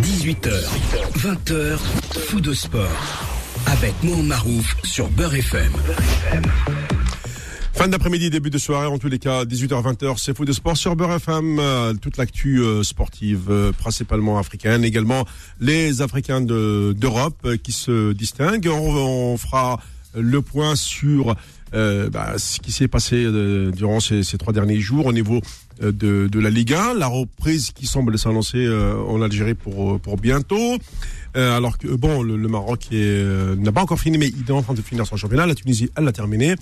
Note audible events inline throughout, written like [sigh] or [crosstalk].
18h, 20h, fou de sport. Avec Mohamed Marouf sur Beurre FM. Fin d'après-midi, début de soirée, en tous les cas, 18h-20h, c'est Fou de Sport sur Beurre FM. euh, toute l'actu euh, sportive, euh, principalement africaine, également les Africains de- d'Europe qui se distinguent. On, fera le point sur bah, ce qui s'est passé durant ces, trois derniers jours au niveau de, de la Ligue 1, la reprise qui semble s'annoncer euh, en Algérie pour, pour bientôt. Euh, alors que bon, le, Maroc euh, n'a pas encore fini, mais il est en train de finir son championnat. La Tunisie, elle l'a terminé.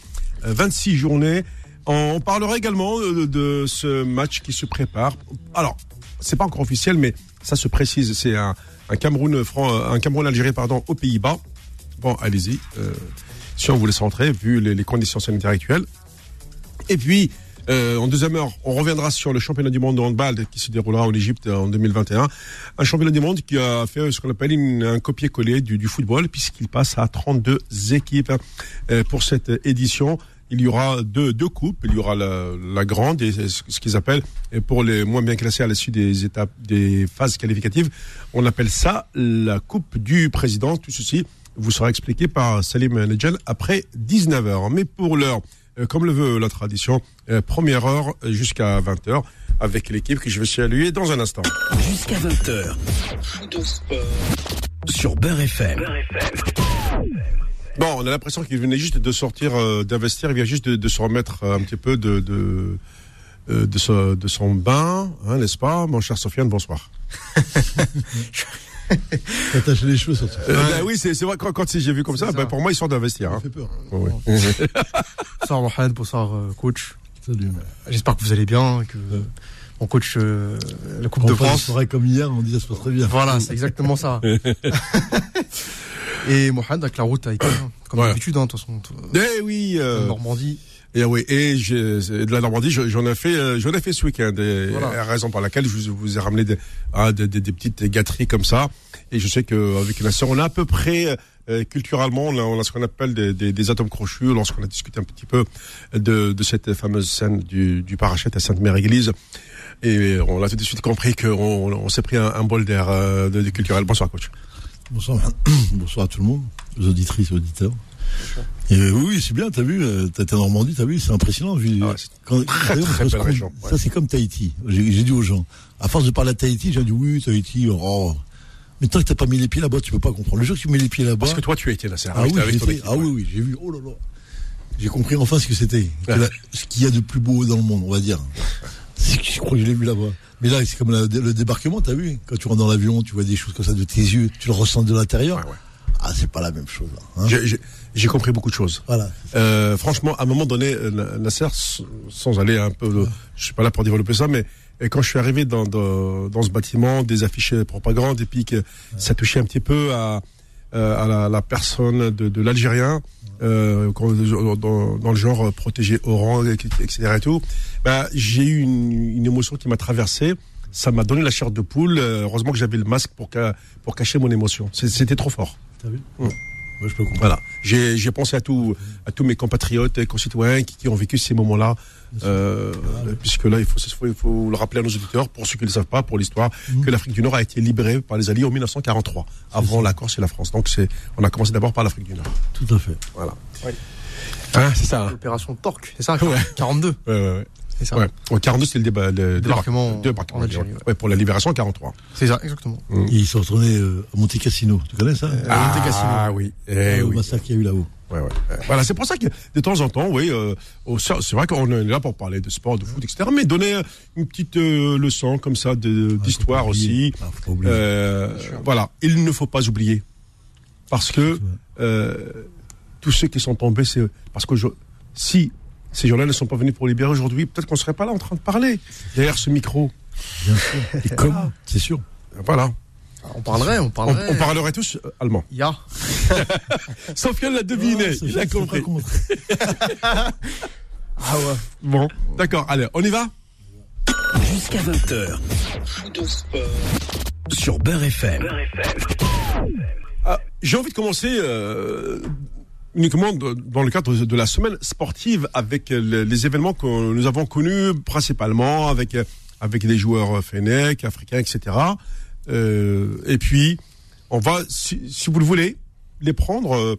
Euh, 26 journées. On parlera également de, ce match qui se prépare. Alors, c'est pas encore officiel, mais ça se précise. C'est un, un Cameroun, un Cameroun Algérie, pardon, aux Pays-Bas. Bon, allez-y. Euh, si on vous laisse rentrer, vu les conditions sanitaires actuelles. Et puis, euh, en deuxième heure, on reviendra sur le championnat du monde de handball qui se déroulera en Égypte en 2021. Un championnat du monde qui a fait ce qu'on appelle un copier-coller du, football, puisqu'il passe à 32 équipes euh, pour cette édition. Il y aura deux, deux coupes. Il y aura la, grande et ce qu'ils appellent, et pour les moins bien classés à l'issue des étapes, des phases qualificatives, on appelle ça la coupe du président. Tout ceci vous sera expliqué par Salim Nedjel après 19h. Mais pour l'heure, euh, comme le veut la tradition, euh, première heure euh, jusqu'à 20h avec l'équipe que je vais saluer dans un instant. Jusqu'à 20h. Fou de sport. Sur Beurre FM. Bon, on a l'impression qu'il venait juste de sortir euh, d'investir, il vient juste de, de se remettre euh, un petit peu de de, euh, de, ce- de son bain, hein, n'est-ce pas, mon cher Sofiane, bonsoir. [laughs] T'attacher les cheveux surtout. Euh, bah oui, c'est vrai, quand, quand j'ai vu comme ça, bah, pour moi, il sort d'investir. Ça Hein. fait peur. Ouais. [laughs] Bonsoir Mohamed, bonsoir coach. Salut. J'espère que vous allez bien, que mon coach euh, la Coupe On de France. soirée comme hier, on dit ça se passe très bien. Voilà, c'est exactement ça. [laughs] [laughs] Et Mohamed avec la route avec comme Ouais. d'habitude, hein, de toute façon, Eh oui, euh, Normandie. et oui, et de la Normandie, je- j'en ai fait, euh, j'en ai fait ce week-end. Voilà. la raison par laquelle je vous, ai ramené des, ah, des, des- des petites gâteries comme ça. Et je sais qu'avec la sœur, on a à peu près euh, culturellement, on a, on a ce qu'on appelle des, des, des atomes crochus. Lorsqu'on a discuté un petit peu de, de cette fameuse scène du, du parachute à Sainte-Mère-Église. Et on a tout de suite compris qu'on on, on s'est pris un, un bol d'air euh, de, de culturel. Bonsoir, coach. Bonsoir, [clears throat] bonsoir à tout le monde, aux auditrices, aux auditeurs. Et euh, oui, c'est bien, t'as vu, euh, t'as été en Normandie, t'as vu, c'est impressionnant. Vu, Ah ouais, c'est quand, très, d'ailleurs, très on se belle compte- région, ouais. Ça, c'est comme Tahiti. J'ai j'ai dit aux gens, à force de parler à Tahiti, j'ai dit oui, Tahiti, oh. Mais tant que t'as pas mis les pieds là-bas, tu peux pas comprendre. Le jour que tu mets les pieds là-bas. Parce que toi, tu as été là, c'est Ah oui, avec ton équipe, ah ouais. oui, oui, j'ai vu, oh là là. J'ai compris enfin ce que c'était. La- Ce qu'il y a de plus beau dans le monde, on va dire. Je crois que je l'ai vu là-bas. Mais là, c'est comme la- le débarquement, t'as vu Quand tu rentres dans l'avion, tu vois des choses comme ça de tes yeux, tu le ressens de l'intérieur. Ouais, ouais. Ah, c'est pas la même chose. hein. J'ai- compris beaucoup de choses. Voilà. Euh, franchement, à un moment donné, euh, Na- Nasser, sans aller un peu, euh, je suis pas là pour développer ça, mais euh, quand je suis arrivé dans, dans, dans ce bâtiment, des affiches de propagande, et puis que ça touchait un petit peu à, euh, à la, la personne de, de l'Algérien, euh, dans, dans le genre euh, protégé au rang, et- etc. Et tout, bah, j'ai eu une, une émotion qui m'a traversé. Ça m'a donné la chair de poule. Heureusement que j'avais le masque pour, ca- pour cacher mon émotion. C'était trop fort. T'as vu Hum. Moi, je peux comprendre. Voilà. J'ai j'ai pensé à tout, à tous mes compatriotes et concitoyens qui, qui ont vécu ces moments-là. Euh, puisque là, il faut, il faut, il faut le rappeler à nos auditeurs, pour ceux qui ne le savent pas, pour l'histoire, que l'Afrique du Nord a été libérée par les Alliés en 1943, avant la Corse et la France. Donc, c'est, on a commencé d'abord par l'Afrique du Nord. Tout à fait. Voilà. Oui. Hein, c'est ça. hein. L'opération Torque, c'est ça Ouais. 42, Ouais, ouais, ouais. C'est ça. Ouais. En 42, c'est le débat, le Débarquement débarquement, en Algérie, ouais. ouais, pour la libération en 43. C'est ça, exactement. Et ils sont retournés euh, à Monte Cassino. Tu connais ça? Ah, Monte Cassino. Ah oui. Eh Le oui. massacre qu'il y a eu là-haut. Ouais, ouais. Euh, Voilà, c'est pour ça que de temps en temps, oui, euh, c'est vrai qu'on est là pour parler de sport, de foot, etc. Mais donner une petite euh, leçon comme ça de- d'histoire pas aussi. Ah, faut pas oublier. Euh, voilà, il ne faut pas oublier parce que euh, tous ceux qui sont tombés, c'est parce que je, si ces gens-là ne sont pas venus pour libérer aujourd'hui, peut-être qu'on serait pas là en train de parler derrière ce micro. Bien sûr. Et comme, c'est sûr. Voilà, On parlerait, on parlerait. on parlerait tous allemand. Ya. [laughs] Sofiane l'a deviné, Ah, ça, il je a compris. [laughs] Ah ouais. Bon, d'accord, allez, on y va. Jusqu'à 20h. Fou de sport. Sur Beurre FM. Ah, J'ai envie de commencer euh, uniquement de- dans le cadre de la semaine sportive avec euh, les, les événements que nous avons connus principalement avec euh, avec des joueurs Fennec, africains, etc. Euh, et puis, on va, si, si vous le voulez, les prendre euh,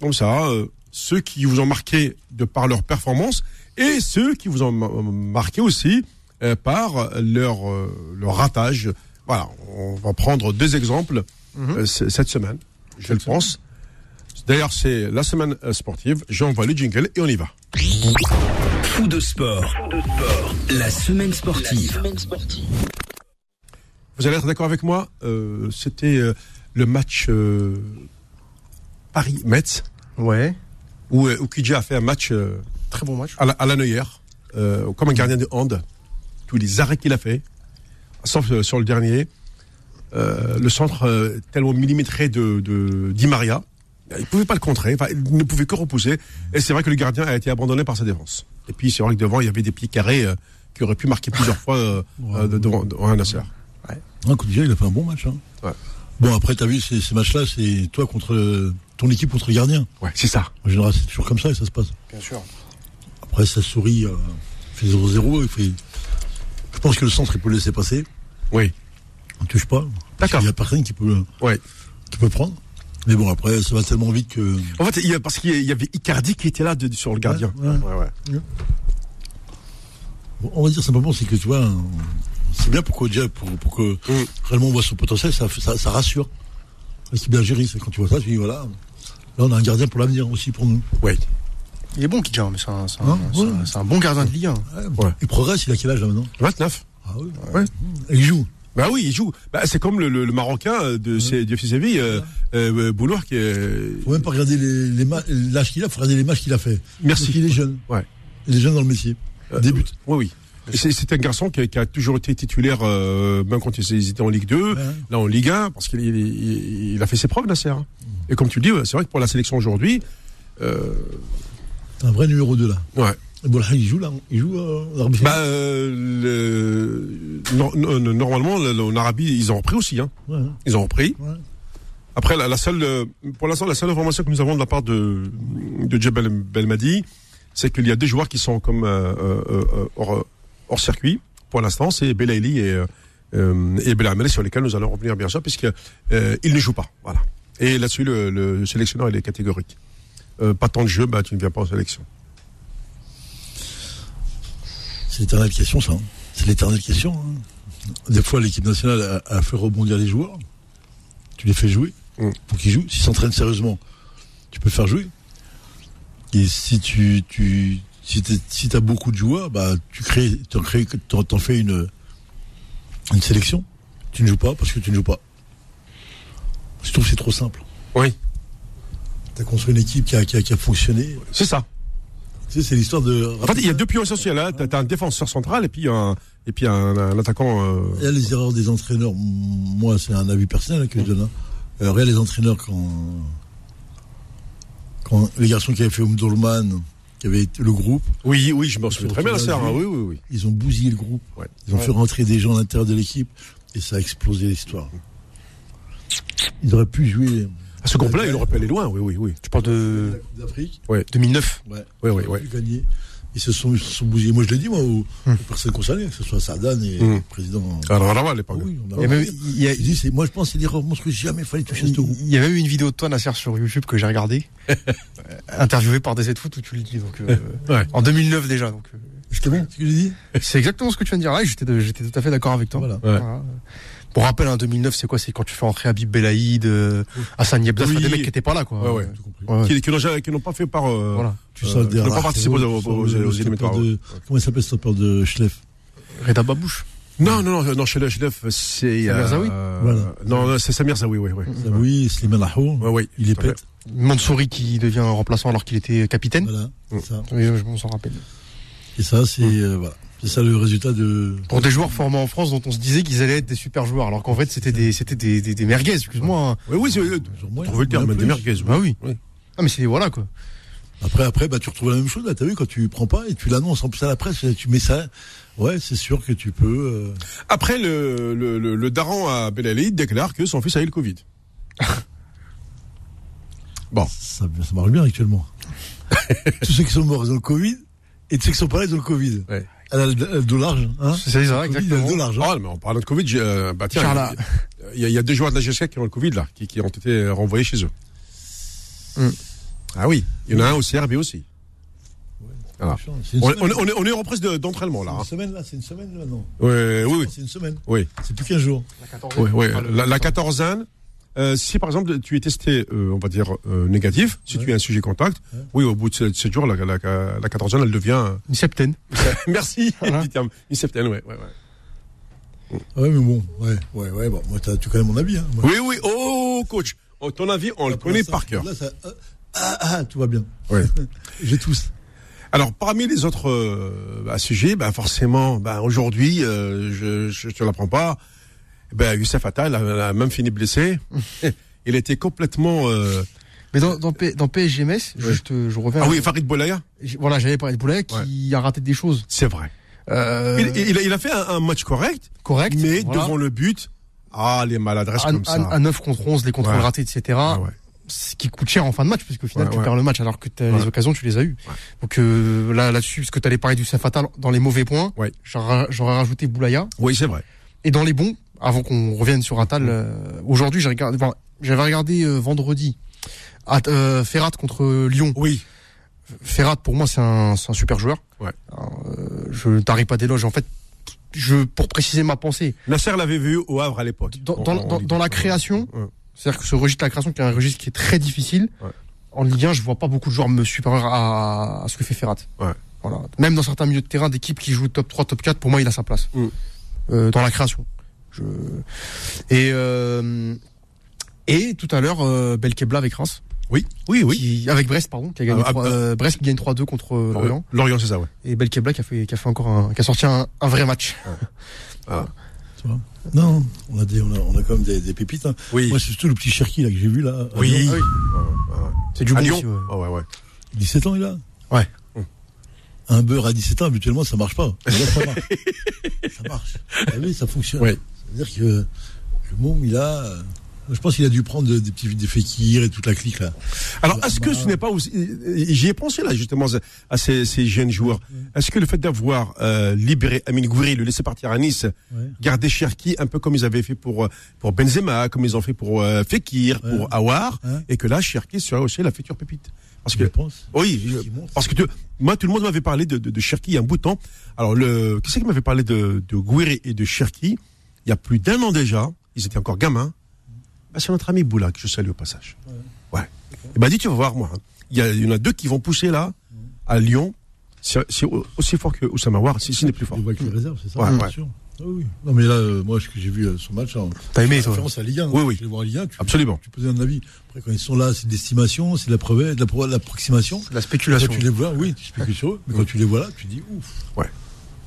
comme ça, euh, ceux qui vous ont marqué de par leur performance et ceux qui vous ont ma- marqué aussi euh, par leur, euh, leur ratage. Voilà, on va prendre deux exemples euh, c- cette semaine, je le pense. D'ailleurs, c'est la semaine euh, sportive. J'envoie le jingle et on y va. Fou de sport. La semaine sportive. Vous allez être d'accord avec moi euh, C'était euh, le match euh, Paris-Metz Ouais. où, où Kidja a fait un match euh, Très bon match. à la, à la Neuer, euh, comme un gardien de hand. Tous les arrêts qu'il a fait, sauf sur le dernier. Euh, le centre euh, tellement millimétré de, de Di Maria. Il ne pouvait pas le contrer, enfin, il ne pouvait que repousser. Et c'est vrai que le gardien a été abandonné par sa défense. Et puis c'est vrai que devant, il y avait des pieds carrés euh, qui auraient pu marquer plusieurs fois euh, euh, de- devant, devant un Nasser. Non, déjà, il a fait un bon match. Hein. Ouais. Bon, après, t'as vu, ces, ces matchs-là, c'est toi contre ton équipe contre le gardien. Ouais, c'est ça. En général, c'est toujours comme ça et ça se passe. Bien sûr. Après, ça sourit, euh, fait 0-0. Il fait... Je pense que le centre, il peut le laisser passer. Oui. On ne touche pas. D'accord. Il n'y a personne qui peut, Ouais. qui peut prendre. Mais bon, après, ça va tellement vite que. En fait, il y a- parce qu'il y avait Icardi qui était là de- sur le gardien. Ouais, ouais. Bon, on va dire simplement, c'est que tu vois, c'est bien pour que, déjà, pour, pour que Mm. réellement on voit son potentiel, ça, ça, ça rassure. L'équipe d'Algérie, c'est quand tu vois ça, tu dis voilà, là on a un gardien pour l'avenir aussi pour nous. Oui. Il est bon, Kidja, mais c'est un, c'est un- Hein c'est un- Ouais. c'est un bon gardien de Ligue 1. Ouais. Ouais. Il progresse, il a quel âge là maintenant? 29. Ah oui. Ouais. Et il joue. Bah oui, il joue. Bah, c'est comme le, le, le Marocain euh, de du FC Séville, euh, euh, Bouloir, qui est. Faut même pas regarder les, les l'âge qu'il a, faut regarder les matchs qu'il a fait. Merci. Parce qu'il est jeune. Ouais. Il est jeune dans le métier. Euh, Débute. Oui, oui. C'est, un garçon qui a, qui a toujours été titulaire, euh, même quand il était en Ligue 2, Ouais. là en Ligue 1, parce qu'il il, il- il a fait ses preuves, Nasser. hein. Et comme tu le dis, ouais, c'est vrai que pour la sélection aujourd'hui, euh, C'est un vrai numéro 2 là. ouais. Là, il joue là, il joue euh, en Arabie Bah, euh, le- no- no- no- normalement, le- le- en Arabie, ils ont repris aussi. Hein. Ouais, hein. Ils ont repris. Ouais. Après, la, la seule, euh, pour l'instant, la seule information que nous avons de la part de, de Jebel Belmadi, c'est qu'il y a deux joueurs qui sont comme euh, hors, hors circuit. Pour l'instant, c'est Belaïli et, et Belameli sur lesquels nous allons revenir bien sûr, puisque euh, ils ne jouent pas. Voilà. Et là-dessus, le, le sélectionneur il est catégorique. Pas tant de jeu, bah, tu ne viens pas en sélection. C'est l'éternelle question, ça. hein. C'est l'éternelle question. hein. Des fois, l'équipe nationale a, a fait rebondir les joueurs. Tu les fais jouer. Mm. Pour qu'ils jouent. S'ils s'entraînent sérieusement, tu peux faire jouer. Et si tu, tu si t'es- si t'as beaucoup de joueurs, bah, tu crées, t'en crées, t'en, t'en fais une, une sélection. Tu ne joues pas parce que tu ne joues pas. Je trouve que c'est trop simple. Oui, T'as construit une équipe qui a, qui a, qui a fonctionné. c'est ça. Tu sais, c'est l'histoire de. En fait, il y a deux pions essentiels. Hein. T'as, un défenseur central et puis un, et puis un, un attaquant. euh, Il y a les erreurs des entraîneurs. Moi, c'est un avis personnel hein, que je donne. hein. Euh, regarde les entraîneurs quand, quand les garçons qui avaient fait Umdolman, qui avaient le groupe, Oui, oui, je m'en Ils souviens très bien, la la hein. Oui, oui, oui. ils ont bousillé le groupe. Ouais. Ils ont Ouais. fait rentrer des gens à l'intérieur de l'équipe et ça a explosé l'histoire. Ils auraient pu jouer À ce groupe-là, il aurait pu aller loin. Oui, oui, oui. Tu parles de d'Afrique. 2009. Ouais. Oui, oui, Ils oui. auraient pu gagner. Ils se sont, ils se sont bousillés. Moi, je l'ai dit, moi, aux, aux personnes concernées, que ce soit Sardan et Mm. le président. Alors, là, à Ah l'époque. oui, on a- Il y a même, il y a- Je dis, c'est- moi, je pense que c'est l'erreur monstrueuse. Jamais il fallait toucher à ce il y a même eu une vidéo de toi, Nasser, sur YouTube que j'ai regardé, euh, [laughs] interviewé par DZ Foot où tu le dis. Donc, euh, [laughs] Ouais. En 2009 déjà. Donc, euh, C'était bon, ce que j'ai dit c'est exactement ce que tu viens de dire. Ouais, j'étais, tout à fait d'accord avec toi. Voilà. Ouais. Voilà. Pour rappel, en 2009, c'est quoi? C'est quand tu fais entrer Habib Belaïd, euh, Hassan Yebda, Oui. des mecs qui étaient pas là, quoi. Ouais, ouais. Qui, qui n'ont qui n'ont pas fait par. euh, Voilà. Tu Euh, sens je n'ai pas participé aux- Comment il s'appelle ce stoppeur de Schleff Reda Babouche. Non, non, non, non, chez chef, c'est. Samir Zawi Voilà. Non, non, c'est Samir Zawi, oui, oui. Oui, Slimane Laho. Ouais, oui. Il est pète. Mansouri qui devient remplaçant alors qu'il était capitaine. Voilà. Mm. c'est ça. Oui, je, m'en rappelle. Et ça, c'est euh, voilà. C'est ça le résultat de. Pour des joueurs formés en France dont on se disait qu'ils allaient être des super joueurs, alors qu'en fait c'était des c'était des, des, des merguez, excuse-moi. hein. Oui, oui, c'est. Trouver le terme, des merguez. Bah oui. Oui. Ah mais c'est voilà quoi. Après, après, bah, tu retrouves la même chose, là. T'as vu, quand tu prends pas et tu l'annonces en plus à la presse, tu mets ça. Ouais, c'est sûr que tu peux. euh, Après, le, le, le, le daron à Belali déclare que son fils a eu le Covid. [laughs] Bon. ça, ça marche bien actuellement. [laughs] Tous ceux qui sont morts, le Covid. Et tu sais que son père est dans le Covid. Ouais. Elle a le, le dos large, hein C'est ça, Covid, elle a exactement. le dos large. hein. Oh, mais en parlant de Covid, euh, bah tiens, il y, a- il y a deux joueurs de la GSK qui ont le Covid là, qui, qui ont été renvoyés chez eux. Hmm. Ah oui, il y en a un au CRB aussi. Voilà. On, semaine. on est- on est, on est en reprise de- d'entraînement là. C'est hein. une semaine là, c'est une semaine là, non Ouais, oui, oui, C'est une semaine. oui, C'est plus qu'un jour. oui, oui. La, la quatorzaine. Euh, si par exemple tu es testé, euh, on va dire euh, négatif, si tu es un sujet contact, Ouais. oui, au bout de 7 jours, la, la, la quatorzaine, elle devient. Une septaine. [laughs] Merci. Voilà. Une septaine, ouais, ouais, ouais. Ouais, mais bon, ouais, ouais, ouais, bon, moi, tu connais mon avis, hein. moi. Oui, oui. Oh, coach. Oh, ton avis, on le Là, pour connaît par cœur. Là, ça, ah, ah, ah, tout va bien. Ouais. [laughs] J'ai tous. Alors parmi les autres euh, bah, sujets, bah, forcément, bah, aujourd'hui, euh, je, je te l'apprends pas, ben Youssef Attal a, a même fini blessé. [laughs] Il était complètement. euh, Mais dans, dans, P- dans PSGMS, Ouais. je, te- je reviens. Ah oui, Farid Boulaya, Voilà, j'avais parlé de Boulet qui a raté des choses. c'est vrai. Euh, Il, il a, il a fait un, un match correct, correct. mais voilà. devant le but, ah les maladresses à, comme à, ça. à 9 contre 11, les contrôles Ouais. ratés, etc. Ah. Ce qui coûte cher en fin de match, parce qu'au final, Ouais, tu ouais. perds le match alors que Ouais. les occasions, tu les as eues. Donc euh, là, là-dessus, parce que tu allais parler du Fatal dans les mauvais points, j'aurais rajouté Boulaya. Oui, c'est vrai. Et dans les bons, avant qu'on revienne sur Attal, euh, aujourd'hui, j'ai regardé, enfin, j'avais regardé euh, vendredi At- euh, Ferrat contre Lyon. Oui. Ferrat, pour moi, c'est un, c'est un super joueur. Ouais. Alors, euh, je ne tarie pas d'éloge. En fait, je, pour préciser ma pensée, Nasser l'avait vu au Havre à l'époque. dans, dans, dans- la création, Ouais. c'est-à-dire que ce registre de la création, qui est un registre qui est très difficile, Ouais. en Ligue 1, je vois pas beaucoup de joueurs me supérieurs à, à ce que fait Ferrat. Ouais. Voilà. Même dans certains milieux de terrain d'équipes qui jouent top 3, top 4, pour moi, il a sa place. Mm. Euh, dans la création. Je... Et, euh, et tout à l'heure, euh, Belkebla avec Reims. Oui, oui, oui. Qui, avec Brest, pardon, qui a gagné Ah, ah, 3, euh, Brest qui gagne 3-2 contre euh, Lorient. Lorient, c'est ça, ouais. Et Belkebla qui a fait, qui a fait encore un, qui a sorti un, un vrai match. Tu vois? Non, on a, des, on, a, on a quand même des, des pépites. Hein. Oui. Moi, c'est surtout le petit Cherki là, que j'ai vu là. à Oui. Ouais, ouais. C'est du À bon Lyon aussi, ouais. Ah ouais, ouais. 17 ans, il a? Ouais. Un beurre à 17 ans, habituellement, ça marche pas. Mais là, ça marche. [laughs] ça marche. Ah oui, ça fonctionne. Ouais. C'est-à-dire que le môme, il a. euh, Je pense qu'il a dû prendre de- des petits des fékirs et toute la clique là. Alors, Bah, est-ce que ce n'est pas aussi, j'y ai pensé là justement à ces, ces jeunes joueurs. Est-ce que le fait d'avoir euh, libéré Amin Gouiri, le laisser partir à Nice, Ouais. garder Cherki un peu comme ils avaient fait pour euh, pour Benzema, comme ils ont fait pour euh, Fekir, Ouais. pour Awar, et que là Cherki serait aussi la future pépite. Parce que pense. oui, parce que tu- moi tout le monde m'avait parlé de, de, de Cherki il y a un bout de temps. Alors le qui c'est qui m'avait parlé de de Gouiri et de Cherki? Il y a plus d'un an déjà. Ils étaient encore gamins. Bah, c'est notre ami Boula que je salue au passage. Ouais. Il m'a dit, tu vas voir, moi. hein. Il y, en a deux qui vont pousser là, à Lyon. C'est c'est au- aussi fort que Oussama War, si ce n'est plus fort. Il voit que les réserves, c'est ça? Ouais, ouais. sûr. Ah oui. Non, mais là, euh, moi, ce que j'ai vu euh, son match, en T'as aimé, toi? référence à Ligue 1. Oui, oui. Je voir Ligue 1, tu, Absolument. tu poses un avis. Après, quand ils sont là, c'est de l'estimation, c'est de la preuve, de la pro- de l'approximation. La Quand spéculation. tu les vois, oui, tu spécules sur eux, mais quand tu les vois là, tu dis ouf. Ouais.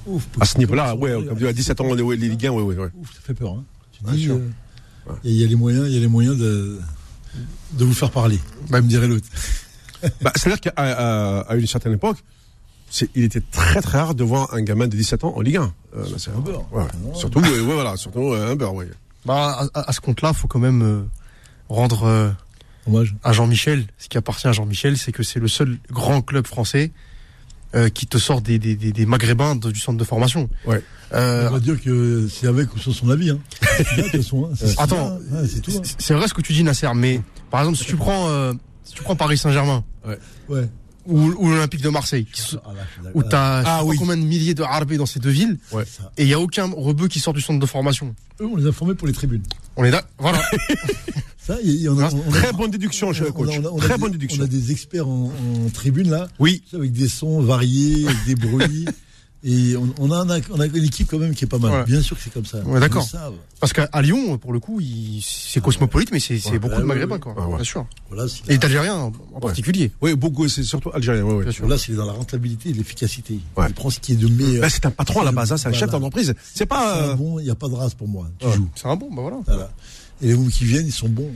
Ouf. À ce niveau-là, ouais, comme tu as 17 ans, les, les Ligue 1, ouais, ouais, ouais. Ouf, ça fait peur. Hein. Tu Bien dis, sûr. euh, il y, a- il y a les moyens, il y a les moyens de, de vous faire parler. Bah, me dirait l'autre. [laughs] Bah, C'est-à-dire qu'à à, à une certaine époque, il était très très rare de voir un gamin de 17 ans en Ligue 1. Euh, là, un beurre. Ouais. Ah, Surtout, ouais, ouais, voilà, surtout euh, un beurre, ouais. Bah, à, à ce compte-là, faut quand même euh, rendre euh, Hommage. à Jean-Michel. Ce qui appartient à Jean-Michel, c'est que c'est le seul grand club français euh, qui te sort des, des, des, des maghrébins de- du centre de formation. Ouais. Euh, On va dire que c'est avec ou sur son avis. Hein. [laughs] Façon, hein. Attends. c'est hein. c'est- vrai ce que tu dis, Nasser, mais par exemple, si tu prends, euh, si tu prends Paris Saint-Germain Ouais. Ou, ou l'Olympique de Marseille, qui Ah, où t'as Ah oui. combien de milliers de harbés dans ces deux villes, Ouais. Et il y a aucun rebeu qui sort du centre de formation. Eux, on les a formés pour les tribunes. On est là, voilà. [laughs] Ça, il y en a, on a- Très bonne déduction, on coach. on a- on a Très des- bonne On déduction. a des experts en, en tribune là, Oui, avec des sons variés, avec des bruits. [laughs] Et on, on a, un- on a une équipe quand même qui est pas mal. Ouais. Bien sûr que c'est comme ça. Ouais, d'accord. Parce qu'à à Lyon, pour le coup, c'est cosmopolite, mais c'est c'est Ouais, beaucoup de maghrébins, quoi. ouais. Ouais, ouais. Bien sûr. Voilà, Et d'Algériens en particulier. oui, beaucoup, c'est surtout algérien, ouais, ouais. Bien sûr. Voilà, s'il est dans la rentabilité et l'efficacité. Ouais. Il prend ce qui est de meilleur. Ben, c'est un patron à la base, hein, c'est un chef d'entreprise. C'est C'est pas. un euh, bon, il n'y a pas de race pour moi. Tu Ouais. joues. C'est un bon, bah voilà. Voilà. Et les mômes qui viennent, ils sont bons.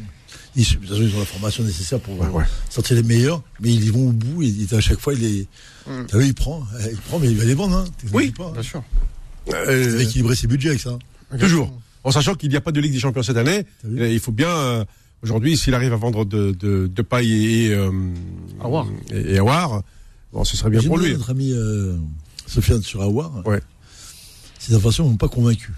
Ils, de toute façon, ils ont la formation nécessaire pour Ouais, ouais. sortir les meilleurs, mais ils y vont au bout et, et à chaque fois, il est. Mm. T'as vu, il prend, euh, il prend, mais il va les vendre, hein. Oui. pas, hein. Bien sûr. Il euh, va équilibrer ses budgets avec ça. Toujours. En sachant qu'il n'y a pas de Ligue des Champions cette année, euh, il faut bien, euh, aujourd'hui, s'il arrive à vendre de, de, de paille et, euh, Awar. et, et Awar, Bon, ce serait bien pour lui. Notre ami euh, Sofiane sur Awar. Ouais. Ces informations m'ont pas convaincu.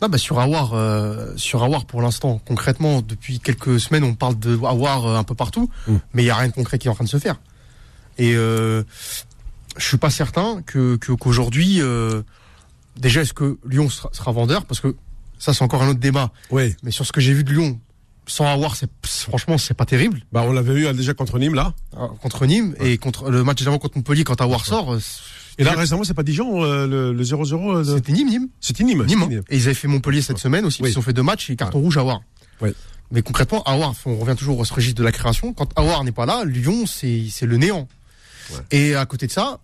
Non, bah sur Awar, euh, sur Awar pour l'instant, concrètement, depuis quelques semaines, on parle de Awar euh, un peu partout, Mm. mais il y a rien de concret qui est en train de se faire. Et euh, je suis pas certain que qu'aujourd'hui, euh, déjà, est-ce que Lyon sera, sera vendeur? Parce que ça, c'est encore un autre débat. Oui. Mais sur ce que j'ai vu de Lyon, sans Awar, c'est franchement, c'est pas terrible Bah, on l'avait eu euh, déjà contre Nîmes, là. euh, contre Nîmes et contre le match d'avant contre Montpellier quand Awar sort. euh, Et là, récemment, c'est pas Dijon, euh, le le 0-0 euh, de- c'était Nîmes, Nîmes. C'était Nîmes. Nîmes. hein. Et ils avaient fait Montpellier cette semaine aussi. Oui. Ils ont fait deux matchs et carton rouge à Awar. Ouais. Mais concrètement, Awar, on revient toujours au registre de la création. Quand Awar n'est pas là, Lyon, c'est c'est le néant. Ouais. Et à côté de ça,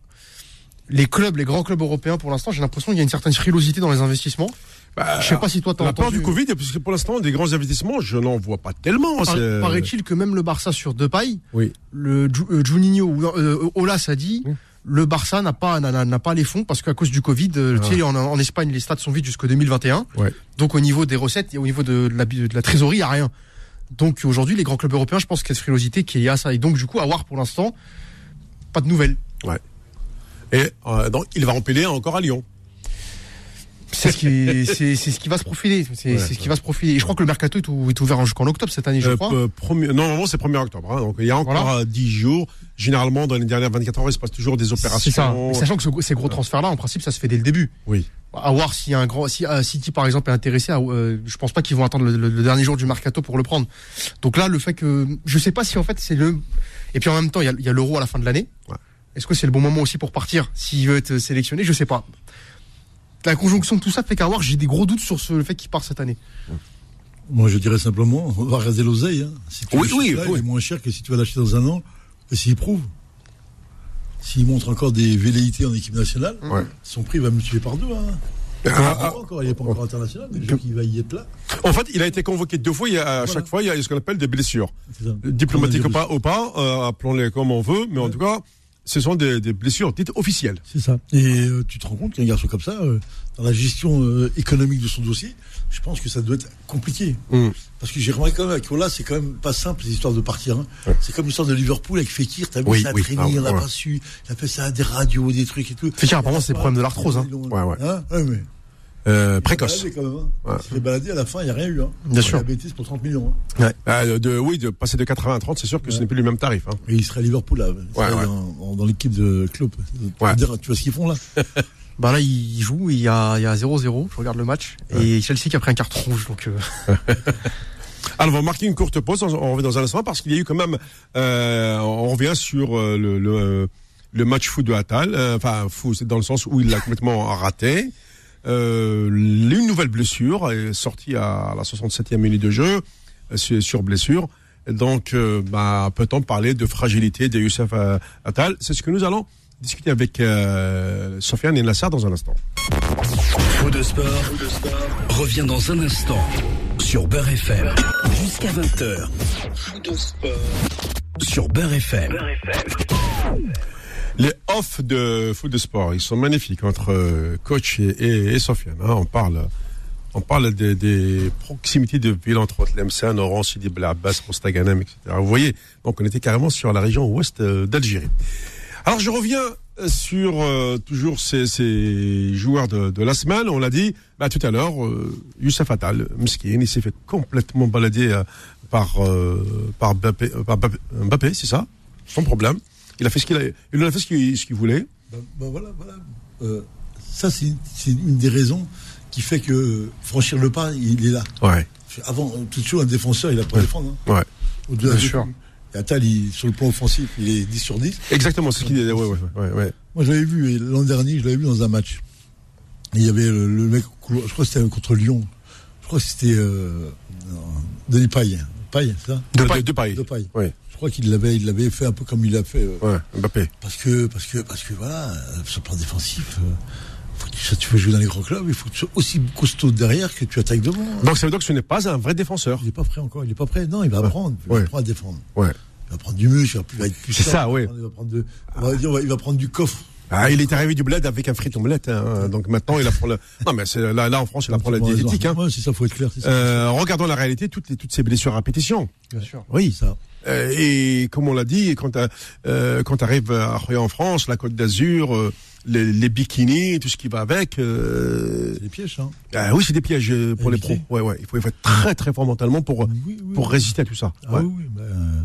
les clubs, les grands clubs européens, pour l'instant, j'ai l'impression qu'il y a une certaine frilosité dans les investissements. Bah, Je sais pas si toi t'as La entendu. du Covid, puisque pour l'instant, des grands investissements, je n'en vois pas tellement. Par- c'est- Paraît-il que même le Barça sur Depay, Oui. le euh, Juninho ou euh, Olas a dit. Oui. Le Barça n'a pas n'a- pas les fonds parce qu'à cause du Covid, euh, tu sais, en, en Espagne les stades sont vides jusqu'au 2021. Ah. Ouais. Donc au niveau des recettes et au niveau de la, de la trésorerie, il y a rien. Donc aujourd'hui, les grands clubs européens, je pense qu'il y a cette frilosité qui est liée à ça. Et donc du coup, à voir pour l'instant, pas de nouvelles. Et euh, donc, il va empiler encore à Lyon. C'est ce qui [laughs] c'est c'est ce qui va se profiler. C'est Ouais, c'est ce qui va se profiler. Et je crois que le mercato est, ou- est ouvert jusqu'en octobre cette année, je Euh, crois. euh, premier- non, c'est 1er octobre. hein. donc, il y a encore Voilà. euh, 10 jours. Généralement, dans les dernières 24 heures, il se passe toujours des C'est opérations. ça. Sachant que ce- ces gros transferts-là, en principe, ça se fait dès le début. Oui. À voir si un grand, si City par exemple est intéressé, à, euh, je pense pas qu'ils vont attendre le, le- le dernier jour du mercato pour le prendre. Donc là, le fait que, je sais pas si en fait c'est le, et puis en même temps il y a, l'euro à la fin de l'année. Ouais. Est-ce que c'est le bon moment aussi pour partir s'il veut être sélectionné? Je sais pas. La conjonction de tout ça fait qu'à voir, j'ai des gros doutes sur ce, le fait qu'il part cette année. Moi, je dirais simplement, on va regarder l'oseille. Hein. Si tu Oui, l'achètes oui, là, oui. il est moins cher que si tu vas l'acheter dans un an. Et s'il prouve, s'il montre encore des velléités en équipe nationale, Ouais. son prix va multiplier par deux. Hein. Ah, Il ah, n'est pas encore, il est pas encore international, mais qu'il va y être là. En fait, il a été convoqué deux fois. Il y a, à Voilà. chaque fois, il y a ce qu'on appelle des blessures. Diplomatiques ou pas, ou pas euh, appelons-les comme on veut, mais en tout cas, ce sont des, des blessures dites officielles. C'est ça. Et euh, tu te rends compte qu'un garçon comme ça, euh, dans la gestion euh, économique de son dossier, je pense que ça doit être compliqué. Mm. Parce que j'ai remarqué quand même avec Ola, c'est quand même pas simple ces histoires de partir. hein. Ouais. C'est comme l'histoire de Liverpool avec Fekir, t'as vu Oui, ça a oui. traîné, Ah, on ouais. pas su. Il a fait ça à des radios, des trucs et tout. Fekir, apparemment, c'est le problème de l'arthrose, hein. Ouais, ouais. Hein ouais, mais Euh, il précoce. s'est baladé quand même. Hein. Ouais. Il s'est balader à la fin, il n'y a rien eu. Hein. Bien sûr. Il a bêtise pour 30 millions. Hein. Euh, de, oui, de passer de 80 à 30, c'est sûr que ce Ouais. n'est plus le même tarif. Hein. Et il serait à Liverpool là. Serait ouais. Dans, dans l'équipe de Klopp. Ouais. dire, Tu vois ce qu'ils font là [laughs] Bah là, il joue, il y a, il y a 0-0, je regarde le match, et Chelsea qui a pris un carton rouge, donc euh, [laughs] Alors, on va marquer une courte pause. On, revient dans un instant parce qu'il y a eu quand même. euh, on revient sur euh, le, le, le match fou de Attal. Euh, Enfin, fou, c'est dans le sens où il l'a complètement raté. Euh, une nouvelle blessure est sortie à la 67e minute de jeu euh, sur, sur blessure. Donc, euh, bah, peut-on parler de fragilité de Youssef Attal? C'est ce que nous allons discuter avec euh, Sofiane Nassar dans un instant. Faux de sport, revient dans un instant sur Beurre FM jusqu'à 20h. Faux de sport sur Beurre FM. Les off de foot de sport, ils sont magnifiques entre euh, coach et, et, et Sofiane. hein. On parle, on parle des, des proximités de ville entre Tlemcen, Oran, Sidi Bel Abbas, Mostaganem, etc. Vous voyez, donc on était carrément sur la région ouest euh, d'Algérie. Alors je reviens euh, sur euh, toujours ces, ces joueurs de, de la semaine. On l'a dit bah, tout à l'heure, euh, Youssef Attal, Mskin, il s'est fait complètement balader euh, par, par Mbappé, Mbappé, c'est ça? Sans problème. Il a fait ce qu'il a, il a fait ce qu'il ce qu'il voulait. Ben, ben voilà, voilà. Euh, ça, c'est c'est une des raisons qui fait que franchir le pas, il est là. Ouais. Avant, toujours un défenseur, il a pas à défendre. hein. Ouais. Au-delà Bien de sûr. Et Attal, il- sur le plan offensif, il est 10 sur 10. Exactement, c'est ce qu'il disait. Ouais, ouais, ouais, ouais. Moi, je l'avais vu, l'an dernier, je l'avais vu dans un match. Et il y avait le, le mec, au couloir, je crois que c'était contre Lyon. Je crois que c'était euh, Denis Paille. Paille, c'est ça De, Paille. de, Paille. De Paille. Oui. Je crois qu'il l'avait, il l'avait fait un peu comme il l'a fait. euh, Ouais, Mbappé. Parce que, parce que, parce que voilà, euh, sur le plan défensif, euh, faut que tu, tu veux jouer dans les grands clubs, il faut que tu sois aussi costaud derrière que tu attaques devant. Donc ça veut dire que ce n'est pas un vrai défenseur. Il n'est pas prêt encore, il n'est pas prêt. Non, il va apprendre, il va apprendre à défendre. Ouais. Il va prendre du muscle, il va, il va être plus C'est ça, oui. prendre- Il va prendre, de, on va dire, on va- il va prendre du coffre. Ah, il est arrivé du bled avec un frit omelette, hein, donc maintenant il apprend le. Non mais c'est là, là en France il apprend la diététique. Hein. Ouais, c'est ça, faut être clair. c'est ça. Euh, regardons la réalité, toutes les, toutes ces blessures à répétition. Bien sûr. Oui. Ça. Euh, et comme on l'a dit, quand tu euh, quand arrives à en France, la Côte d'Azur, euh, les, les bikinis, tout ce qui va avec. Euh, C'est des pièges, hein. ah oui, c'est des pièges euh, pour les pros. Éviter. Ouais, ouais. Il faut être très très fort mentalement pour Oui, oui. pour résister à tout ça. Ah Ouais. oui, oui, ben, euh,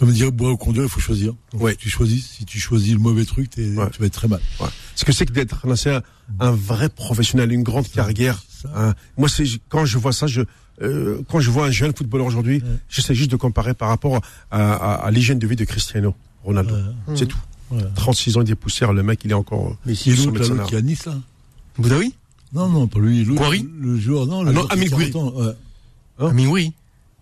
comme dirait Bois au conduire, il faut choisir. Donc, Ouais. Tu choisis. Si tu choisis le mauvais truc, t'es- Ouais. tu vas être très mal. Ouais. Ce que c'est que d'être un, un vrai professionnel, une grande carrière. ça. hein. Moi, c'est quand je vois ça, je euh, quand je vois un jeune footballeur aujourd'hui, Ouais. j'essaie juste de comparer par rapport à, à, à l'hygiène de vie de Cristiano Ronaldo. Ouais. C'est tout. Ouais. 36 ans, il est poussière, le mec, il est encore. Mais si l'autre, qui est à Nice, là. Boudaoui Non, non, pas lui. L'autre, Gouiri Le joueur, non, le Ah non, joueur qui a Amine 40 ans, ouais. Hein? Ah, mais oui.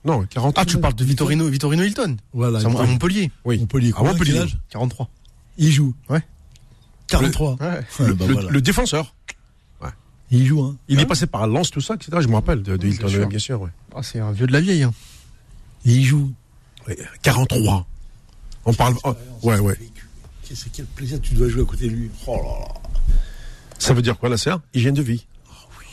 Non, 40 Ah, tu parles de Vittorino, Vittorino Hilton. Voilà. C'est à Montpellier. Oui. Montpellier. À Montpellier. Quel âge 43. Il joue. Ouais. 43. Ouais. Ouais, bah le, voilà. le défenseur. Il joue, hein. Il Hein est passé par Lens, tout ça, etc. Je me rappelle de, de Oui, Hilton, bien sûr. ouais, bien sûr. ouais. Ah, c'est un vieux de la vieille. Hein. Il joue. Ouais, 43. On parle. oh, ouais, ouais. Qu'est-ce quel plaisir tu dois jouer à côté de lui. Oh là là. Ça veut dire quoi, Nasser Hygiène de vie.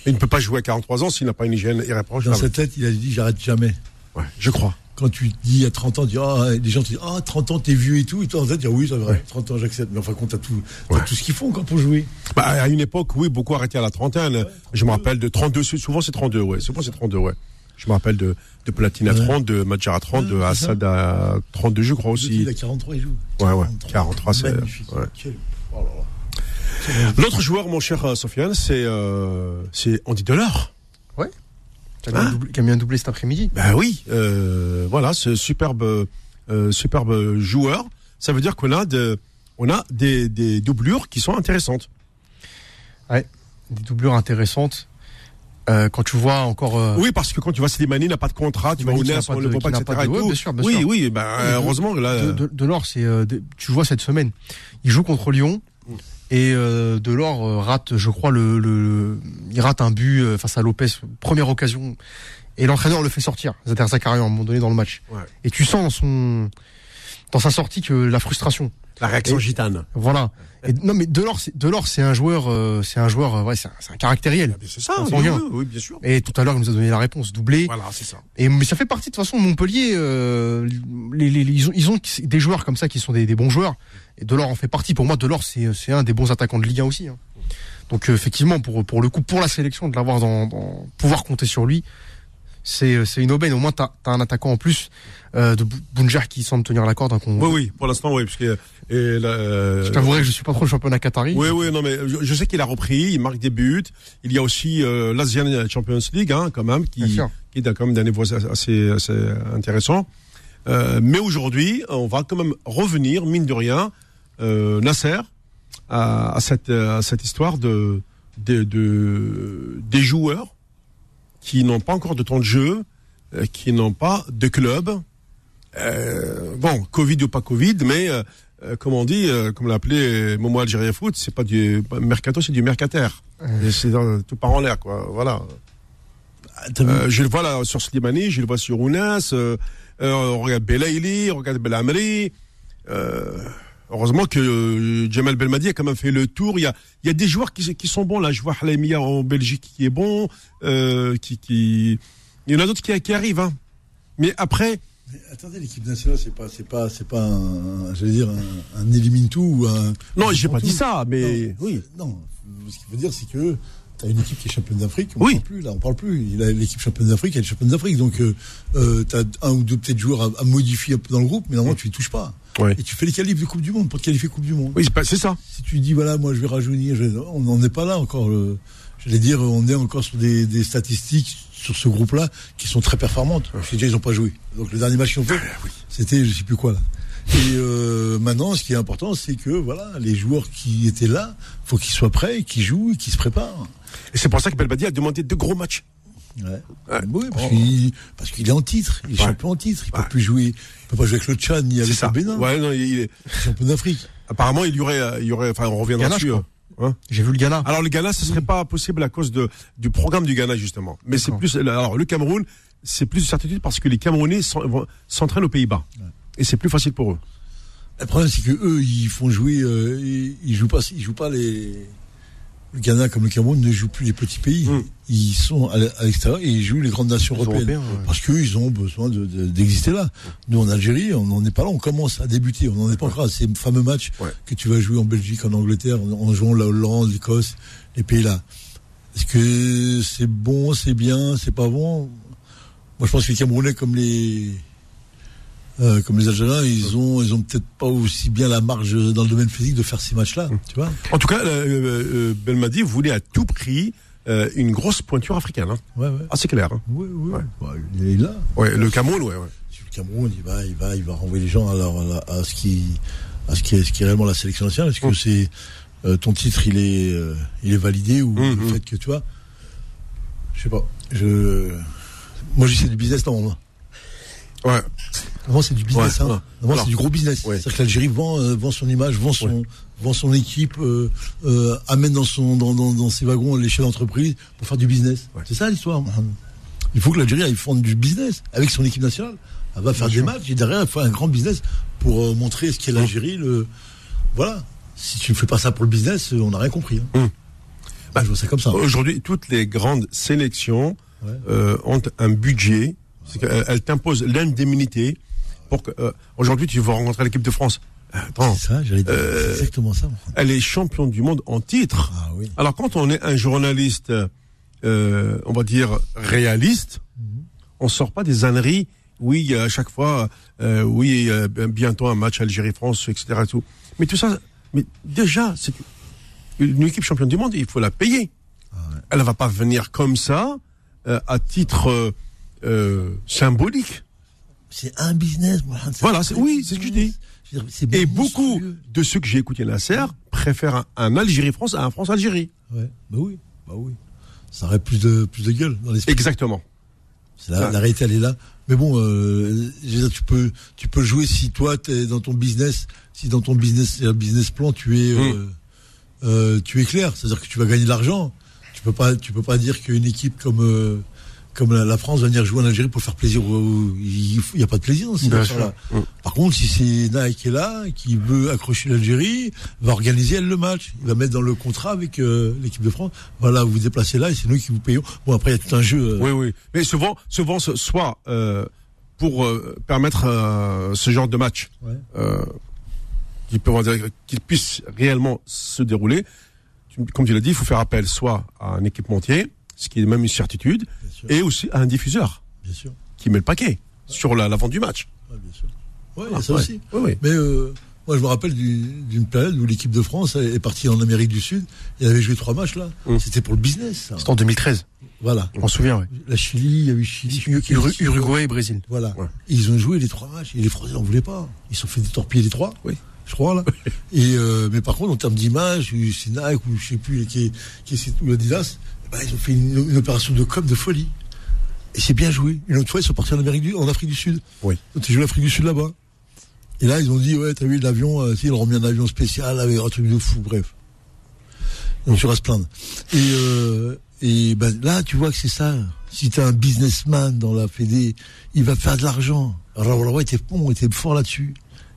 Il ne peut pas jouer à 43 ans s'il n'a pas une hygiène Dans irréprochable. sa tête, il a dit j'arrête jamais. Ouais, je crois. Quand tu dis à 30 ans, tu dis, ah, les gens te disent, ah, 30 ans, t'es vieux et tout. Et toi, en tête, tu dis, oui, c'est vrai, 30 ans, j'accepte. Mais enfin, compte, t'as tout, t'as Ouais. tout ce qu'il faut encore pour jouer. Bah, à une époque, oui, beaucoup arrêtaient à la trentaine. je me rappelle de 32, souvent c'est 32, ouais. Souvent c'est 32, ouais. Je me rappelle de, de Platine à Ouais. 30, de Madjar à 30, de Ouais. Assad à 32, je crois Il aussi. a 43, il joue. Ouais, ouais. 43, c'est- ouais. Quel- oh là là. L'autre joueur, mon cher euh, Sofiane, c'est euh, c'est Andy Delors. Qui a Hein a mis un doublé cet après-midi? Ben oui, euh, voilà, ce superbe, euh, superbe joueur. Ça veut dire qu'on a, de, on a des, des doublures qui sont intéressantes. Des doublures intéressantes. Euh, quand tu vois encore. Oui, parce que quand tu vois Slimani n'a pas de contrat, tu vois Ounas, on le voit pas, etc. pas de- ouais, bien sûr, bien oui, sûr. oui, ben, heureusement là. de, de, Delors, c'est tu vois cette semaine, il joue contre Lyon et euh, Delors euh, rate, je crois le, le il rate un but euh, face à Lopez, première occasion, et l'entraîneur le fait sortir, Zader Zakaria à un moment donné dans le match. Ouais. Et tu sens son dans sa sortie que la frustration. La réaction Et- gitane. Voilà. Et, non mais Delors, c'est- Delors c'est un joueur, euh, c'est un joueur, euh, ouais, c'est un, caractériel. C'est ça, oui, oui, oui, bien sûr. Et tout à l'heure, il nous a donné la réponse, doublé. Voilà, c'est ça. Et mais ça fait partie de toute façon de Montpellier. euh, les, les- les- ils, ont, ils ont des joueurs comme ça qui sont des, des bons joueurs. Et Delors en fait partie. Pour moi, Delors c'est c'est un des bons attaquants de Ligue 1 aussi. hein. Donc euh, effectivement, pour pour le coup, pour la sélection, de l'avoir dans, dans pouvoir compter sur lui, c'est c'est une aubaine. Au moins, t'as as un attaquant en plus euh, de Bou- Bounjar qui semble tenir la corde. hein, Oui, oui, pour l'instant, oui, parce que. Et là, euh, Je t'avouerai que je suis pas trop le championnat qatari. Oui, oui, non, mais je, je sais qu'il a repris, il marque des buts. Il y a aussi euh, l'Asian Champions League, hein, quand même, qui, qui est quand même d'un niveau assez, assez intéressant. Euh, mais aujourd'hui, on va quand même revenir, mine de rien, euh, Nasser, à, à cette, à cette histoire de, de, de- des joueurs qui n'ont pas encore de temps de jeu, euh, qui n'ont pas de club. Euh, bon, Covid ou pas Covid, mais euh, euh, comme on dit, euh, comme l'appelait Momo Algérie Foot, c'est pas du mercato, c'est du mercataire. Et C'est tout part en l'air, quoi. Voilà. Ah, Euh, je le vois là sur Slimani, je le vois sur Ounas, euh, euh, on regarde Belaïli, on regarde Belamri. Heureusement que euh, Jamal Belmadi a quand même fait le tour. Il y a, il y a des joueurs qui, qui sont bons là. Je vois Halemia en Belgique qui est bon. Euh, qui, qui... Il y en a d'autres qui, qui arrivent. Hein. Mais après, Mais Attendez, l'équipe nationale, c'est pas, c'est pas, c'est pas un, j'allais dire, un, un élimine tout ou un. non, j'ai pas tout. dit ça, mais Non, oui. Non, ce qu'il veut dire, c'est que t'as une équipe qui est championne d'Afrique. On Oui. parle plus, là, on parle plus. Il a l'équipe championne d'Afrique, elle est championne d'Afrique. Donc, euh, euh, t'as un ou deux peut-être joueurs à, à modifier un peu dans le groupe, mais normalement, tu les touches pas. Ouais. Et tu fais les qualifs de Coupe du Monde pour te qualifier Coupe du Monde. Oui, c'est ça. Si tu dis, voilà, moi, je vais rajeunir, je- on n'en est pas là encore. euh, J'allais dire, on est encore sur des, des statistiques sur ce groupe-là qui sont très performantes. Parce que déjà, ils n'ont pas joué. Donc, le dernier match qu'ils ont fait, c'était, je sais plus quoi, là. Et euh, maintenant, ce qui est important, c'est que voilà, les joueurs qui étaient là, faut qu'ils soient prêts, qu'ils jouent, et qu'ils se préparent. Et c'est pour ça que Belmadi a demandé de gros matchs. Ouais. Ouais. Oui, parce Oh. qu'il parce qu'il est en titre, il est Ouais. champion en titre, il Ouais. peut plus jouer, il peut pas jouer avec le Tchad ni avec le Bénin, Ouais, non, il, est- champion d'Afrique. apparemment, il y aurait, il y aurait, enfin, on reviendra Ghana, dessus. hein. J'ai vu le Ghana. Alors le Ghana, ce serait pas possible à cause de du programme du Ghana justement. Mais c'est plus alors le Cameroun, c'est plus de certitude parce que les Camerounais s'entraînent aux Pays-Bas et c'est plus facile pour eux. Le problème, c'est que eux, ils font jouer, euh, ils, ils jouent pas, ils jouent pas les. Le Ghana comme le Cameroun ne jouent plus les petits pays. Mm. Ils sont à l'extérieur et ils jouent les grandes nations européennes. Ouais. Parce qu'eux, ils ont besoin de- de- d'exister là. Nous, en Algérie, on n'en est pas là. On commence à débuter. On n'en est pas encore à ces fameux matchs Ouais. que tu vas jouer en Belgique, en Angleterre, en, en jouant la Hollande, l'Écosse, les pays là. Est-ce que c'est bon, c'est bien, c'est pas bon? Moi, je pense que les Camerounais, comme les euh, comme les Algériens, ils ont ils ont peut-être pas aussi bien la marge dans le domaine physique de faire ces matchs-là, tu vois En tout cas, euh, euh, Belmadi voulait à tout prix euh, une grosse pointure africaine. Hein. Ouais, ouais. Ah, c'est clair. Hein. Ouais, ouais. Ouais. Bah, il est là. Ouais, le Cameroun, ouais, ouais. Sur le Cameroun, il va, il va, il va renvoyer les gens à, leur- à la- à ce qui, à ce qui est, ce qui est réellement la sélection nationale. Est-ce que Mm. c'est euh, ton titre, il est, euh, il est validé ou Mm, le fait que tu vois, je sais pas. Je, moi, j'essaie du business normalement. Ouais. Normalement, c'est du business. Ouais, hein. Normalement, Alors, c'est du gros business. ouais. C'est-à-dire que l'Algérie vend, euh, vend son image, vend son, vend son équipe, euh, euh, amène dans son, dans, dans, dans ses wagons les chefs d'entreprise pour faire du business. C'est ça l'histoire. Il faut que l'Algérie aille fondre du business avec son équipe nationale. Elle va faire des matchs et derrière, elle fait un grand business pour montrer ce qu'est l'Algérie. Le... Voilà. Si tu ne fais pas ça pour le business, on n'a rien compris. hein. Bah, je vois ça comme ça. Aujourd'hui, toutes les grandes sélections ont un budget. C'est qu'elles elles t'imposent l'indemnité pour que. euh, Aujourd'hui, tu vas rencontrer l'équipe de France. Attends, C'est ça, j'allais dire. Euh, C'est exactement ça. Elle est championne du monde en titre. Ah oui. Alors quand on est un journaliste, euh, on va dire réaliste, on sort pas des âneries. Oui, à chaque fois, euh, oui, euh, bientôt un match Algérie-France, etc. et tout. Mais tout ça, mais déjà, c'est une équipe championne du monde, il faut la payer. Elle va pas venir comme ça, euh, à titre euh, symbolique. C'est un business. Mohamed. Voilà, oui, c'est ce que je dis. Je dire, Et beaucoup de ceux que j'ai écoutés Nasser préfèrent un, un Algérie-France à un France-Algérie. Ouais, bah oui, bah oui. Ça aurait plus de plus de gueule dans l'esprit. Exactement. La, Ouais. la réalité elle est là. Mais bon, euh, dire, tu peux tu peux jouer si toi t'es dans ton business, si dans ton business business plan tu es euh, Mm. euh, tu es clair, c'est-à-dire que tu vas gagner de l'argent. Tu peux pas tu peux pas dire qu'une équipe comme comme la, la France va venir jouer en Algérie pour faire plaisir. Il n'y a pas de plaisir dans ces affaires-là. Mm. Par contre, si c'est Nike qui est là, qui veut accrocher l'Algérie, va organiser elle le match. Il va mettre dans le contrat avec euh, l'équipe de France. Voilà, vous vous déplacez là et c'est nous qui vous payons. Bon, après, il y a tout un jeu. euh, Oui, oui. Mais souvent, souvent, soit euh, pour euh, permettre euh, ce genre de match Ouais. euh, qui peut- qu'il puisse réellement se dérouler. Comme tu l'as dit, il faut faire appel soit à un équipementier, ce qui est même une certitude, et aussi à un diffuseur Bien sûr. qui met le paquet sur la, la vente du match. Ouais, bien sûr. Ouais, il y a ça Ouais. aussi. Oui, oui. Mais euh, moi, je me rappelle du- d'une période où l'équipe de France est partie en Amérique du Sud. Il avait joué trois matchs là. Mm. C'était pour le business. C'était en 2013. Voilà. On se souvient, ouais. La Chili, il y a eu Chili. Uru- Uruguay et Brésil. Voilà. Et ils ont joué les trois matchs et les Français n'en voulaient pas. Ils se sont fait détorpiller les trois. Oui. Je crois là. et euh, mais par contre en termes d'image, Nike ou je sais plus qui est qui est ou Adidas, bah, ils ont fait une, une opération de com de folie. Et c'est bien joué. Une autre fois ils sont partis en Amérique du en Afrique du Sud. Oui. Tu joué l'Afrique du Sud là-bas. Et là ils ont dit ouais t'as vu l'avion, euh, ils ont remis un avion spécial avec un truc de fou. Bref. Donc tu vas se plaindre. Et euh, et ben là tu vois que c'est ça. Si t'es un businessman dans la Fédé, il va faire de l'argent. Raoult était bon, était fort là-dessus.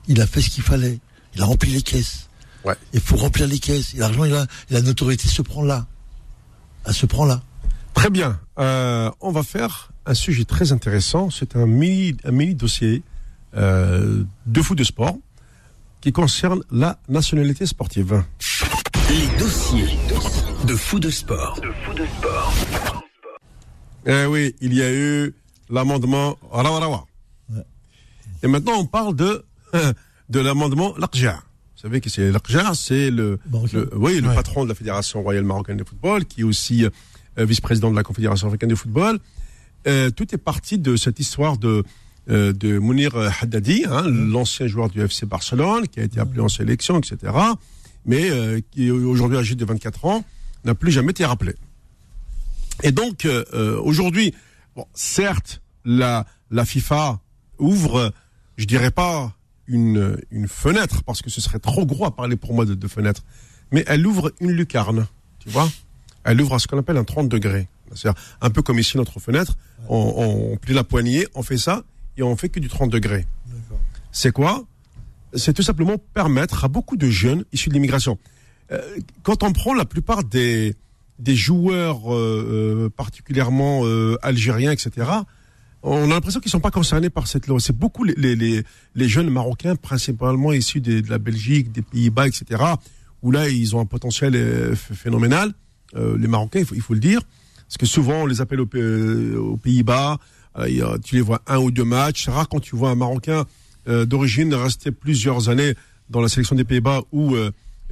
Il a fait ce qu'il fallait. Il a rempli les caisses. Ouais. Il faut remplir les caisses. Et l'argent, il a, et la notoriété se prend là. Elle se prend là. Très bien. Euh, on va faire un sujet très intéressant. C'est un mini, un mini dossier euh, de foot de sport qui concerne la nationalité sportive. Les dossiers de fou de sport. Eh oui, il y a eu l'amendement Rawarawa. Ouais. Et maintenant, on parle de, [laughs] de l'amendement Larjar. Vous savez que c'est Larjar, c'est le, oui, le Ouais. patron de la Fédération royale marocaine de football, qui est aussi euh, vice-président de la Confédération africaine de football. Euh, tout est parti de cette histoire de, euh, de Mounir Haddadi, hein, l'ancien joueur du FC Barcelone, qui a été appelé en sélection, etc., mais euh, qui est aujourd'hui âgé de 24 ans, n'a plus jamais été rappelé. Et donc euh, aujourd'hui, bon, certes, la, la FIFA ouvre, je dirais pas une, une fenêtre parce que ce serait trop gros à parler pour moi de, de fenêtre, mais elle ouvre une lucarne, tu vois. Elle ouvre à ce qu'on appelle un 30 degrés. C'est-à-dire un peu comme ici notre fenêtre, on, on plie la poignée, on fait ça et on fait que du 30 degrés. C'est quoi? C'est tout simplement permettre à beaucoup de jeunes issus de l'immigration. Euh, quand on prend la plupart des, des joueurs euh, euh, particulièrement algériens, etc., on a l'impression qu'ils sont pas concernés par cette loi. C'est beaucoup les, les, les, jeunes marocains, principalement issus de, la Belgique, des Pays-Bas, etc., où là, ils ont un potentiel phénoménal. les Marocains, il faut, il faut, le dire, parce que souvent, on les appelle aux, aux Pays-Bas, tu les vois un ou deux matchs. C'est rare quand tu vois un Marocain d'origine rester plusieurs années dans la sélection des Pays-Bas ou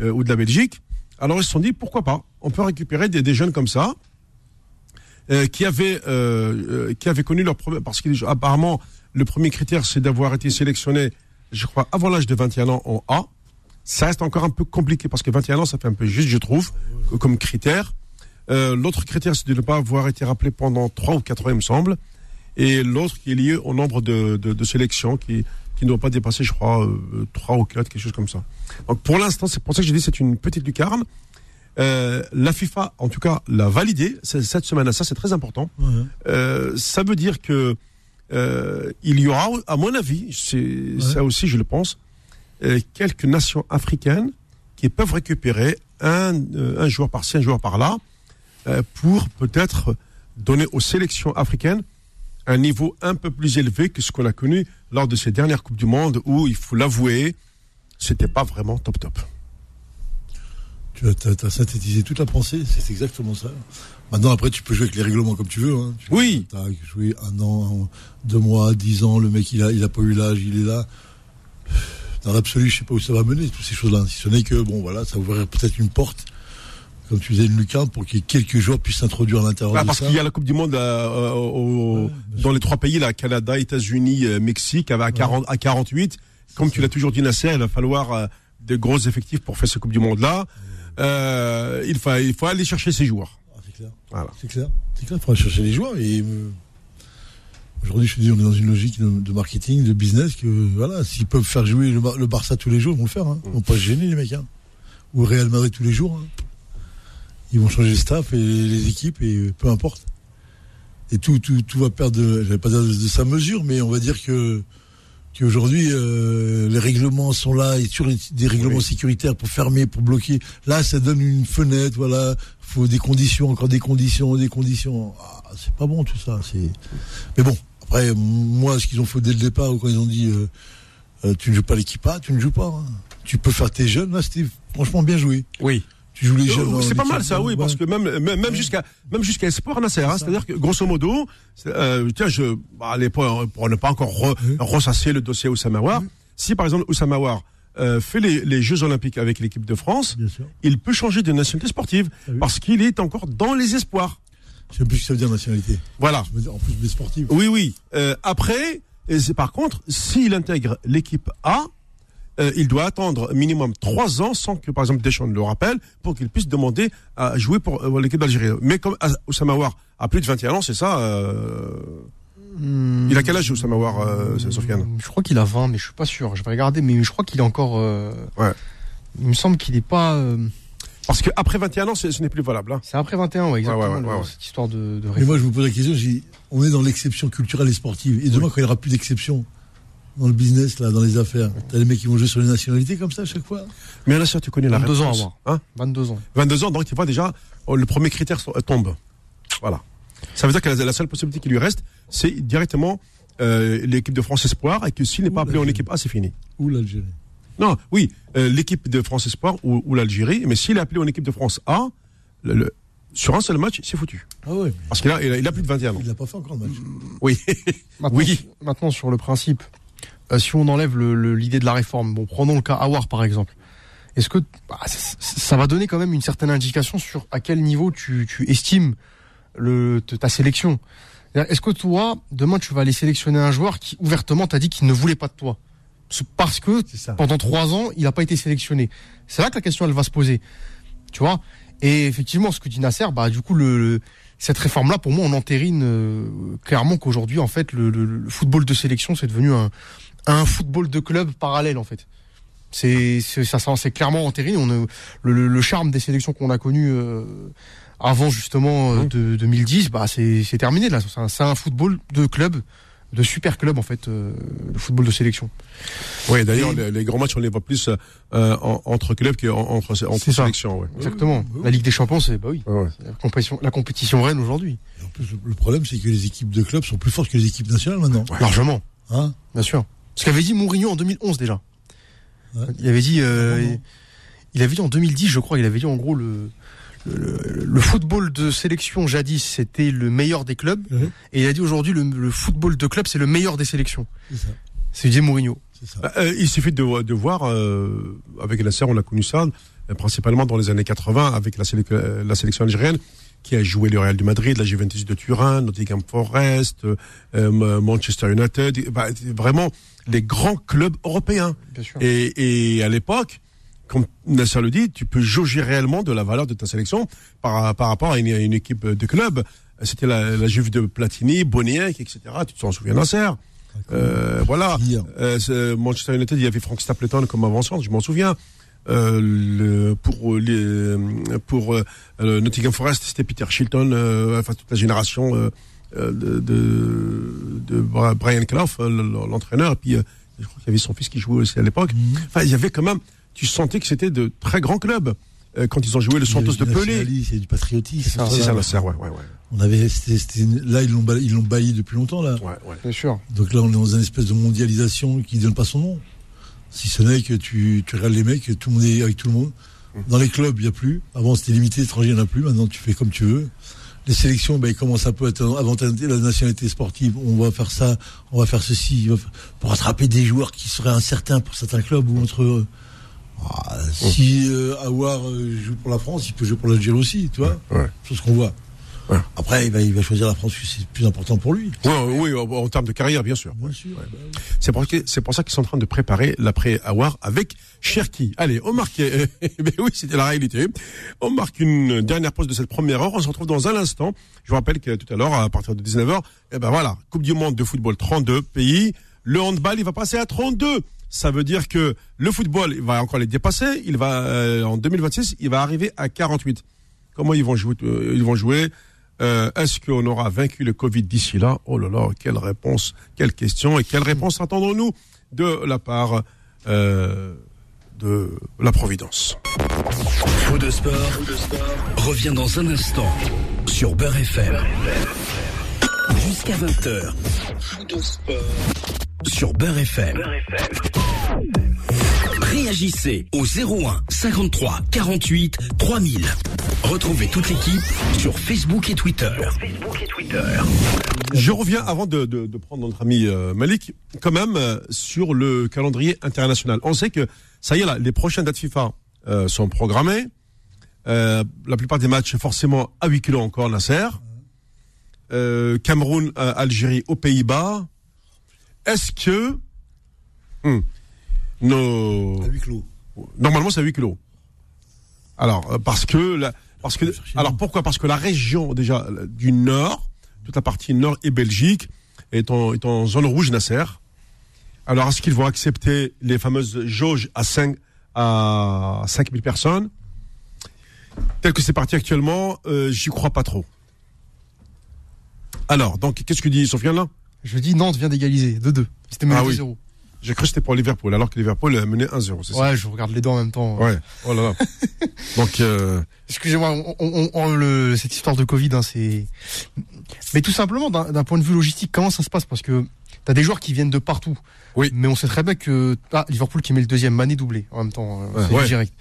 euh, ou de la Belgique. Alors ils se sont dit pourquoi pas? On peut récupérer des, jeunes comme ça euh, qui avaient euh, qui avaient connu leur problème parce qu'apparemment le premier critère c'est d'avoir été sélectionné, je crois, avant l'âge de 21 ans en A. Ça reste encore un peu compliqué parce que 21 ans ça fait un peu juste, je trouve, comme critère. l'autre critère c'est de ne pas avoir été rappelé pendant 3 ou 4 ans, il me semble. Et l'autre qui est lié au nombre de, de, de sélections qui qui ne doit pas dépasser, je crois, euh, 3 ou 4, quelque chose comme ça. Donc pour l'instant, c'est pour ça que j'ai dit c'est une petite lucarne. Euh, la FIFA, en tout cas, l'a validé cette semaine. Ça, c'est très important. Euh, ça veut dire que euh, il y aura, à mon avis, c'est ça aussi, je le pense, euh, quelques nations africaines qui peuvent récupérer un, un joueur par-ci, un joueur par-là, pour peut-être donner aux sélections africaines un niveau un peu plus élevé que ce qu'on a connu lors de ces dernières Coupes du Monde où, il faut l'avouer, c'était pas vraiment top top. Tu as, synthétisé toute la pensée, c'est exactement ça. Maintenant, après, tu peux jouer avec les règlements comme tu veux. Hein. oui. Tu as joué un an, deux mois, dix ans, le mec, il a, il a pas eu l'âge, il est là. Dans l'absolu, je sais pas où ça va mener, toutes ces choses-là. Si ce n'est que, bon, voilà, ça ouvrirait peut-être une porte comme tu disais, une lucarne pour que quelques joueurs puissent s'introduire à l'intérieur bah, parce qu'il y a la Coupe du Monde euh, au, dans les trois pays, là, Canada, États-Unis, euh, Mexique, à, 40, à 48. Comme tu l'as toujours dit, Nasser, il va falloir euh, de gros effectifs pour faire cette Coupe du Monde-là. Euh, il, faut, il faut aller chercher ces joueurs. Ah, c'est clair. Voilà. C'est clair. C'est clair, il faut aller chercher les joueurs. Et aujourd'hui, je te dis, on est dans une logique de, marketing, de business, que voilà, s'ils peuvent faire jouer le, Barça tous les jours, ils vont le faire. Hein. Ils vont pas se gêner, les mecs. Hein. Ou Real Madrid tous les jours. Hein ils vont changer le staff et les équipes et peu importe. Et tout, tout, tout va perdre, je vais pas dire de, sa mesure, mais on va dire que qu'aujourd'hui euh, les règlements sont là et sur des règlements sécuritaires pour fermer, pour bloquer. Là, ça donne une fenêtre, voilà. Faut des conditions, encore des conditions, des conditions. Ah, c'est pas bon tout ça. C'est. Mais bon, après, moi, ce qu'ils ont fait dès le départ, quand ils ont dit euh, euh, tu ne joues pas l'équipe A, tu ne joues pas. Hein. Tu peux faire tes jeunes. Là, c'était franchement bien joué. Oui. Euh, c'est pas mal ça, oui, parce que même même, jusqu'à même jusqu'à espoir Nasser, hein, c'est-à-dire que grosso modo, euh, tiens, je bah, pour ne pas encore ressasser le dossier Oussama si par exemple Oussama euh, fait les, les, Jeux Olympiques avec l'équipe de France, il peut changer de nationalité sportive ah parce qu'il est encore dans les espoirs. Je sais plus ce que ça veut dire nationalité. Voilà. en plus des sportifs. Oui, oui. Euh, après, et par contre, s'il intègre l'équipe A, euh, il doit attendre minimum trois ans sans que, par exemple, Deschamps le rappelle pour qu'il puisse demander à jouer pour euh, l'équipe d'Algérie. Mais comme Oussama War a plus de 21 ans, c'est ça euh... Hmm. Il a quel âge Oussama War, euh, Sofiane? Je crois qu'il a 20, mais je suis pas sûr. Je vais regarder, mais je crois qu'il est encore... Euh, ouais. Il me semble qu'il n'est pas... Parce qu'après 21 ans, ce n'est plus valable. Hein. C'est après 21, ouais, exactement. cette histoire de, de Mais moi, je vous pose la question, on est dans l'exception culturelle et sportive. Et demain, quand il n'y aura plus d'exception, dans le business, là, dans les affaires. T'as les mecs qui vont jouer sur les nationalités comme ça à chaque fois. Mais là, ça, tu connais la 22 réponse. ans, hein 22 ans. 22 ans, donc tu vois déjà, oh, le premier critère tombe. Voilà. Ça veut dire que la, seule possibilité qui lui reste, c'est directement euh, l'équipe de France Espoir et que s'il n'est pas appelé en équipe A, c'est fini. Ou l'Algérie. Non, oui, euh, l'équipe de France Espoir ou, l'Algérie, mais s'il est appelé en équipe de France A, le, sur un seul match, c'est foutu. Ah ouais. Parce qu'il a, il a, plus de 21 ans. Il n'a pas fait encore de match. Oui. [laughs] oui. Maintenant, sur le principe, si on enlève l'idée de la réforme, bon, prenons le cas Awar par exemple. Est-ce que bah, ça, va donner quand même une certaine indication sur à quel niveau tu, estimes le, ta sélection? Est-ce que toi, demain, tu vas aller sélectionner un joueur qui ouvertement t'a dit qu'il ne voulait pas de toi? Parce que pendant trois ans, il n'a pas été sélectionné. C'est là que la question elle va se poser, tu vois? Et effectivement, ce que dit Nasser, bah du coup le, cette réforme-là, pour moi, on entérine euh, clairement qu'aujourd'hui, en fait, le, le, football de sélection, c'est devenu un, un football de club parallèle en fait. C'est ça, c'est clairement entériné. On le, le, charme des sélections qu'on a connues euh, avant justement euh, de 2010, bah c'est terminé là. C'est un, football de club de super clubs en fait, euh, le football de sélection. Oui, d'ailleurs, les, les grands matchs, on les voit plus euh, en- entre clubs qu'entre entre ça. sélections. Ouais. Exactement. oui, oui. La Ligue des Champions, c'est bah oui, ouais. c'est la compétition, la compétition reine aujourd'hui. En plus, le- le problème, c'est que les équipes de clubs sont plus fortes que les équipes nationales maintenant. Largement, Hein? Bien sûr. Ce qu'avait dit Mourinho en 2011 déjà. Ouais. Il avait dit, euh, Vraiment. il, il avait dit en 2010, je crois, il avait dit en gros le le, le football de sélection jadis c'était le meilleur des clubs et il a dit aujourd'hui le, le football de club c'est le meilleur des sélections. C'est ça. C'est dit Mourinho. C'est ça. Bah, euh, il suffit de, de voir, euh, avec la on a connu ça, euh, principalement dans les années 80, avec la, sélec- euh, la sélection algérienne, qui a joué le Real de Madrid, la Juventus de Turin, Nottingham Forest, euh, euh, Manchester United, bah, vraiment les grands clubs européens. Et, et à l'époque, comme Nasser le dit, tu peux jauger réellement de la valeur de ta sélection par, par rapport à une, une équipe de club. C'était la, la Juve de Platini, Boniek, etc. Tu t'en souviens, Nasser? Euh, Voilà. Euh, Manchester United, il y avait Frank Stapleton comme avant-centre, je m'en souviens. Euh, le, pour les, pour euh, Nottingham Forest, c'était Peter Shilton, euh, enfin toute la génération euh, de, de, Brian Clough, euh, l'entraîneur, et puis euh, je crois qu'il y avait son fils qui jouait aussi à l'époque. Mhm. Enfin, il y avait quand même, tu sentais que c'était de très grands clubs euh, quand ils ont joué le Santos de Pelé. C'est du patriotisme. C'est ça, C'est ça, ouais, ouais, ouais. On avait, là, ils l'ont, ils l'ont bailli depuis longtemps, là. ouais, ouais. Bien sûr. Donc là, on est dans une espèce de mondialisation qui donne pas son nom. Si ce n'est que tu, tu regardes les mecs, tout le monde est avec tout le monde. Dans les clubs, il n'y a plus. Avant, c'était limité, étranger, il n'y en a plus. Maintenant, tu fais comme tu veux. Les sélections, ben, ils commencent un peu à être avantager la nationalité sportive? On va faire ça, on va faire ceci, pour attraper des joueurs qui seraient incertains pour certains clubs ou entre eux. Ah, si euh, Aouar euh, joue pour la France, il peut jouer pour l'Algérie aussi, tu vois? Ouais. C'est ce qu'on voit. Ouais. Après, il va, il va choisir la France, parce que c'est plus important pour lui. Ouais, oui, en, en termes de carrière, bien sûr. Bien sûr. C'est pour, que- c'est pour ça qu'ils sont en train de préparer l'après Awar avec Cherki. Allez, on marque. euh, [laughs] ben oui, c'était la réalité. On marque une dernière pause de cette première heure. On se retrouve dans un instant. Je vous rappelle que tout à l'heure, à partir de 19h, eh ben voilà, Coupe du Monde de football, 32 pays. Le handball, il va passer à 32. Ça veut dire que le football, il va encore les dépasser. Il va euh, en 2026, il va arriver à 48. Comment ils vont jouer euh, Ils vont jouer? Euh, Est-ce qu'on aura vaincu le Covid d'ici là? Oh là là, quelle réponse, quelle question et quelle réponse attendons-nous de la part euh, de la Providence? Faux de sport, revient dans un instant sur Beurre FM. Jusqu'à 20h. Faux de sport sur Beurre FM. Réagissez au 01 53 48 3000. Retrouvez toute l'équipe sur Facebook et Twitter. Je reviens avant de, de- de prendre notre ami euh, Malik, quand même euh, sur le calendrier international. On sait que ça y est là, les prochaines dates FIFA euh, sont programmées. Euh, la plupart des matchs forcément à 8 kilos encore Nasser. Euh, Cameroun, euh, Algérie aux Pays-Bas. Est-ce que Hmm. Nos À huis clos. Normalement, c'est à 8 kilos. Alors, euh, parce que, la- parce que, alors pourquoi? Parce que la région déjà euh, du nord, toute la partie nord et Belgique est en, est en zone rouge Nasser. Alors, est-ce qu'ils vont accepter les fameuses jauges à 5 à 5000 personnes? Tel que c'est parti actuellement, euh, j'y crois pas trop. Alors, donc, qu'est-ce que dit Sofiane là? Je dis Nantes vient d'égaliser 2-2. C'était mené Ah oui. 2-0. J'ai cru que c'était pour Liverpool, alors que Liverpool a mené 1-0, c'est ça Ouais, je regarde les deux en même temps. Ouais. Oh là là. [laughs] donc, euh, Excusez-moi, on, on- on- le, cette histoire de Covid, hein, c'est. Mais tout simplement, d'un point de vue logistique, comment ça se passe? Parce que t'as des joueurs qui viennent de partout. Oui. Mais on sait très bien que ah, Liverpool qui met le deuxième, Mané doublé en même temps, euh, Ouais. c'est Ouais. direct.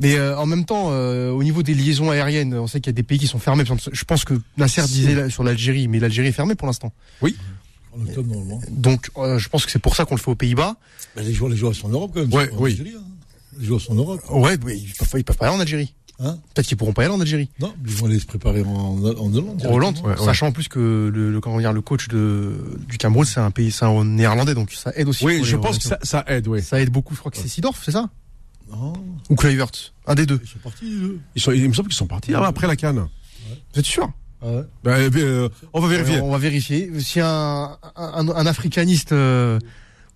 Mais euh, en même temps, euh, au niveau des liaisons aériennes, on sait qu'il y a des pays qui sont fermés. Je pense que Nasser disait là, sur l'Algérie, mais l'Algérie est fermée pour l'instant. En octobre, normalement. Donc, euh, je pense que c'est pour ça qu'on le fait aux Pays-Bas. Ben, les joueurs, les joueurs sont en Europe quand même. Ouais, oui. Algérie, hein. Les joueurs sont en Europe. Ouais, oui, ils peuvent, pas- ils peuvent pas aller en Algérie. Hein Peut-être qu'ils pourront pas y aller en Algérie. non, ils vont aller se préparer en, en Hollande. En Hollande. Ouais, ouais. sachant en plus que le, le, comment dire, le coach de, du Cameroun, c'est un pays, c'est un néerlandais, donc ça aide aussi. oui, je pense que ça, ça aide, oui. Ça aide beaucoup, je crois que c'est Sidorf, c'est ça Non, Ou Kluivert Un des deux. ils sont partis, les deux. Ils sont, il me semble qu'ils sont partis ah, après la canne. Vous êtes sûr? Ouais. Ben, euh, on va vérifier. On va vérifier. A un, un, un africaniste euh,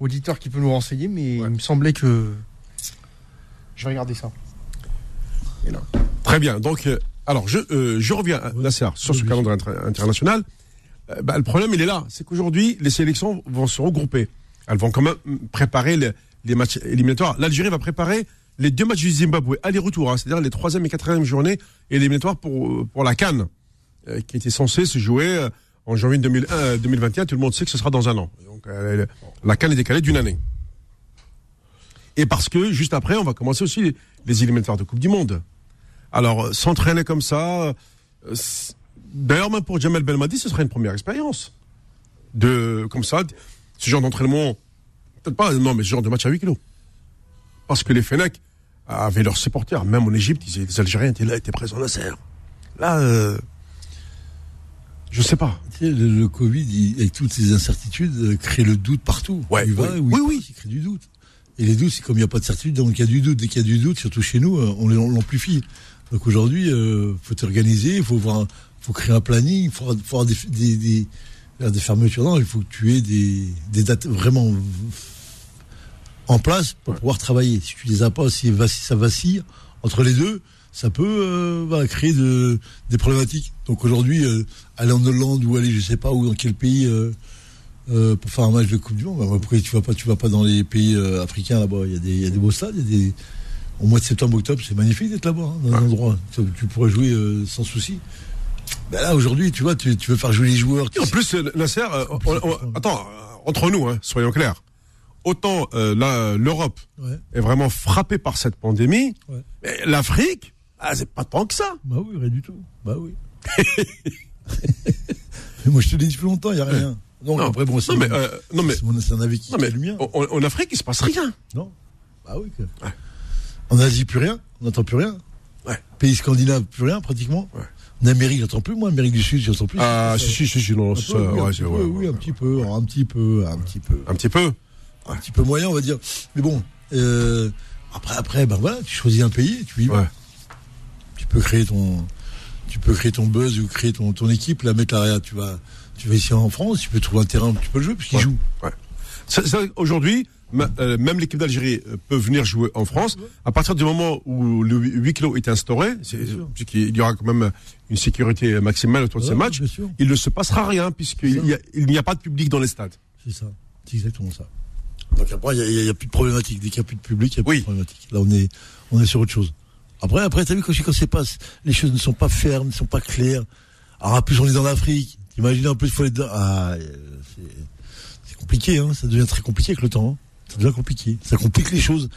auditeur qui peut nous renseigner, mais il me semblait que. Je vais regarder ça. Très bien. Donc, euh, alors, je, euh, je reviens, Ouais. Nasser, sur ce Oui, calendrier inter- international. Euh, bah, le problème, il est là. C'est qu'aujourd'hui, les sélections vont se regrouper. Elles vont quand même préparer les, les matchs éliminatoires. L'Algérie va préparer les deux matchs du Zimbabwe, aller-retour, hein, c'est-à-dire les troisième et quatrième journées éliminatoires pour, pour la Cannes, euh, qui était censée se jouer euh, en janvier 2001, 2021. Tout le monde sait que ce sera dans un an. Donc, euh, la Cannes est décalée d'une année. Et parce que juste après, on va commencer aussi les, éliminatoires de Coupe du Monde. Alors, euh, s'entraîner comme ça, euh, d'ailleurs même pour Jamel Belmadi, ce serait une première expérience. De, comme ça, ce genre d'entraînement, peut-être pas, non, mais ce genre de match à 8 kilos. Parce que les Fenech avaient leurs supporters, même en Égypte, les Algériens étaient là, étaient présents à la serre. Là, euh, je sais pas. Tu sais, le, le Covid, il- avec toutes ces incertitudes, euh, crée le doute partout. Ouais, il va, oui. où il Oui, oui. Il crée du doute. Et les doutes, c'est comme il n'y a pas de certitude, donc il y a du doute. Dès qu'il y a du doute, surtout chez nous, euh, on l'amplifie. Donc aujourd'hui, euh, faut t'organiser, il faut voir, faut créer un planning, il faut avoir, faut avoir des, des, des, fermetures. Non, il faut que tu aies des, des dates vraiment en place pour pouvoir travailler. Si tu les as pas, si ça vacille entre les deux, ça peut euh, créer de, des problématiques. Donc aujourd'hui, euh, aller en Hollande ou aller je sais pas où dans quel pays euh, pour faire un match de Coupe du Monde, bah, pourquoi tu vas pas tu vas pas dans les pays africains là-bas Il y a des il y a des beaux stades, il y a des au mois de septembre octobre, c'est magnifique d'être là-bas hein, dans un endroit. Tu, tu pourrais jouer sans souci. Ben là aujourd'hui, tu vois, tu, tu veux faire jouer les joueurs. En sais- plus, Nasser, on- on- attends, entre nous, hein, soyons clairs. Autant euh, l'Europe Ouais. est vraiment frappée par cette pandémie, Ouais. l'Afrique, ah, c'est pas tant que ça. Bah oui, rien du tout. Bah oui. [laughs] Mais moi je te l'ai dit depuis longtemps, il n'y a rien. Non. après bon, c'est Non mais, euh, non mais, c'est un avis qui non, mais est le mien. en, en Afrique, il se passe rien. Non Bah oui. que- En Asie, plus rien. On n'entend plus rien. Ouais. Pays scandinaves, plus rien pratiquement. Ouais. En Amérique, j'entends plus. Moi, Amérique du Sud, j'entends plus. Ah, si, si, si, si, non, c'est ça, oui, un petit peu, un petit peu, un petit peu, un petit peu, Un petit peu. un petit peu moyen, on va dire. Mais bon, euh, après, après, ben voilà, tu choisis un pays, tu y vas. Ouais. Tu peux créer ton, tu peux créer ton buzz ou créer ton, ton équipe, la mettre là, tu vas, tu vas ici en France, tu peux trouver un terrain où tu peux le jouer puisqu'ils Ouais. jouent. Ça- ça, Aujourd'hui, euh, même l'équipe d'Algérie euh, peut venir jouer en France. À partir du moment où le huis clos est instauré, c'est- puisqu'il y aura quand même une sécurité maximale autour de ces matchs, il ne se passera rien puisqu'il a- il n'y a pas de public dans les stades. C'est ça. C'est exactement ça. Donc après, il n'y il a plus de problématique. Dès qu'il n'y a plus de public, il n'y a plus Oui. de problématique. Là, on est, on est sur autre chose. Après, après, t'as vu quand, quand c'est pas, les choses ne sont pas fermes, ne sont pas claires. Alors, en plus, on est dans l'Afrique. T'imagines, en plus, il faut dans, ah, c'est, compliqué, hein. Ça devient très compliqué avec le temps, hein. Ça devient compliqué. Ça complique les choses.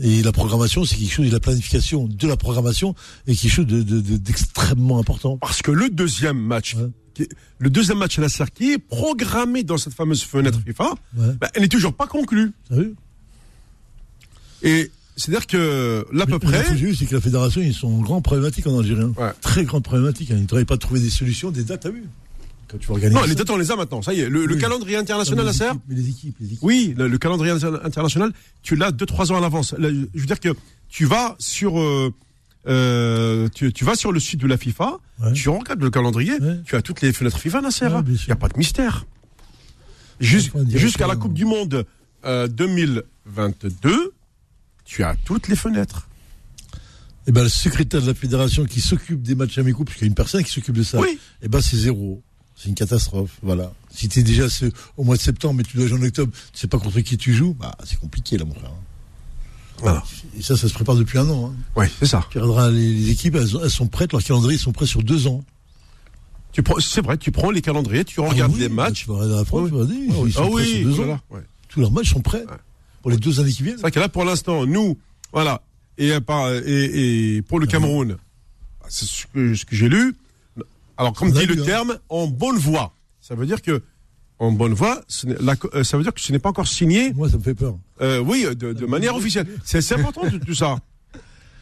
Et la programmation, c'est quelque chose, et la planification de la programmation est quelque chose de, de- de- d'extrêmement important. Parce que le deuxième match, Ouais. qui est- le deuxième match à la Serre qui est programmé dans cette fameuse fenêtre FIFA, Ouais. bah, elle n'est toujours pas conclue. Vu? Et c'est-à-dire que l'à peu Mais près, L'info que j'ai c'est que la fédération, ils sont en grande problématique en Algérie. hein. Ouais. Très grande problématique. hein. Ils ne travaillent pas à trouver des solutions, des dates, t'as vu Quand tu organises. non, les dates on les a maintenant. Ça y est, le, calendrier Non, international mais la équipes, Mais les équipes, les équipes. Oui, le, le calendrier inter- international, tu l'as deux trois ans à l'avance. Je veux dire que tu vas sur euh, euh, tu, tu vas sur le site de la FIFA, Ouais. tu regardes le calendrier, Ouais. tu as toutes les fenêtres FIFA, Nasser. Il n'y a pas de mystère. Jus- Jusqu'à la Coupe du Monde euh, 2022, tu as toutes les fenêtres. Et ben, le secrétaire de la fédération qui s'occupe des matchs amicaux, parce qu'il y a une personne qui s'occupe de ça. Oui. Et ben, c'est zéro. C'est une catastrophe. Voilà. Si t'es déjà ce- au mois de septembre, mais tu dois jouer en octobre, tu sais pas contre qui tu joues, bah, c'est compliqué, là, mon frère. Voilà. Et ça, ça se prépare depuis un an. Hein. Oui, c'est ça. Tu regarderas les, les équipes, elles, elles sont prêtes, leur calendrier, ils sont prêts sur deux ans. Tu prends, c'est vrai, tu prends les calendriers, tu regardes Ah oui, les matchs. Tu vas regarder la France, Oui. tu vas dire, Ah oui, ils sont ah prêts oui, sur deux ans. là là, ouais. Tous leurs matchs sont prêts Ouais. Pour les deux années qui viennent. C'est vrai que là, pour l'instant, nous, voilà, et, euh, et, et pour le Cameroun, bah, c'est ce que, ce que j'ai lu. Alors, comme dit lu, le hein. terme, en bonne voie. Ça veut dire que, en bonne voie, ce n'est- la co- euh, ça veut dire que ce n'est pas encore signé, Moi, ça me fait peur. euh, oui, de, de manière officielle. C'est important tout, ça.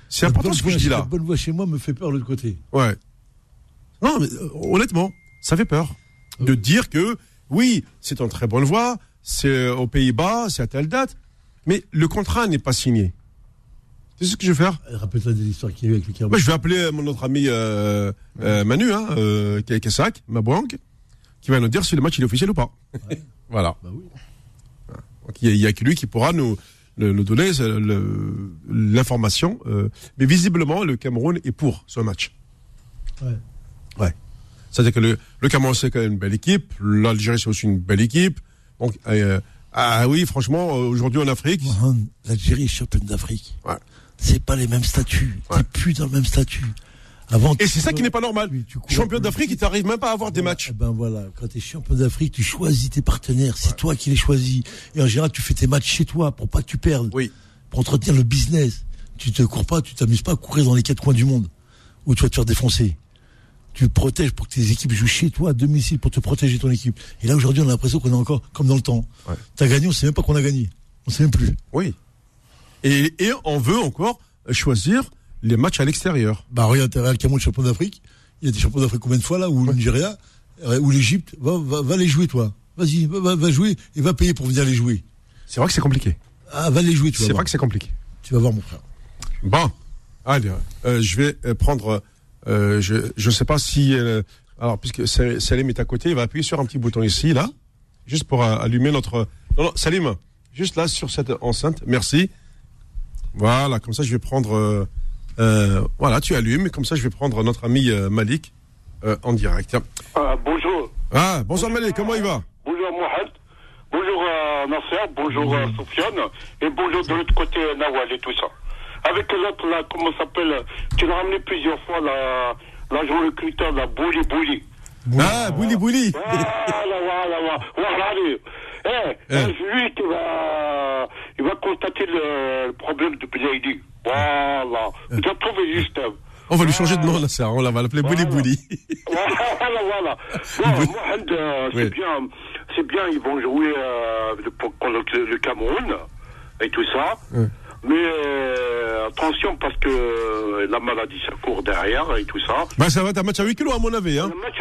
C'est La important ce que je dis La là. bonne voix chez moi me fait peur de l'autre côté. Ouais. Non, mais euh, honnêtement, ça fait peur de dire que oui, c'est en très bonne voie, c'est euh, aux Pays-Bas, c'est à telle date, mais le contrat n'est pas signé. C'est ce que je vais faire. Rappelle-toi de l'histoire qu'il y a eu avec. Bah, je vais appeler euh, mon autre ami euh, euh, Manu, hein, euh, qui est Kessac, Mabouang, qui va nous dire si le match il est officiel ou pas. [laughs] voilà. Bah oui. Donc, il n'y a, que lui qui pourra nous, nous, nous donner euh, l'information. euh, mais visiblement, le Cameroun est pour ce match. Ouais. Ouais. C'est-à-dire que le, le Cameroun, c'est quand même une belle équipe. L'Algérie, c'est aussi une belle équipe. Donc, ah oui, franchement, aujourd'hui en Afrique. L'Algérie est championne d'Afrique. Ouais. C'est pas les mêmes statuts. Ouais. T'es plus dans le même statut. Avant, Et c'est ça qui n'est pas normal. Oui, tu cours Champion d'Afrique, il t'arrive même pas à avoir des matchs. Eh ben voilà, quand tu es champion d'Afrique, tu choisis tes partenaires, c'est toi qui les choisis. Et en général, tu fais tes matchs chez toi pour pas que tu perdes, Oui. pour entretenir le business. Tu te cours pas, tu t'amuses pas à courir dans les quatre coins du monde où tu vas te faire défoncer. Tu protèges pour que tes équipes jouent chez toi à domicile pour te protéger ton équipe. Et là aujourd'hui, on a l'impression qu'on est encore comme dans le temps. Ouais. T'as gagné, on sait même pas qu'on a gagné. On sait même plus. Oui. Et, et on veut encore choisir les matchs à l'extérieur. Bah regarde, t'as Real Cameroun champion d'Afrique. Il y a des champions d'Afrique combien de fois là Ou le Nigeria euh, Ou l'Égypte va, va, va les jouer toi. Vas-y, va, va, jouer et va payer pour venir les jouer. C'est vrai que c'est compliqué. Ah, va les jouer, tu C'est vrai que c'est compliqué. Tu vas voir mon frère. Bon, allez, euh, je vais euh, prendre. Euh, je je sais pas si euh, alors puisque Sa- Salim est à côté, il va appuyer sur un petit bouton ici là, juste pour euh, allumer notre. Non non, Salim, juste là sur cette enceinte. Merci. Voilà, comme ça je vais prendre. euh, euh, voilà, tu allumes, comme ça je vais prendre notre ami Malik euh, en direct. Ah, bonjour. Ah, bonsoir Malik, comment il va? Bonjour Mohamed. Bonjour euh, Nasser. Bonjour Sofiane. Et bonjour de l'autre côté Nawal et tout ça. Avec l'autre là, comment ça s'appelle Tu l'as ramené plusieurs fois la, la journée recruteur, la Bouli Bouli. Ah, Bouli Bouli. Voilà, voilà, voilà. Voilà, allez. Eh, Eh. euh, lui qui va, il va constater le, le problème de Bilaïdi. Voilà. Eh. Tu as trouvé juste. hein. On va lui changer de nom là, ça. On va l'appeler Bouli Voilà. Bouli. voilà, voilà. [laughs] Bon, Mohamed, euh, c'est Oui. bien, c'est bien, ils vont jouer euh, le, le, le Cameroun et tout ça. Oui. Mais euh, attention parce que euh, la maladie ça court derrière et tout ça. bah ça va être un match à 8 kilos à mon avis, hein. Le match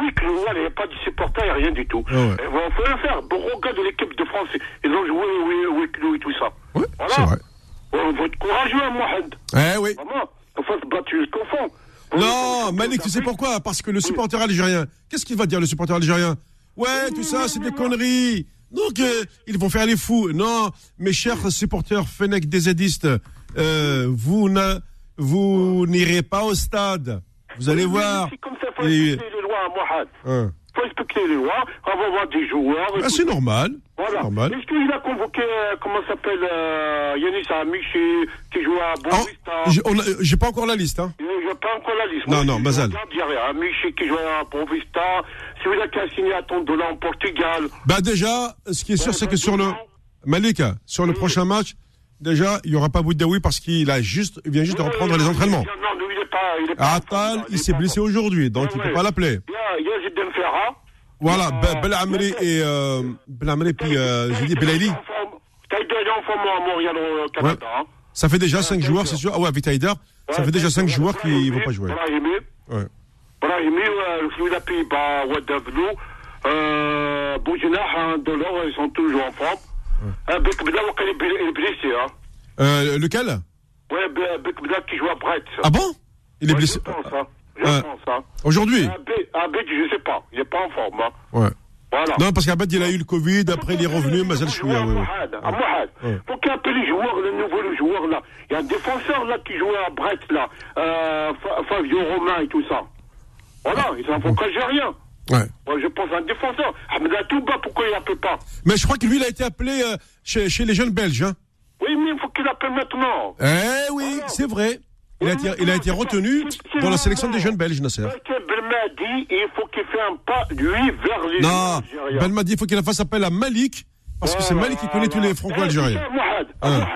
oui, que voilà, il n'y a pas de supporters, il n'y a rien du tout. Ah ouais. Il faut le faire. Bon, regarde l'équipe de France, ils ont joué oui, oui, oui, et tout ça. Voilà. c'est vrai. On va être courageux, hein, Mohamed. Eh oui. Vraiment, il faut se battre jusqu'au fond. Non, Malik, tu sais pourquoi? Parce que le supporter algérien, qu'est-ce qu'il va dire le supporter algérien? Ouais, tout ça, c'est des conneries. Donc, euh, ils vont faire les fous. Non, mes chers supporters Fennec des Zedistes, euh, vous vous n'irez pas au stade. Vous allez Oui, voir. C'est comme ça, il faut Et- respecter les lois, Mohamed. Hein. faut respecter les lois, on va voir des joueurs. Ah, c'est normal. Voilà. normal. Est-ce qu'il a convoqué, euh, comment s'appelle, euh, Yanis Amichi, qui joue à Ah, Boavista? j'ai- J'ai pas encore la liste. Hein. Je n'ai pas encore la liste. Non, Moi, non, rien. Amichi qui joue à Boavista, celui-là qui a signé à Tondola en Portugal. Bah déjà, ce qui est sûr, Ouais, c'est que sur le. Malik, sur le Oui. prochain match, déjà, il y aura pas Boudaoui parce qu'il a juste, il vient juste de reprendre oui, les entraînements. Non, non, il n'est pas. Il est pas Atal, il il est s'est blessé aujourd'hui, donc il peut ouais. pas l'appeler. Il y a, Ferra. Voilà, Euh, Be- Belamri et euh, Belamri puis euh, j'ai dit Belaïli. T'as déjà en forme à Montréal au Canada. hein. Ça fait déjà Ouais, 5 bien joueurs, c'est sûr. Ah ouais, avec ça fait déjà 5 ouais, joueurs qui Brahimi, vont pas jouer. Ouais. Brahimi, euh, celui là Pays-Bas, Wadavlou, euh, Boujinah, hein, Delors, ils sont toujours en forme. Euh, Bekbeda, il est blessé, hein. Euh, lequel? Ouais, Be- Bekbeda qui joue à Brest. Ah bon? Il est Ouais, blessé Je pense, hein. Je pense, hein. aujourd'hui? Abed, Abed, je sais pas. Il est pas en forme, hein. Ouais. Voilà. Non, parce qu'Abad, il a eu le Covid, après il est revenu, Mazel Chouia. Oui, oui. À Mohad. Ouais. Faut qu'il appelle les joueurs, le nouveau joueur là. Il y a un défenseur là qui jouait à Brest là. Euh, Fa- Fabio Romain et tout ça. Voilà, ils s'en font rien. Ouais. Moi, je pense à un défenseur. Ahmed Atouba, pourquoi il appelle pas Mais je crois que lui, il a été appelé euh, chez, chez les jeunes Belges. Hein. Oui, mais il faut qu'il appelle maintenant. Eh oui, c'est vrai. Il a été, il a été retenu dans la sélection des jeunes Belges, Nasser. Belmadi, il faut qu'il fasse un pas, lui, vers les Non, dit il faut qu'il fasse appel à Malik, parce que c'est Malik qui connaît tous les franco-algériens. Eh, tu sais, Mohad, Hein.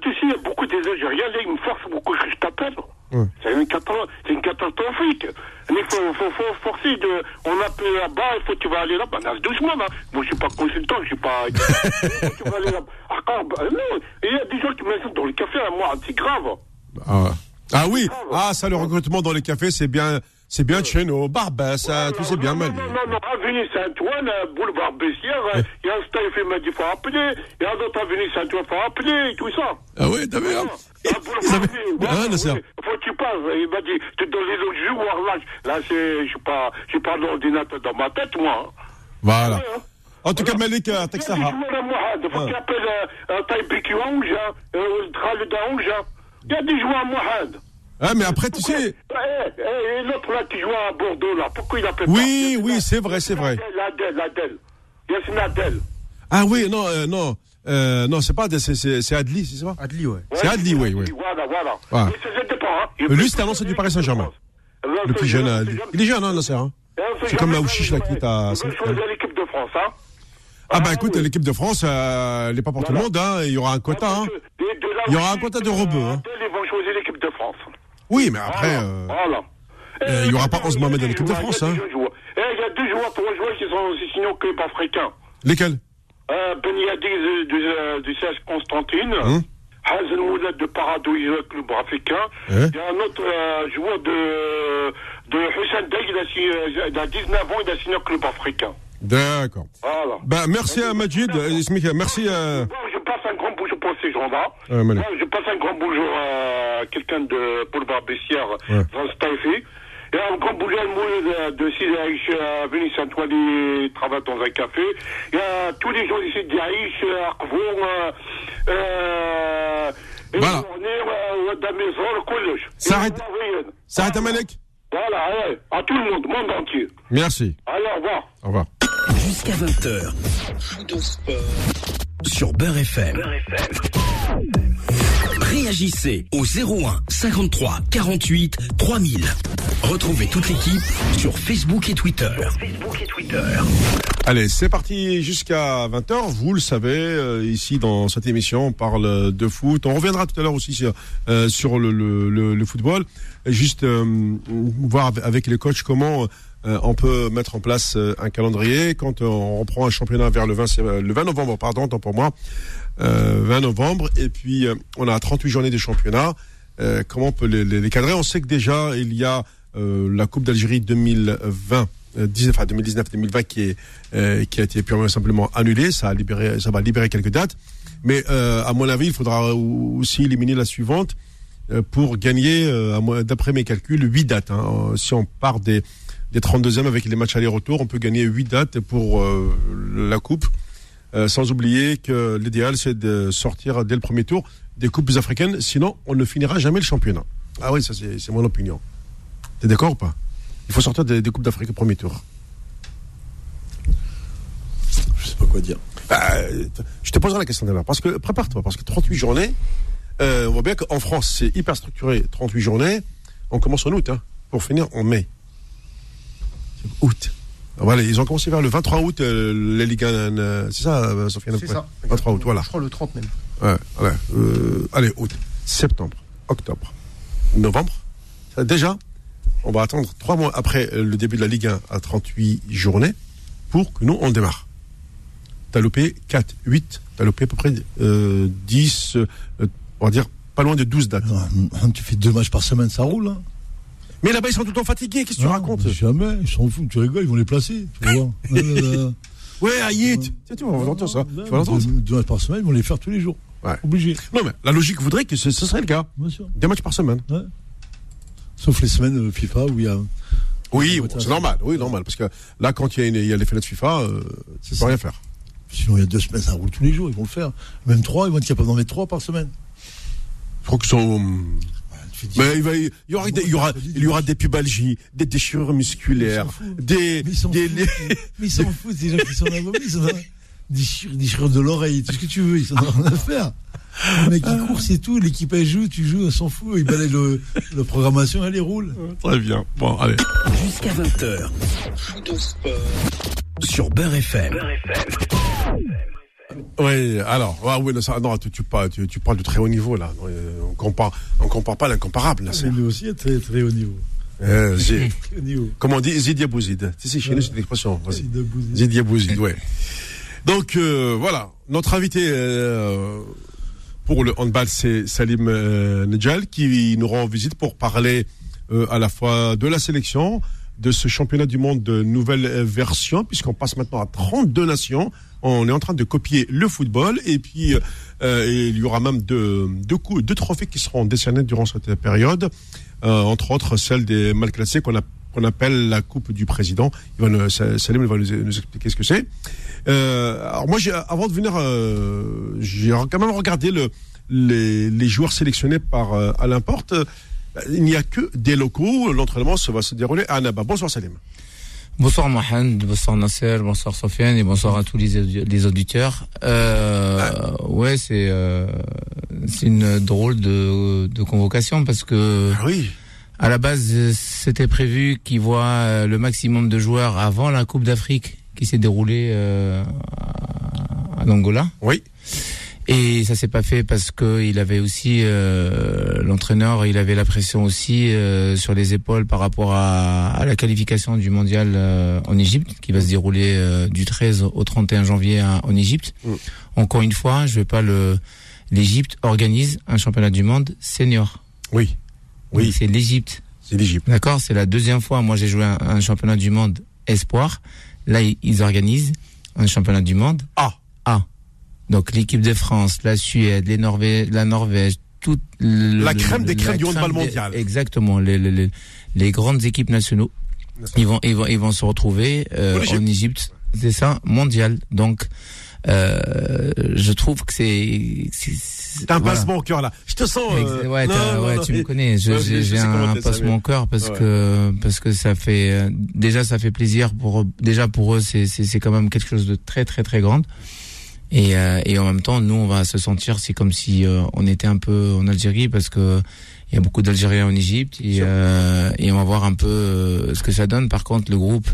Tu sais, il y a beaucoup des Algériens, là, ils me forcent beaucoup que je t'appelle. Ouais. C'est une, une catastrophique. Il faut, faut, faut forcer de. On appelle là-bas, il faut que tu vas aller là-bas. Doucement, là. Moi, je suis pas consultant, je suis pas. [laughs] tu vas aller là-bas. Ah, bah, non, il y a des gens qui m'insultent dans le café, à moi, c'est grave. Ah, ah oui, ah ça le recrutement dans les cafés c'est bien, c'est bien de chez nous. Barbès, ça, tout c'est bien non, Mali. Non, non, non, avenue Saint-Ouen, euh, boulevard Bessières, euh, il y a un m'a dit faut appeler, il y a d'autres avenue Saint-Ouen, faut appeler, et tout ça. Ah oui, t'as vu hein Ah, boulevard Ah, voilà, oui. Faut que tu passes, il m'a dit, tu donnes les autres joueurs là, là je suis pas, j'ai pas d'ordinateur dans ma tête, moi. Voilà. Ouais, hein. En tout cas, Voilà. Malik, Il y a des Texaha. joueurs à Mohad, faut Ah. qu'il appelle euh, euh, Taïbiki Ounja, euh, Khaled Ounja. Il y a des joueurs à Mohad. Ah, mais après, tu sais. Eh, eh, et l'autre là qui joue à Bordeaux là, pourquoi il appelle Oui, pas oui, c'est vrai, c'est vrai. L'Adèle, l'Adèle. Yassine Adèle. Ah oui, non, euh, non. Euh, non, c'est pas, c'est- c'est c'est Adli, c'est ça? Adli, ouais. C'est Adli, oui, oui. Voilà, voilà. Mais c'est- pas, hein. Il- Lui, c'était un ancien du Paris Saint-Germain. Le plus jeune, euh, il est jeune, hein, Nasser hein C'est comme Aouchiche, là, qui est à- l'équipe de France, hein. Ah bah Ah, écoute, oui. l'équipe de France, euh, elle n'est pas pour tout le Voilà. monde, hein. Il y aura un quota, hein. Il y aura un quota de rebeux, hein. Adèle, Ils vont choisir l'équipe de France. Oui, mais après, Voilà. euh, Voilà. euh, il y aura pas 11 Mohamed dans l'équipe de France, hein. Il y a deux joueurs, trois joueurs qui sont aussi signés au club africain. lesquels? Euh, Ben Yadi du, du, CH Constantine. Hein? Hazen Mouled de Parado, il joue au club africain. Hein? Il y a un autre euh, joueur de, de Hussein Day, il il a 19 ans, il a signé au club africain. D'accord. Voilà. Bah merci à Majid, euh, merci à... Je passe un grand pour ces gens-là. Ouais, je passe un grand bonjour à quelqu'un de Boulevard Bessières, Ouais. Van Steife. Et un grand bonjour à moi de, de Sidi Aïch, à Venise Saint-Ouen, il travaille dans un café. Il y a tous les gens ici d'Aïch, à euh, euh, et Voilà. à. S'arrête. Et S'arrête à Malek Voilà, ouais, à tout le monde, monde entier. Merci. Allez, au revoir. Au revoir. Jusqu'à 20h. Sur Beurre FM. Réagissez au 01 53 48 3000. Retrouvez toute l'équipe sur Facebook et Twitter. Facebook et Twitter. Allez, c'est parti jusqu'à 20h. Vous le savez, euh, ici dans cette émission, on parle de foot. On reviendra tout à l'heure aussi sur, euh, sur le, football. Juste euh, voir avec les coachs comment euh, on peut mettre en place euh, un calendrier quand on reprend un championnat vers le 20, sé- le 20 novembre, pardon, tant pour moi, euh, 20 novembre. Et puis, euh, on a 38 journées de championnat. Euh, comment on peut les, les- cadrer? On sait que déjà, il y a euh, la Coupe d'Algérie 2020. euh, 19 enfin, 2019-2020 qui euh, qui a été purement simplement annulé, ça a libéré, ça va libérer quelques dates, mais euh, à mon avis, il faudra aussi éliminer la suivante euh, pour gagner, euh, d'après mes calculs, 8 dates. hein. Si on part des des 32e avec les matchs aller-retour, on peut gagner 8 dates pour euh, la coupe. Euh, sans oublier que l'idéal c'est de sortir dès le premier tour des coupes africaines, sinon on ne finira jamais le championnat. Ah oui, ça c'est mon opinion. T'es d'accord ou pas? Il faut sortir des, des coupes d'Afrique au premier tour. Je sais pas quoi dire. Bah, je te poserai la question d'abord. Parce que, prépare-toi, parce que 38 journées, euh, on voit bien qu'en France, c'est hyper structuré. 38 journées, on commence en août, hein, pour finir en mai. Août. Voilà, ils ont commencé vers le 23 août, euh, les Ligue 1, euh, c'est ça, euh, Sofiane C'est ça. 23 août, voilà. Je crois le 30 même. Ouais, voilà. Euh, allez, août, septembre, octobre, novembre. Déjà, on va attendre trois mois après le début de la Ligue 1 à 38 journées pour que nous, on démarre. T'as loupé 4, 8, t'as loupé à peu près euh, 10, euh, on va dire pas loin de 12 dates. Ah, Tu fais deux matchs par semaine, ça roule. Hein. Mais là-bas, ils sont tout le temps fatigués, qu'est-ce que tu racontes mais Jamais, ils s'en foutent, tu rigoles, ils vont les placer. Tu euh, [laughs] Ouais, Aït Tiens, tu vas entendre ça. Tu vas l'entendre. deux, deux matchs par semaine, ils vont les faire tous les jours. Ouais. Obligé, Non, mais la logique voudrait que ce, ce serait le cas. bien sûr. Des matchs par semaine. Ouais. Sauf les semaines euh, FIFA où il y a. Oui, bon, c'est normal, oui, normal. Parce que là, quand il y a, une- il y a les fenêtres FIFA, euh, tu peux rien faire. Sinon, il y a deux semaines, ça roule tous les jours, ils vont le faire. Même trois, ils vont être capables d'en mettre trois par semaine. Je crois qu'ils sont. Mais il, va, il, y aura, des- il, y aura, il y aura des pubalgies, des déchirures musculaires, des. Mais ils s'en des- foutent. Ces gens qui sont là, ils [laughs] sont là. Des chir- des chirurgiens de l'oreille, tout ce que tu veux, ils s'en ont rien à faire. Le mec, il court, c'est tout. L'équipe, elle joue, tu joues, elle s'en fout. Ils balayent le, la programmation, elle les roule. Très bien. Bon, allez. Jusqu'à 20h. Sur Beurre FM. Oui, alors, ah, oui, non, tu, tu, parles- tu, tu parles de très haut niveau, là. Euh, On compare, on compare pas l'incomparable, là. Mais nous aussi, très, très haut niveau. Euh, Zé- [laughs] Très haut niveau. comment on dit? Zid Yabouzid. Si, si, chez nous, c'est une expression. Vas-y. De Bouzy. Zid Yabouzid, ouais. Donc, euh, voilà. Notre invité euh, pour le handball, c'est Salim Nedjal, qui nous rend visite pour parler à la fois de la sélection, de ce championnat du monde de nouvelle version, puisqu'on passe maintenant à 32 nations. On est en train de copier le football et puis euh, il y aura même deux, deux, coups, deux trophées qui seront décernés durant cette période, euh, entre autres celle des mal classés qu'on a qu'on appelle la Coupe du Président. Il va nous, va nous, expliquer ce que c'est. Euh, alors moi, avant de venir, j'ai quand même regardé le, les, joueurs sélectionnés par Alain Porte. Il n'y a que des locaux. L'entraînement se va se dérouler à Annaba. Bonsoir Salim. Bonsoir Mohamed, bonsoir Nasser, bonsoir Sofiane et bonsoir à tous les, les auditeurs. Euh, ouais, c'est euh, c'est une drôle de, de convocation parce que Ah oui. à la base c'était prévu qu'ils voient euh, le maximum de joueurs avant la Coupe d'Afrique qui s'est déroulée euh, à- en Angola. Oui. Et ça s'est pas fait parce que il avait aussi euh, l'entraîneur, il avait la pression aussi euh, sur les épaules par rapport à, à la qualification du mondial euh, en Égypte qui va se dérouler euh, du 13 au 31 janvier à- en Égypte. Mm. Encore une fois, je vais pas le l'Égypte organise un championnat du monde senior. Oui. Oui. C'est l'Égypte. C'est l'Égypte. D'accord, c'est la deuxième fois. Moi, j'ai joué un, un championnat du monde espoir. Là, ils, organisent un championnat du monde Ah. A. Donc l'équipe de France, la Suède, les la Norvège, toute le- La crème des crèmes du handball mondial. Exactement, les, les, les, les grandes équipes nationaux. Ils vont, ils vont, ils vont se retrouver euh, En Égypte. C'est ça, mondial. Donc, euh, je trouve que c'est. T'as un voilà. pincement au cœur là. Je te sens. euh, ouais, non, t'as- non, ouais, non, tu me connais. J'ai un mais- au cœur parce Ouais. que parce que ça fait euh, déjà ça fait plaisir pour déjà pour eux c'est c'est c'est quand même quelque chose de très très très grand et euh, et en même temps nous on va se sentir c'est comme si euh, on était un peu en Algérie parce que il y a beaucoup d'Algériens en Égypte et euh, et on va voir un peu euh, ce que ça donne. Par contre le groupe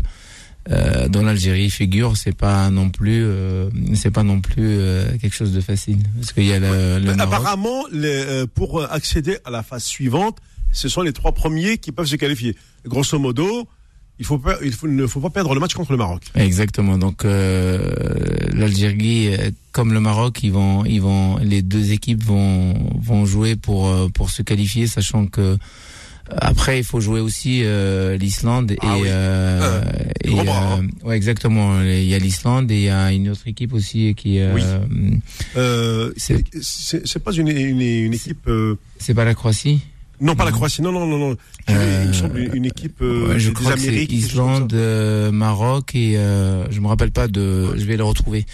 euh, dans l'Algérie figure c'est pas non plus euh, c'est pas non plus euh, quelque chose de facile parce qu'il y a le, le apparemment, les, euh, pour accéder à la phase suivante, ce sont les trois premiers qui peuvent se qualifier. Grosso modo, il faut pas, il faut, ne faut pas perdre le match contre le Maroc. Exactement. Donc euh, l'Algérie, euh, comme le Maroc, ils vont, ils vont, les deux équipes vont vont jouer pour euh, pour se qualifier, sachant que euh, après il faut jouer aussi euh, l'Islande et Ah oui. euh, le et gros bras, hein. ouais exactement. Il y a l'Islande et il y a une autre équipe aussi qui Oui. C'est- pas une, une, une équipe. c'est pas la Croatie? Non, pas la. Croatie. Non, non, non, non. Il me semble une, une équipe euh, Ouais, je des crois que Amériques. ça. Islande, euh, Maroc et euh, je me rappelle pas de. Je vais le retrouver.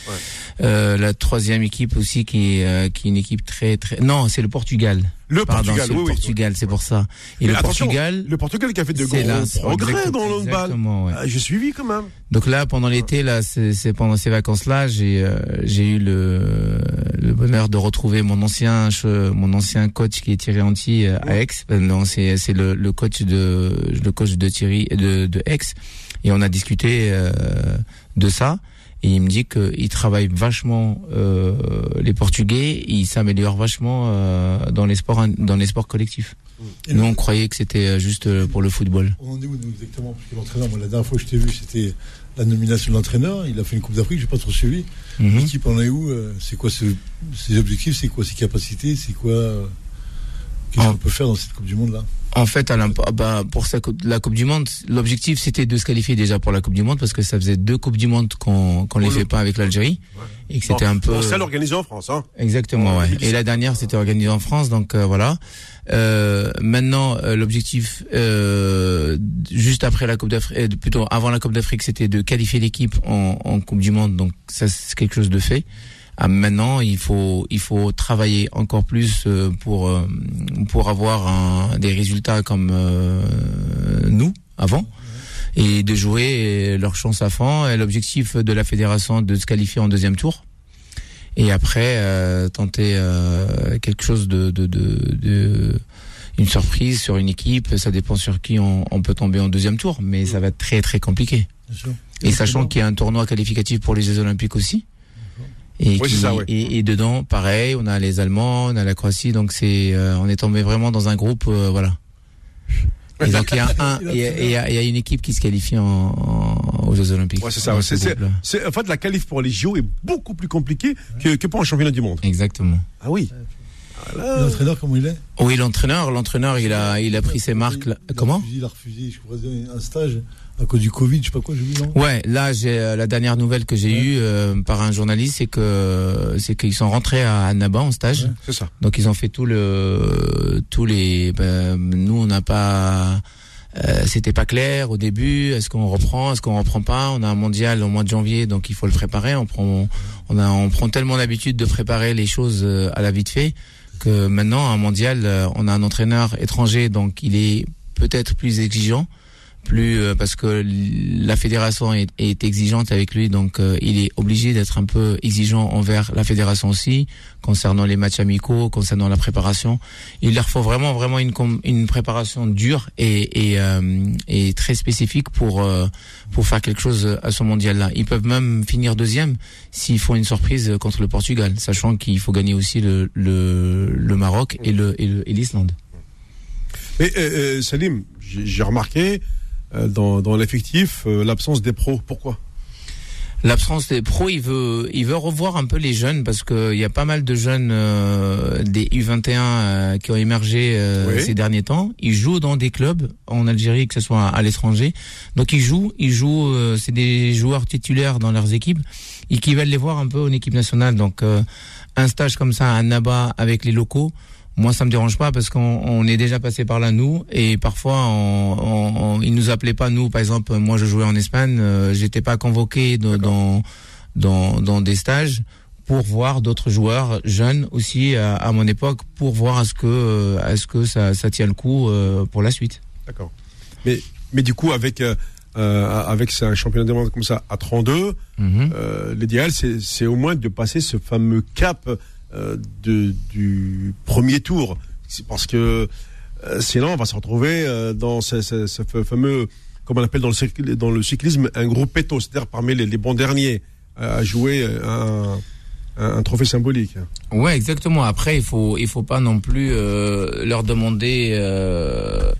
Euh, la troisième équipe aussi qui est qui est une équipe très très. Non, c'est le Portugal. Le Pardon, Portugal, c'est oui, le oui. Portugal, c'est pour ça. Et Mais le Portugal, Le Portugal qui a fait de gros là, progrès dans le handball. ouais. Ah, J'ai suivi quand même. Donc là, pendant l'été, là, c'est pendant ces vacances-là, j'ai euh, j'ai eu le le bonheur de retrouver mon ancien mon ancien coach qui est Thierry Anti euh, à Aix. Euh, Non, c'est c'est le le coach de le coach de Thierry de de Aix et on a discuté euh, de ça. Et il me dit qu'il travaille vachement euh, les Portugais, ils s'améliorent vachement euh, dans les sports dans les sports collectifs. Et Nous, on croyait que c'était euh, juste pour le football. On en est où nous exactement? Parce que l'entraîneur, moi, la dernière fois que je t'ai vu, c'était la nomination de l'entraîneur. Il a fait une Coupe d'Afrique, j'ai pas trop suivi. Mhm. L'équipe en est où C'est quoi ce- ses objectifs C'est quoi ses capacités C'est quoi Qu'est-ce Ah. qu'on peut faire dans cette Coupe du Monde là En fait, à ah bah, pour sa la Coupe du Monde, l'objectif c'était de se qualifier déjà pour la Coupe du Monde parce que ça faisait deux Coupes du Monde qu'on qu'on les le- fait pas avec l'Algérie et que c'était un peu bon, celle organisée en France. Hein. exactement. en Ouais. 2017. Et la dernière c'était organisé en France, donc euh, voilà. Euh, maintenant, euh, l'objectif euh, juste après la Coupe d'Afrique, euh, plutôt avant la Coupe d'Afrique, c'était de qualifier l'équipe en, en Coupe du Monde. Donc ça c'est quelque chose de fait. Ah, maintenant, il faut il faut travailler encore plus euh, pour euh, pour avoir un, des résultats comme euh, nous avant et de jouer leur chance à fond. Et L'objectif de la fédération de se qualifier en deuxième tour et après euh, tenter euh, quelque chose de, de, de, de une surprise sur une équipe. Ça dépend sur qui on, on peut tomber en deuxième tour, mais ça va être très très compliqué. Bien sûr. Et sachant qu'il y a un tournoi qualificatif pour les Jeux Olympiques aussi. Et, Oui, qui- c'est ça, ouais. et, et dedans, pareil, on a les Allemands, on a la Croatie, donc c'est, euh, on est tombé vraiment dans un groupe, euh, voilà. Et donc il y a [laughs] un, il y a, il y a- il y a une équipe qui se qualifie en, en- aux Jeux Olympiques. Ouais, c'est ça. Ce C'est, en fait, la qualif pour les JO est beaucoup plus compliquée que, que pour un championnat du monde. Exactement. Ah oui. L'entraîneur, comment il est? Oui, l'entraîneur, l'entraîneur, il a, il a pris ses marques. là. Il a Comment refusé, Il a refusé, je crois, un stage à cause du Covid, je sais pas quoi, j'ai vu, non Ouais, là, j'ai euh, la dernière nouvelle que j'ai Ouais. eue euh, par un journaliste, c'est que c'est qu'ils sont rentrés à Annaba en stage. Ouais. C'est ça. Donc ils ont fait tout le, tous les. ben, nous, on n'a pas. euh, C'était pas clair au début. Est-ce qu'on reprend Est-ce qu'on reprend pas? On a un mondial au mois de janvier, donc il faut le préparer. On prend, on a, on prend tellement l'habitude de préparer les choses euh, à la vite fait que maintenant un mondial, euh, on a un entraîneur étranger, donc il est peut-être plus exigeant plus euh, parce que la fédération est, exigeante avec lui, donc euh, il est obligé d'être un peu exigeant envers la fédération aussi, concernant les matchs amicaux, concernant la préparation. Il leur faut vraiment vraiment une, préparation dure et, euh, très spécifique pour faire quelque chose à ce mondial-là. Ils peuvent même finir deuxième s'ils font une surprise contre le Portugal, sachant qu'il faut gagner aussi le, Maroc et l'Islande. Salim, j'ai remarqué dans, dans l'effectif euh, l'absence des pros. Pourquoi? L'absence des pros, il veut, il veut revoir un peu les jeunes parce que il y a pas mal de jeunes euh, des U21 qui ont émergé ces derniers temps. Ils jouent dans des clubs en Algérie, que ce soit à, l'étranger. Donc ils jouent, ils jouent. c'est des joueurs titulaires dans leurs équipes et qui veulent les voir un peu en équipe nationale. Donc un stage comme ça à Naba avec les locaux. Moi, ça me dérange pas parce qu'on est déjà passé par là nous et parfois on, on, ils nous appelaient pas nous. Par exemple, moi je jouais en Espagne, euh, j'étais pas convoqué dans, dans dans des stages pour voir d'autres joueurs jeunes aussi à, mon époque pour voir est-ce que est-ce que ça, ça tient le coup euh, pour la suite. D'accord. Mais mais du coup avec euh, avec un championnat de monde comme ça à 32, mhm. l'idéal c'est au moins de passer ce fameux cap euh, de, du premier tour. Parce que euh, sinon, on va se retrouver euh, dans ce, fameux, comme on appelle dans le, dans le cyclisme, un gros péto, c'est-à-dire parmi les, les, bons derniers à jouer un, un, trophée symbolique. Ouais, exactement. Après, il faut il faut pas non plus leur demander euh,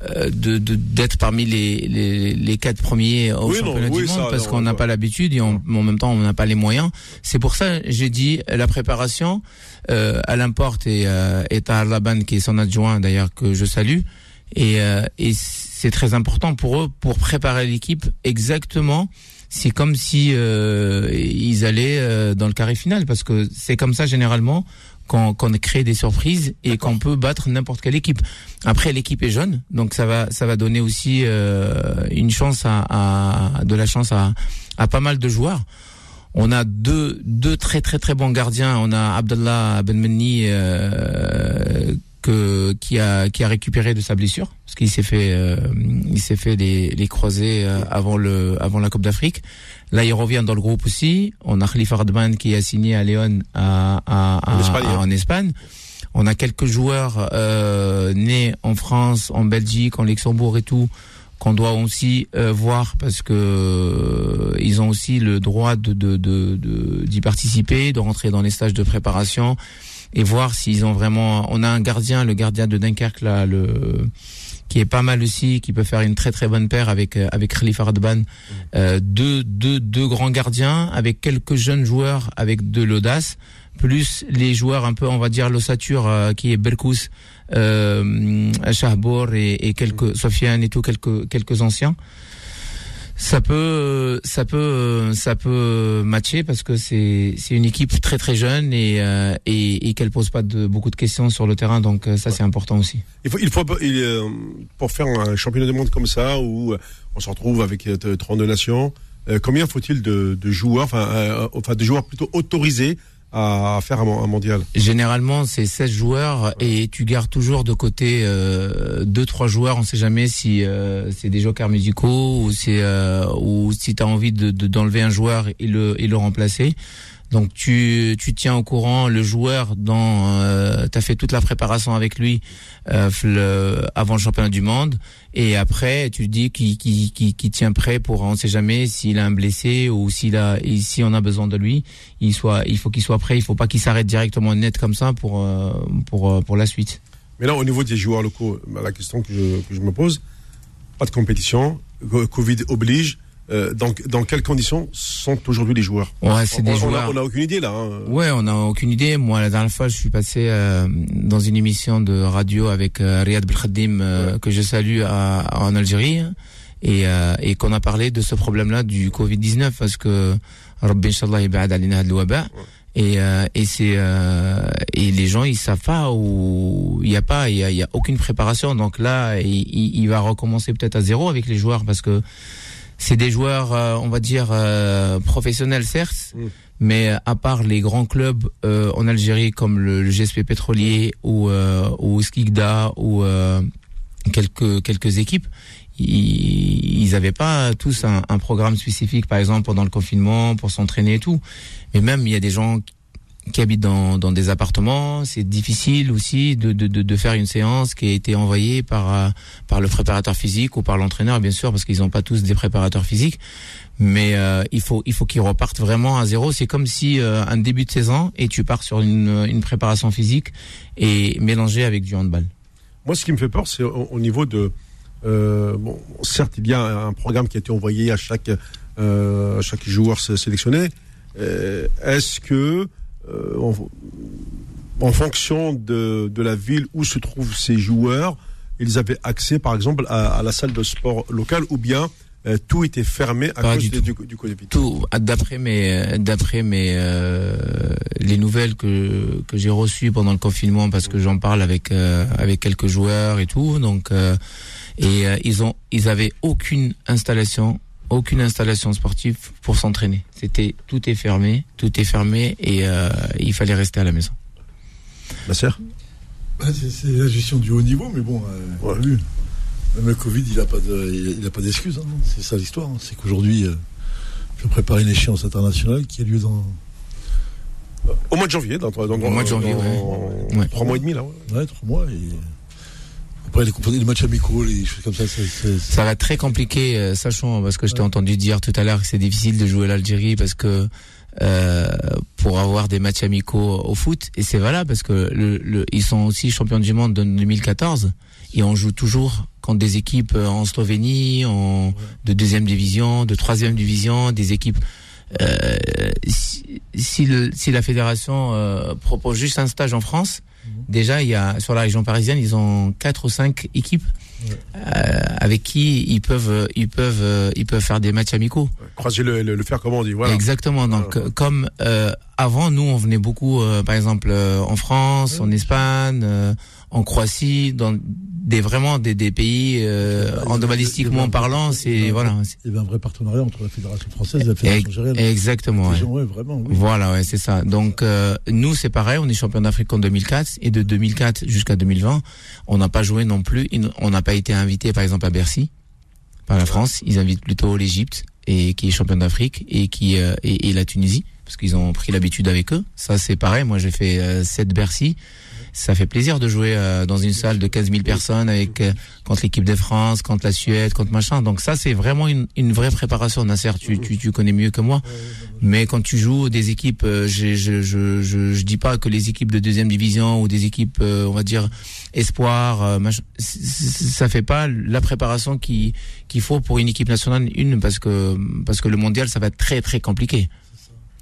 de d'être parmi les, les, les quatre premiers au championnat du monde parce qu'on n'a pas l'habitude et en même temps on n'a pas les moyens. C'est pour ça j'ai dit la préparation. Euh, Alain Porte et, euh, et Tahar Laban qui est son adjoint d'ailleurs que je salue et, euh, et c'est très important pour eux pour préparer l'équipe exactement c'est comme si euh, ils allaient dans le carré final parce que c'est comme ça généralement qu'on crée des surprises et qu'on peut battre n'importe quelle équipe. Après, l'équipe est jeune, donc ça va ça va donner aussi euh, une chance à, à, de la chance à, à pas mal de joueurs. On a deux deux très très très bons gardiens. On a Abdallah Benmeni euh, que qui a qui a récupéré de sa blessure parce qu'il s'est fait euh, il s'est fait les les croisés euh, avant le avant la Coupe d'Afrique. Là, il revient dans le groupe aussi. On a Khalifa Radman qui a signé à Léon à, à, en, Espagne, On a quelques joueurs euh, nés en France, en Belgique, en Luxembourg et tout qu'on doit aussi euh, voir parce que euh, ils ont aussi le droit de d'y de, de, participer, de rentrer dans les stages de préparation et voir s'ils ont vraiment. On a un gardien, le gardien de Dunkerque là, le qui est pas mal aussi, qui peut faire une très très bonne paire avec euh, avec Khalifa Radban. Mm. Euh, deux, deux, deux grands gardiens avec quelques jeunes joueurs avec de l'audace, plus les joueurs un peu, on va dire, l'ossature euh, qui est Berkous, euh, Shahbour et, et quelques Sofiane et tout, quelques quelques anciens ça peut ça peut ça peut matcher parce que c'est c'est une équipe très très jeune et euh, et, et qu'elle pose pas de beaucoup de questions sur le terrain donc euh, ça c'est important aussi. Il faut il faut il, pour faire un championnat du monde comme ça où on se retrouve avec 32 nations combien faut-il de, de joueurs enfin enfin de joueurs plutôt autorisés à faire un, mondial Généralement, c'est 16 joueurs et tu gardes toujours de côté euh, deux trois joueurs. On sait jamais si euh, c'est des jokers musicaux ou c'est euh, ou si tu as envie de d'enlever un joueur et le et le remplacer. Donc tu, tu tiens au courant le joueur dans euh, tu as fait toute la préparation avec lui euh, avant le championnat du monde. Et après tu dis qu'il qui, tient prêt pour on sait jamais s'il a un blessé ou s'il a si on a besoin de lui, il soit il faut qu'il soit prêt, il faut pas qu'il s'arrête directement net comme ça pour euh, pour pour la suite. Mais là au niveau des joueurs locaux, la question que je, que je me pose, pas de compétition, Covid oblige euh, dans, dans quelles conditions sont aujourd'hui les joueurs Ouais, c'est des joueurs. on a aucune idée là. Hein. Ouais, on a aucune idée. Moi, la dernière fois, je suis passé euh, dans une émission de radio avec euh, Riyad Belkhadim euh, que je salue à, en Algérie et, et qu'on a parlé de ce problème-là du Covid-19 parce que Rabbi Inch'Allah ibad alina et et c'est et les gens ils savent pas où il y a pas il y a, y a, aucune préparation donc là il, il va recommencer peut-être à zéro avec les joueurs parce que c'est des joueurs, euh, on va dire euh, professionnels certes, Mm. mais à part les grands clubs euh, en Algérie comme le, le GSP Pétrolier ou ou Skikda ou quelques quelques équipes, ils ils avaient pas tous un, un programme spécifique, par exemple pendant le confinement pour s'entraîner et tout. Mais même il y a des gens qui habitent dans, des appartements, c'est difficile aussi de, faire une séance qui a été envoyée par, euh, par le préparateur physique ou par l'entraîneur, bien sûr, parce qu'ils n'ont pas tous des préparateurs physiques. Mais euh, il faut, il faut qu'ils repartent vraiment à zéro. C'est comme si euh, un début de saison et tu pars sur une, préparation physique et mélangé avec du handball. Moi, ce qui me fait peur, c'est au, au niveau de. Certes, il y a un programme qui a été envoyé à chaque, joueur sé- sélectionné. Est-ce que, euh, en, en fonction de, de la ville où se trouvent ces joueurs, ils avaient accès, par exemple, à, à la salle de sport locale ou bien euh, tout était fermé à Pas cause du du, du Covid. Tout d'après mes d'après mes euh, les nouvelles que que j'ai reçues pendant le confinement parce que j'en parle avec euh, avec quelques joueurs et tout donc euh, et euh, ils ont ils avaient aucune installation aucune installation sportive pour s'entraîner c'était tout est fermé tout est fermé et euh, il fallait rester à la maison Ma sœur Bah, c'est- la gestion du haut niveau, mais bon, euh, Ouais. Même le Covid, il n'a pas de- il il a pas d'excuse. hein. C'est ça l'histoire. hein. C'est qu'aujourd'hui, euh, je prépare une échéance internationale qui a lieu dans Au mois de janvier, dans, dans, Au mois de janvier, dans- ouais. Ouais. Trois mois et demi, là. ouais. ouais, trois mois. Et... Après, les, les matchs amicaux, les choses comme ça, c'est- c'est- c'est- Ça va être très compliqué, euh, sachant parce que je t'ai entendu dire tout à l'heure que c'est difficile de jouer l'Algérie parce que euh, pour avoir des matchs amicaux au foot et c'est valable parce que le, le- ils sont aussi champions du monde de 2014 et on joue toujours contre des équipes euh, en Slovénie, en de deuxième division, de troisième division, des équipes. Euh, si, si le si la fédération euh, propose juste un stage en France, déjà il y a sur la région parisienne ils ont quatre ou cinq équipes euh, avec qui ils peuvent ils peuvent euh, ils peuvent faire des matchs amicaux. Croiser le, le, le fer, comme on dit. Voilà. Exactement. Donc Voilà. euh, comme euh, avant nous on venait beaucoup euh, par exemple euh, en France, en Espagne, euh, en Croatie, dans des vraiment des, des pays euh, handballistiquement parlant, c'est voilà. il y avait un vrai partenariat entre la Fédération française et la Fédération algérienne. Exactement. ouais. Les gens, ouais, vraiment, oui. Voilà, ouais, c'est ça. Donc euh, nous, c'est pareil, on est champion d'Afrique en 2004 et de 2004 jusqu'à 2020, on n'a pas joué non plus, on n'a pas été invité par exemple à Bercy par la France, ils invitent plutôt l'Égypte et qui est champion d'Afrique et qui euh, et, et la Tunisie parce qu'ils ont pris l'habitude avec eux. Ça c'est pareil, moi j'ai fait euh, 7 Bercy. Ça fait plaisir de jouer euh, dans une salle de 15 000 personnes avec euh, contre l'équipe de France, contre la Suède, contre machin. Donc ça c'est vraiment une, une vraie préparation. Nasser, tu, tu, tu connais mieux que moi. Mais quand tu joues des équipes, euh, je, je, je, je, dis pas que les équipes de deuxième division ou des équipes, euh, on va dire espoir, euh, machin, ça fait pas la préparation qui qu'il faut pour une équipe nationale. Une parce que parce que le mondial, ça va être très très compliqué.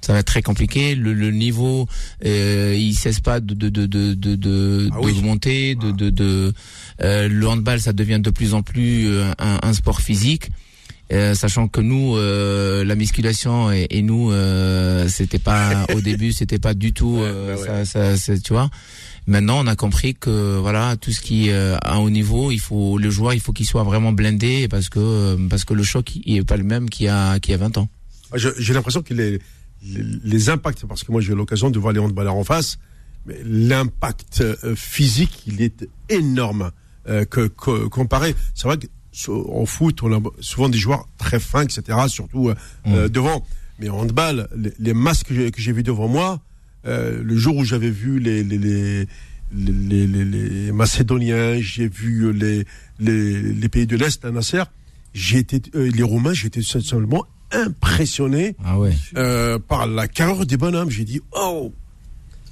Ça va être très compliqué. Le, le niveau, euh, il cesse pas de de de de de, de- Ah oui. d'augmenter. De de de euh, le handball, ça devient de plus en plus euh, un, un sport physique. Euh, sachant que nous, euh, la musculation et, et nous, euh, c'était pas [laughs] au début, c'était pas du tout, ouais. ça, tu vois. Maintenant, on a compris que voilà, tout ce qui est à haut niveau, il faut le joueur, il faut qu'il soit vraiment blindé parce que parce que le choc, il est pas le même qu'il y a qu'il y a 20 ans. Ah, J'ai l'impression que les, les, les impacts, parce que moi j'ai eu l'occasion de voir les handballeurs en face, mais l'impact euh, physique, il est énorme. Euh, que, que- comparé, c'est vrai que so- en foot, on a souvent des joueurs très fins, etc., surtout euh, euh, devant. Mais en handball, les, les masses que j'ai vues devant moi, euh, le jour où j'avais vu les, les, les, les, les- Macédoniens, j'ai vu les, les, les pays de l'Est, à Nasser, j'ai été, euh, les Roumains, j'étais simplement impressionné Ah ouais. euh, par la carrure des bonhommes. J'ai dit oh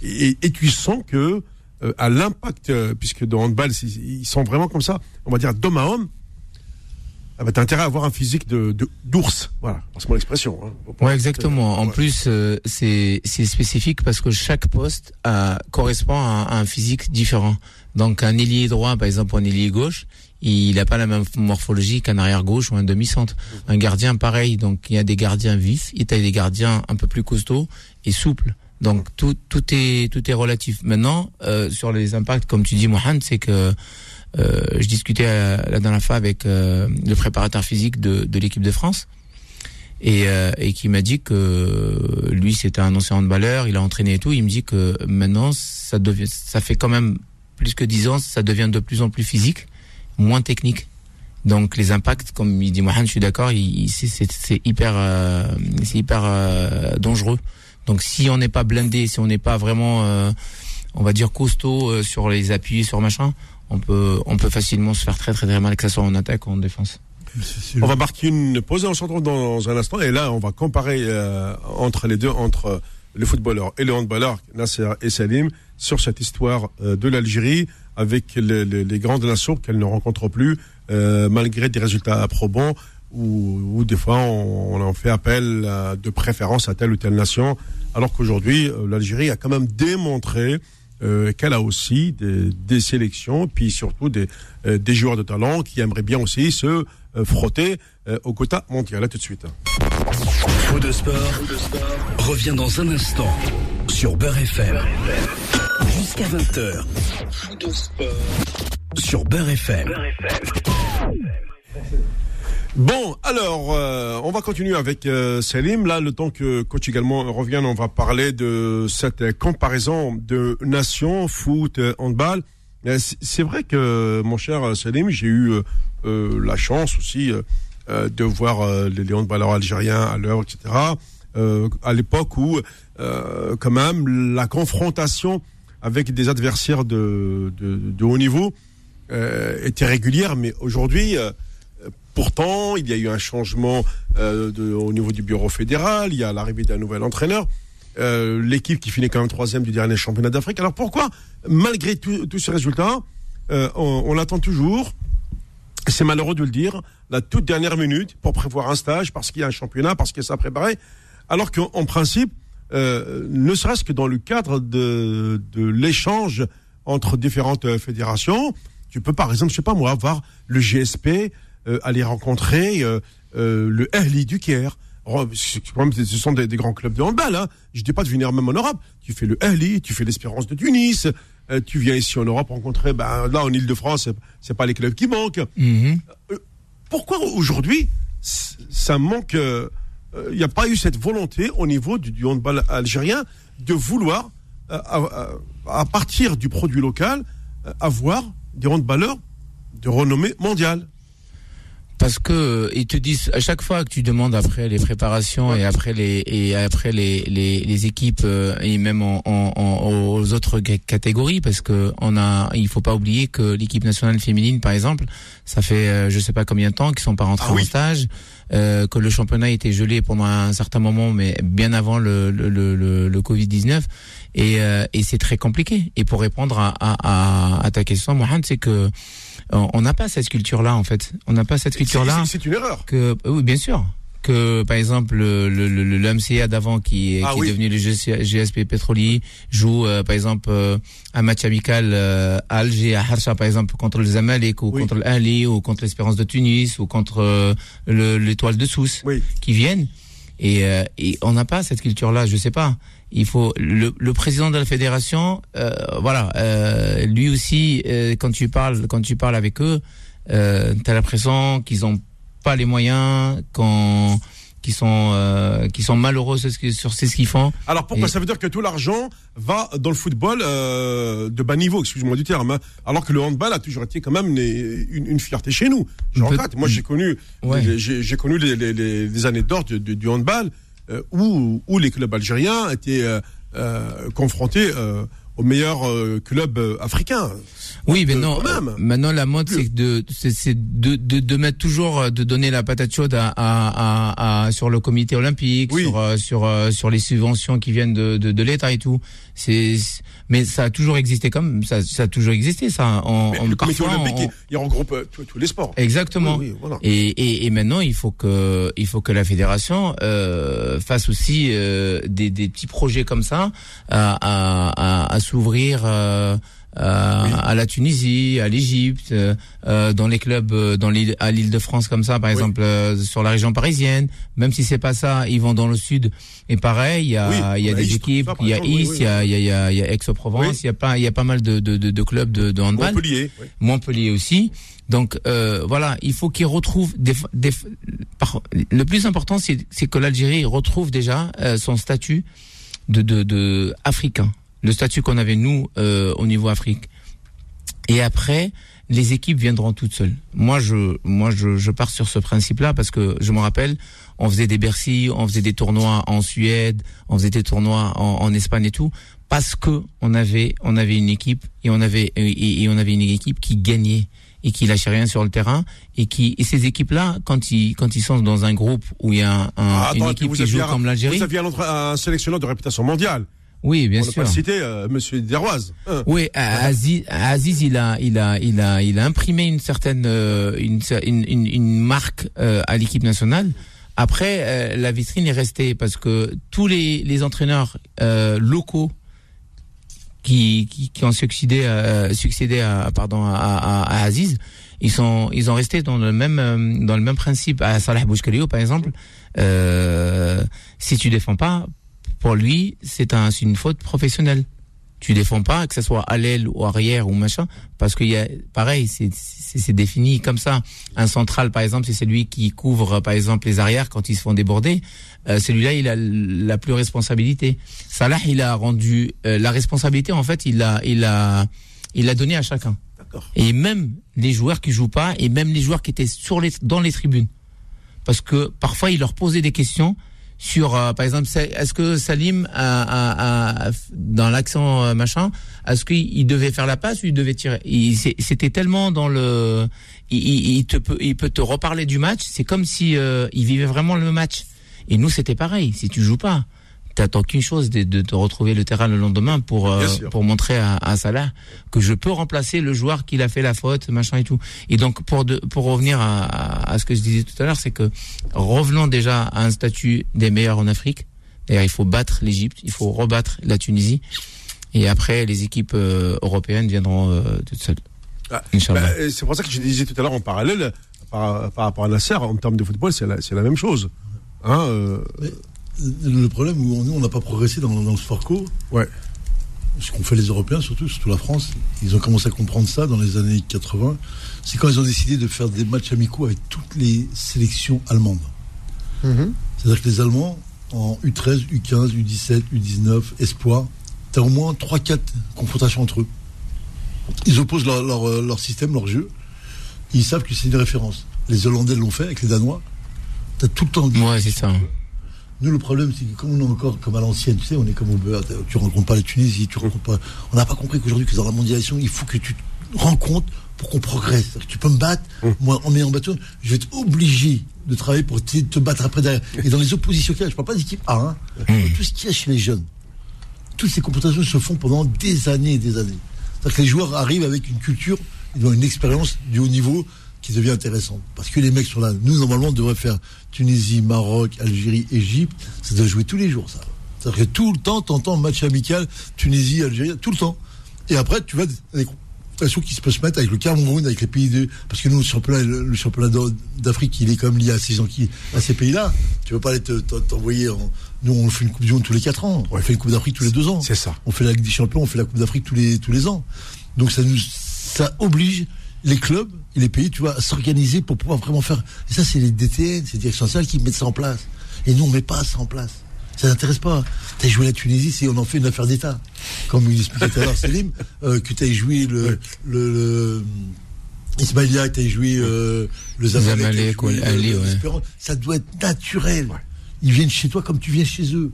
et, et tu sens que euh, à l'impact, euh, puisque dans handball ils sont vraiment comme ça, on va dire d'homme à homme. Ah bah, t'as intérêt à avoir un physique de d'ours, voilà, c'est mon expression. Hein. Exactement. En Ouais. plus, euh, c'est c'est spécifique parce que chaque poste a, correspond à, un- à un physique différent. Donc, un ailier droit, par exemple, un ailier gauche, il n'a pas la même morphologie qu'un arrière gauche ou un demi-centre. Un gardien, pareil. Donc, il y a des gardiens vifs, il y a des gardiens un peu plus costauds et souples. Donc, tout tout est tout est relatif. Maintenant, euh, sur les impacts, comme tu dis, Mohamed, c'est que euh, je discutais euh, la dernière fois avec euh, le préparateur physique de, de l'équipe de France et, euh, et qui m'a dit que lui c'était un ancien handballeur, il a entraîné et tout. Il me dit que maintenant ça devient, ça fait quand même plus que dix ans, ça devient de plus en plus physique, moins technique. Donc les impacts, comme il dit Mohamed, je suis d'accord, c'est- hyper, euh, c'est hyper euh, dangereux. Donc si on n'est pas blindé, si on n'est pas vraiment, euh, on va dire costaud euh, sur les appuis, sur machin, on peut, on peut facilement se faire très très très mal, que ça soit en attaque ou en défense. On va marquer une pause et on se retrouve dans un instant. Et là, on va comparer euh, entre les deux, entre le footballeur et le handballeur, Nasser et Salim, sur cette histoire euh, de l'Algérie avec les, les- les grandes nations qu'elle ne rencontre plus, euh, malgré des résultats probants, où, où des fois on, on en fait appel euh, de préférence à telle ou telle nation, alors qu'aujourd'hui, euh, l'Algérie a quand même démontré euh, qu'elle a aussi des, des sélections, puis surtout des, euh, des joueurs de talent qui aimeraient bien aussi se euh, frotter euh, au quota mondial. À tout de suite. Faux de sport, revient dans un instant sur Beurre FM. Jusqu'à 20h. Faux de sport sur Beurre FM. Bon, alors, euh, on va continuer avec euh, Salim. Là, le temps que coach également revienne, on va parler de cette comparaison de nations, foot, euh, handball. Euh, c'est- vrai que, mon cher Salim, j'ai eu euh, euh, la chance aussi de voir euh, les, les handballeurs algériens à l'heure, etc. Euh, à l'époque où, euh, quand même, la confrontation avec des adversaires de, de, de haut niveau euh, était régulière, mais aujourd'hui... euh, Pourtant, il y a eu un changement euh, de- au niveau du bureau fédéral, il y a l'arrivée d'un nouvel entraîneur, euh, l'équipe qui finit quand même troisième du dernier championnat d'Afrique. Alors pourquoi, malgré tous ces résultats, euh, on, on attend toujours, c'est malheureux de le dire, la toute dernière minute pour prévoir un stage parce qu'il y a un championnat, parce que ça préparé, alors qu'en en principe, euh, ne serait-ce que dans le cadre de, de l'échange entre différentes euh, fédérations, tu peux par exemple, je sais pas moi, voir le GSP euh, aller rencontrer euh, euh, le Ahli du Caire. Même- Ce sont des, des grands clubs de handball. Hein. Je dis pas de venir même en Europe. Tu fais le Ahli, tu fais l'Espérance de Tunis. euh, tu viens ici en Europe rencontrer, ben là en Ile-de-France, c'est- pas les clubs qui manquent pourquoi aujourd'hui ça manque euh, euh, Il n'y a pas eu cette volonté au niveau du, du handball algérien de vouloir, euh, à, à- partir du produit local, euh, avoir des handballeurs de renommée mondiale? Parce que euh, ils te disent à chaque fois que tu demandes après les préparations et après les et après les les, les équipes euh, et même en, en, en- aux autres catégories parce que on a il faut pas oublier que l'équipe nationale féminine par exemple ça fait euh, je sais pas combien de temps qu'ils sont pas rentrés Ah oui. en stage euh, que le championnat a été gelé pendant un certain moment mais bien avant le le le, le, le Covid 19 et euh, et c'est très compliqué et pour répondre à à, à, à ta question Mohamed c'est que on on n'a pas cette culture là en fait on n'a pas cette culture là C'est- une erreur. que oui bien sûr que par exemple le le, le, le MCA d'avant qui, est- Ah qui oui. est devenu le GSP Petroli joue euh, par exemple euh, un match amical euh, à Alger à Harsha par exemple contre le Zamalek ou Oui. contre l'Ali ou contre l'Espérance de Tunis ou contre euh, le- l'étoile de Sousse Oui. qui viennent et, euh, et on n'a pas cette culture là je sais pas il faut le, le président de la fédération euh, voilà euh, lui aussi euh, quand tu parles quand tu parles avec eux euh, t'as l'impression qu'ils ont pas les moyens quand qui sont euh, qui sont malheureux sur ce qu'ils- font Alors pourquoi Et- ça veut dire que tout l'argent va dans le football euh, de bas niveau, excuse-moi du terme, hein, alors que le handball a toujours été quand même une, une, une fierté chez nous. Je Peut-. Moi j'ai connu, Ouais. j'ai connu les, les, les, les années d'or du handball euh, où, où les clubs algériens étaient euh, euh, confrontés euh, aux meilleurs euh, clubs africains. Oui, mais non. Maintenant, la mode, c'est de, c'est, de, de, de mettre toujours, de donner la patate chaude à, à, à, à- sur le comité olympique, Oui. sur, sur, sur les subventions qui viennent de, de, de l'État et tout. C'est- mais ça a toujours existé comme, ça, ça a toujours existé, ça. En, Mais en- le comité olympique, on- il, il regroupe euh, tous tous les sports. Exactement. Oui, oui, voilà. Et, et, et maintenant, il faut que, il faut que la fédération euh, fasse aussi euh, des, des petits projets comme ça à, à, à, à s'ouvrir euh, à la Tunisie, à l'Égypte, euh, euh, dans les clubs, euh, dans l'île, à l'île de France comme ça, par exemple, euh, sur la région parisienne. Même si c'est pas ça, ils vont dans le sud. Et pareil, il y a, Oui, y a des équipes, il y a Istres, oui, il y a, il y a, il y a, Aix-en-Provence, il y a pas, il y a pas mal de, de, de, de clubs de, de handball. Montpellier. oui. Montpellier aussi. Donc euh, voilà, il faut qu'ils retrouvent des, des par- le plus important c'est c'est que l'Algérie retrouve déjà euh, son statut de, de de africain, le statut qu'on avait nous euh, au niveau Afrique. Et après les équipes viendront toutes seules. Moi je moi je, je pars sur ce principe-là parce que je me rappelle on faisait des Bercy, on faisait des tournois en Suède, on faisait des tournois en, en Espagne et tout parce que on avait on avait une équipe et on avait et, et on avait une équipe qui gagnait et qui lâchait rien sur le terrain et qui et ces équipes là quand ils quand ils sont dans un groupe où il y a un, Ah, une équipe qui joue un- comme l'Algérie Vous aviez un, un sélectionneur de réputation mondiale. Oui bien On sûr pas cité euh, Monsieur Deroise. Hein. oui Aziz, Aziz il a il a il a il a imprimé une certaine euh, une, une, une, marque euh, à l'équipe nationale après euh, la vitrine est restée parce que tous les les entraîneurs euh, locaux qui, qui, qui ont succédé, à, succédé à, pardon, à, à, à Aziz, ils sont, ils ont resté dans le même, euh, dans le même principe. À Salah Bouchkalio, par exemple, euh, si tu défends pas, pour lui, c'est un, c'est une faute professionnelle. Tu défends pas, que ce soit à l'aile ou arrière ou machin, parce qu'il y a, pareil, c'est, défini comme ça. Un central, par exemple, c'est celui qui couvre, par exemple, les arrières quand ils se font déborder. Euh, celui-là, il a la plus responsabilité. Salah, il a rendu euh, la responsabilité. En fait, il a, il a, il a donné à chacun. Et même les joueurs qui jouent pas, et même les joueurs qui étaient sur les, dans les tribunes, parce que parfois il leur posait des questions sur, euh, par exemple, est-ce que Salim, dans l'accent euh, machin, est-ce qu'il il devait faire la passe ou il devait tirer? C'était tellement dans le, il peut te reparler du match. C'est comme si euh, il vivait vraiment le match. Et nous, c'était pareil. Si tu joues pas, t'attends qu'une chose, de, de te retrouver le terrain le lendemain pour euh, pour montrer à, à Salah que je peux remplacer le joueur qui a fait la faute, machin et tout. Et donc pour de, pour revenir à, à, à ce que je disais tout à l'heure, c'est que revenons déjà à un statut des meilleurs en Afrique. D'ailleurs, il faut battre l'Égypte, il faut rebattre la Tunisie, et après les équipes euh, européennes viendront euh, toutes seules. Ah, bah, euh, c'est pour ça que je disais tout à l'heure en parallèle, par, par rapport à Nasser, en termes de football, c'est la, la même chose. Hein, euh, Le problème, où nous, on n'a pas progressé dans, dans le sport co, ouais. ce qu'ont fait les Européens, surtout, surtout la France, ils ont commencé à comprendre ça dans les années 80. C'est quand ils ont décidé de faire des matchs amicaux avec toutes les sélections allemandes. Mhm. C'est-à-dire que les Allemands, en U13, U15, U17, U19, Espoir, tu as au moins 3-4 confrontations entre eux. Ils opposent leur, leur, euh, leur système, leur jeu. Ils savent que c'est une référence. Les Hollandais l'ont fait avec les Danois. Tu as tout le temps. Ouais, c'est ça. Nous, le problème, c'est que comme on est encore comme à l'ancienne, tu sais, on est comme au beurre. Tu rencontres pas la Tunisie, tu rencontres pas. On n'a pas compris qu'aujourd'hui, que dans la mondialisation, il faut que tu te rencontres pour qu'on progresse. Tu peux me battre, moi, en m'ayant battu, je vais être obligé de travailler pour te, te battre après derrière. Et dans les oppositions qu'il y a, je parle pas d'équipe A, hein, mais tout ce qu'il y a chez les jeunes. Toutes ces confrontations se font pendant des années et des années. C'est-à-dire que les joueurs arrivent avec une culture, ils ont une expérience du haut niveau qui devient intéressante. Parce que les mecs sont là. Nous, normalement, on devrait faire Tunisie, Maroc, Algérie, Égypte. Ça doit jouer tous les jours, ça. C'est-à-dire que tout le temps, t'entends match amical, Tunisie, Algérie, tout le temps. Et après, tu vas des confrontations qui se peuvent se mettre avec le Cameroun, avec les pays de. Parce que nous, le championnat, le, d'Afrique, il est quand même lié à ces, gens qui, à ces pays-là. Tu veux pas aller te- te- t'envoyer en. Nous, on fait une Coupe du Monde tous les 4 ans. On fait une Coupe d'Afrique tous les 2 ans. C'est ça. On fait la Ligue des Champions, on fait la Coupe d'Afrique tous les, tous les ans. Donc ça nous, ça oblige les clubs et les pays, tu vois, s'organiser pour pouvoir vraiment faire. Et ça, c'est les DTN, c'est les directions nationales qui mettent ça en place. Et nous, on met pas ça en place. Ça n'intéresse pas. T'as joué la Tunisie, c'est on en fait une affaire d'État. Comme il expliquait tout à l'heure, Selim, [laughs] euh, que t'as joué le, le, le Ismaïlia, que t'as joué euh, le Zamalek, ouais. l'Espérance. Ça doit être naturel. Ils viennent chez toi comme tu viens chez eux.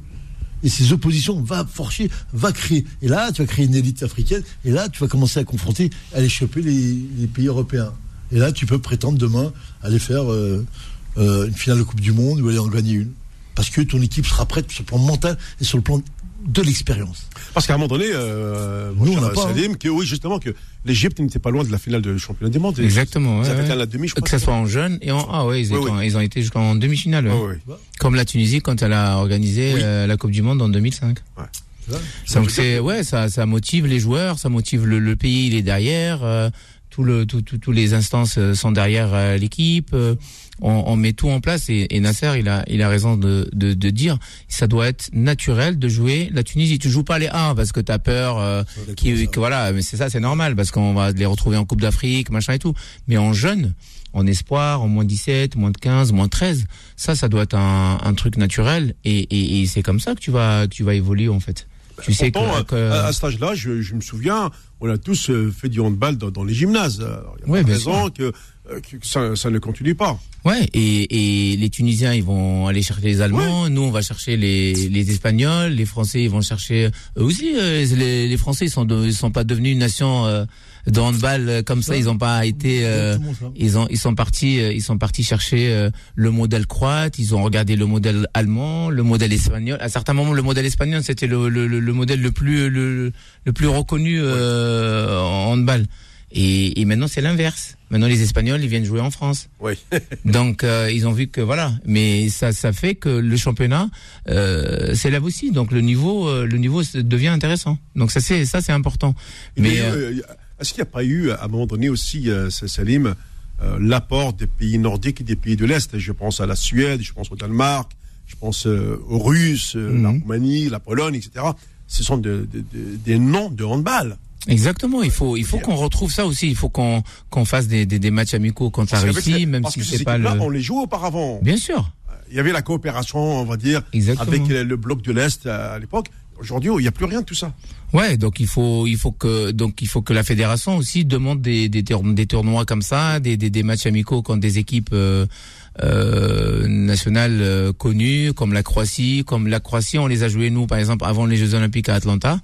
Et ces oppositions, va forcher, va créer. Et là, tu vas créer une élite africaine. Et là, tu vas commencer à confronter, à aller choper les, les pays européens. Et là, tu peux prétendre demain aller faire euh, euh, une finale de Coupe du Monde ou aller en gagner une. Parce que ton équipe sera prête sur le plan mental et sur le plan de l'expérience. Parce qu'à un moment donné, euh, Nous, on n'a pas, hein. Salim, que oui, justement, que l'Égypte n'était pas loin de la finale du championnat du monde. Exactement. Ils ouais, ouais. la demi, je crois. Que ce soit en jeune et en A, ouais, ils, Oui, étaient- oui. ils ont été jusqu'en demi-finale. Comme la Tunisie quand elle a organisé Oui. euh, la Coupe du Monde en 2005. Donc c'est ouais, ça, ça motive les joueurs, ça motive le, le pays, il est derrière. euh, tout le, tout, tout- tous les instances euh, sont derrière euh, l'équipe. euh, on, on met tout en place et, et Nasser, il a, il a raison de, de, de dire, ça doit être naturel de jouer la Tunisie. Tu joues pas les 1 parce que t'as peur. euh, qui, que voilà, mais c'est ça, c'est normal parce qu'on va les retrouver en Coupe d'Afrique, machin et tout. Mais en jeune, en espoir, en moins 17, moins de 15, moins 13, ça, ça doit être un, un truc naturel et, et, et c'est comme ça que tu vas, tu vas évoluer en fait. Tu sais Pourtant, que- à, à cet âge-là, je, je me souviens, on a tous euh, fait du handball dans, dans les gymnases. Alors, Il y a Ouais, raison que, euh, que ça, ça ne continue pas. Ouais, et, et les Tunisiens, ils vont aller chercher les Allemands, nous, on va chercher les, les Espagnols, les Français, ils vont chercher eux aussi. euh, les, les Français, ils sont, de- ils sont pas devenus une nation euh, de handball euh, comme ça. Ils ont pas été. euh, ils ont, ils sont partis, euh, ils sont partis chercher euh, le modèle croate. Ils ont regardé le modèle allemand, le modèle espagnol. À certains moments, le modèle espagnol, c'était le, le, le- le modèle le plus, le, le plus reconnu euh, en handball. Et, et maintenant, c'est l'inverse. Maintenant, les Espagnols, ils viennent jouer en France. Oui. [laughs] [laughs] Donc euh, ils ont vu que voilà, mais ça ça fait que le championnat euh, s'élève aussi. Donc le niveau euh, le niveau devient intéressant. Donc ça c'est ça c'est important. Mais Mais euh, euh, est-ce qu'il n'y a pas eu, à un moment donné aussi, euh, Salim, euh, l'apport des pays nordiques et des pays de l'Est? Je pense à la Suède, je pense au Danemark, je pense euh, aux Russes, la Mhm. Roumanie, la Pologne, etc. Ce sont de- de- de- des noms de handball. exactement, il faut il faut qu'on retrouve ça aussi. Il faut qu'on qu'on fasse des, des des matchs amicaux contre la Parce Russie, même si c'est pas le. on les joue auparavant. Bien sûr. Il y avait la coopération, on va dire, Exactement. avec le, bloc de l'Est à l'époque. Aujourd'hui, il n'y a plus rien de tout ça. Ouais, donc il faut il faut que donc il faut que la fédération aussi demande des des, des tournois comme ça, des, des des matchs amicaux contre des équipes euh, euh, nationales euh, connues comme la Croatie, comme la Croatie, on les a joués nous par exemple avant les Jeux Olympiques à Atlanta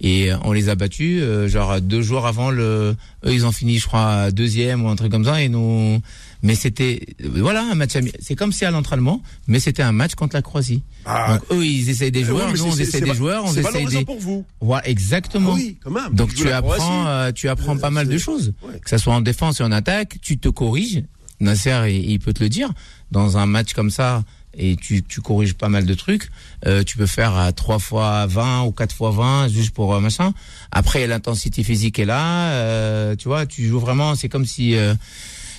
et on les a battus euh, genre deux jours avant le eux ils ont fini je crois deuxième ou un truc comme ça et nous mais c'était voilà un match c'est comme si à l'entraînement mais c'était un match contre la Croatie. Ah, Donc eux ils essayent des euh, joueurs, nous on c'est des joueurs, on valorisant des pour vous. voilà, exactement. Ah oui, quand même. Donc tu apprends, euh, tu apprends pas mal de choses, ouais. que ça soit en défense et en attaque. Tu te corriges. Nasser, il, il peut te le dire. Dans un match comme ça, et tu, tu corriges pas mal de trucs. Euh, tu peux faire à 3 fois 20 ou 4 fois 20 juste pour euh, machin. Après, l'intensité physique est là. euh, tu vois, tu joues vraiment. C'est comme si euh,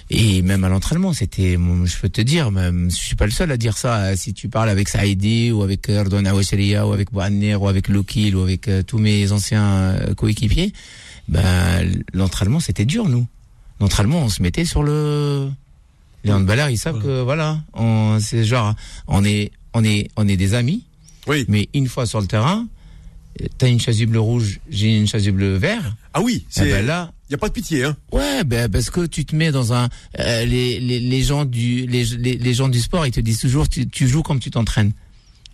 et même à l'entraînement, c'était, je peux te dire, même, je suis pas le seul à dire ça. Si tu parles avec Saïdi ou avec Erdogan Aouacheria ou avec Bouhanner ou avec Lokil ou avec euh, tous mes anciens euh, coéquipiers, ben l'entraînement c'était dur nous. L'entraînement, on se mettait sur le. Les handballeurs, ils savent que voilà, on, c'est genre, on est, on est, on est des amis, Oui. mais une fois sur le terrain, euh, t'as une chasuble rouge, j'ai une chasuble vert. Ah oui, Eh c'est. ben Il n'y a pas de pitié, hein. Ouais, ben parce que tu te mets dans un euh, les, les les gens du les, les les gens du sport, ils te disent toujours tu, tu joues comme tu t'entraînes.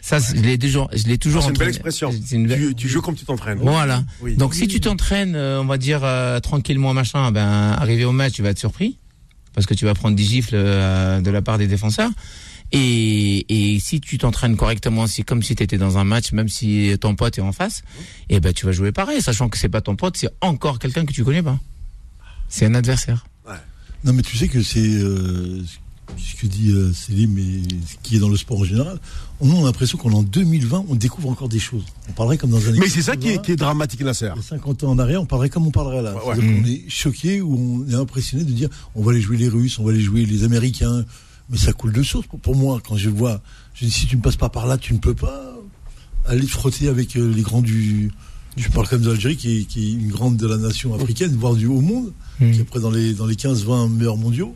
Ça, je l'ai toujours je l'ai toujours Ah, c'est une belle expression. C'est une belle- Tu, tu joues comme tu t'entraînes. Voilà. Oui. Donc si tu t'entraînes, euh, on va dire euh, tranquillement machin, ben arrivé au match, tu vas être surpris parce que tu vas prendre des gifles euh, de la part des défenseurs. Et, et si tu t'entraînes correctement, c'est comme si tu étais dans un match, même si ton pote est en face, et ben tu vas jouer pareil, sachant que c'est pas ton pote, c'est encore quelqu'un que tu connais pas. C'est un adversaire. Non, mais tu sais que c'est euh, ce que dit euh, Célim et ce qui est dans le sport en général. On a l'impression qu'en en 2020, on découvre encore des choses. On parlerait comme dans un. Mais c'est ça qui est, qui est dramatique, Nasser. Il y a 50 ans en arrière, on parlerait comme on parlerait là. Ouais, C'est-à-dire qu'on est choqué ou on est impressionné de dire on va aller jouer les Russes, on va aller jouer les Américains. Mais ça coule de source. Pour- Pour moi, quand je vois, je dis si tu ne passes pas par là, tu ne peux pas aller te frotter avec euh, les grands du. Je parle quand même de l'Algérie, qui est, qui est une grande de la nation africaine, voire du haut monde, Mhm. qui est près dans les, dans les 15-20 meilleurs mondiaux.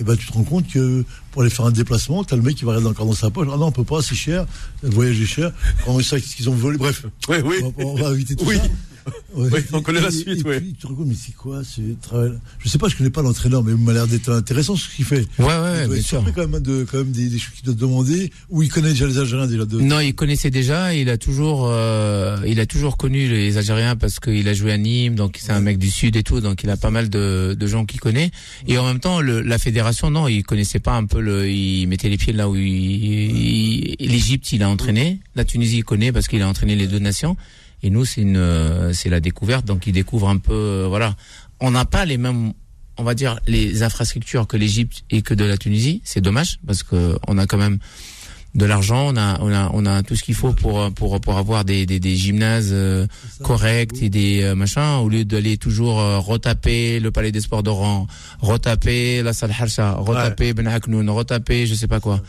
Et ben tu te rends compte que pour aller faire un déplacement, t'as le mec qui va regarder encore dans sa poche. Ah non, on peut pas, c'est cher. Le voyage est cher. Comment ça, qu'est-ce qu'ils ont volé Bref, Oui, oui. on, va, on va éviter tout Oui. ça. [laughs] Ouais. Oui, on connaît la Et- suite, et ouais. puis, tu mais c'est quoi ce travail Je sais pas, je connais pas l'entraîneur, mais il m'a l'air d'être intéressant ce qu'il fait. Ouais, ouais, il bien sûr. quand même de quand même des, des choses qu'il doit demander. Ou il connaît déjà les Algériens déjà de. Non, il connaissait déjà. Il a toujours, euh, il a toujours connu les Algériens parce qu'il a joué à Nîmes, donc c'est un mec du sud et tout, donc il a pas mal de, de gens qu'il connaît. Et en même temps, le, la fédération, non, il connaissait pas un peu le, il mettait les pieds là où il, il- l'Égypte, il a entraîné. La Tunisie, il connaît parce qu'il a entraîné les deux nations. Et nous, c'est une, euh, c'est la découverte, donc il découvre un peu, euh, voilà. On n'a pas les mêmes, on va dire, les infrastructures que l'Égypte et que de la Tunisie. C'est dommage parce que on a quand même de l'argent, on a, on a, on a tout ce qu'il faut pour pour pour avoir des des, des gymnases euh, corrects et des euh, machins au lieu d'aller toujours euh, retaper le palais des sports d'Oran, retaper la salle Harsha, retaper Ben Aknoun, retaper je sais pas quoi.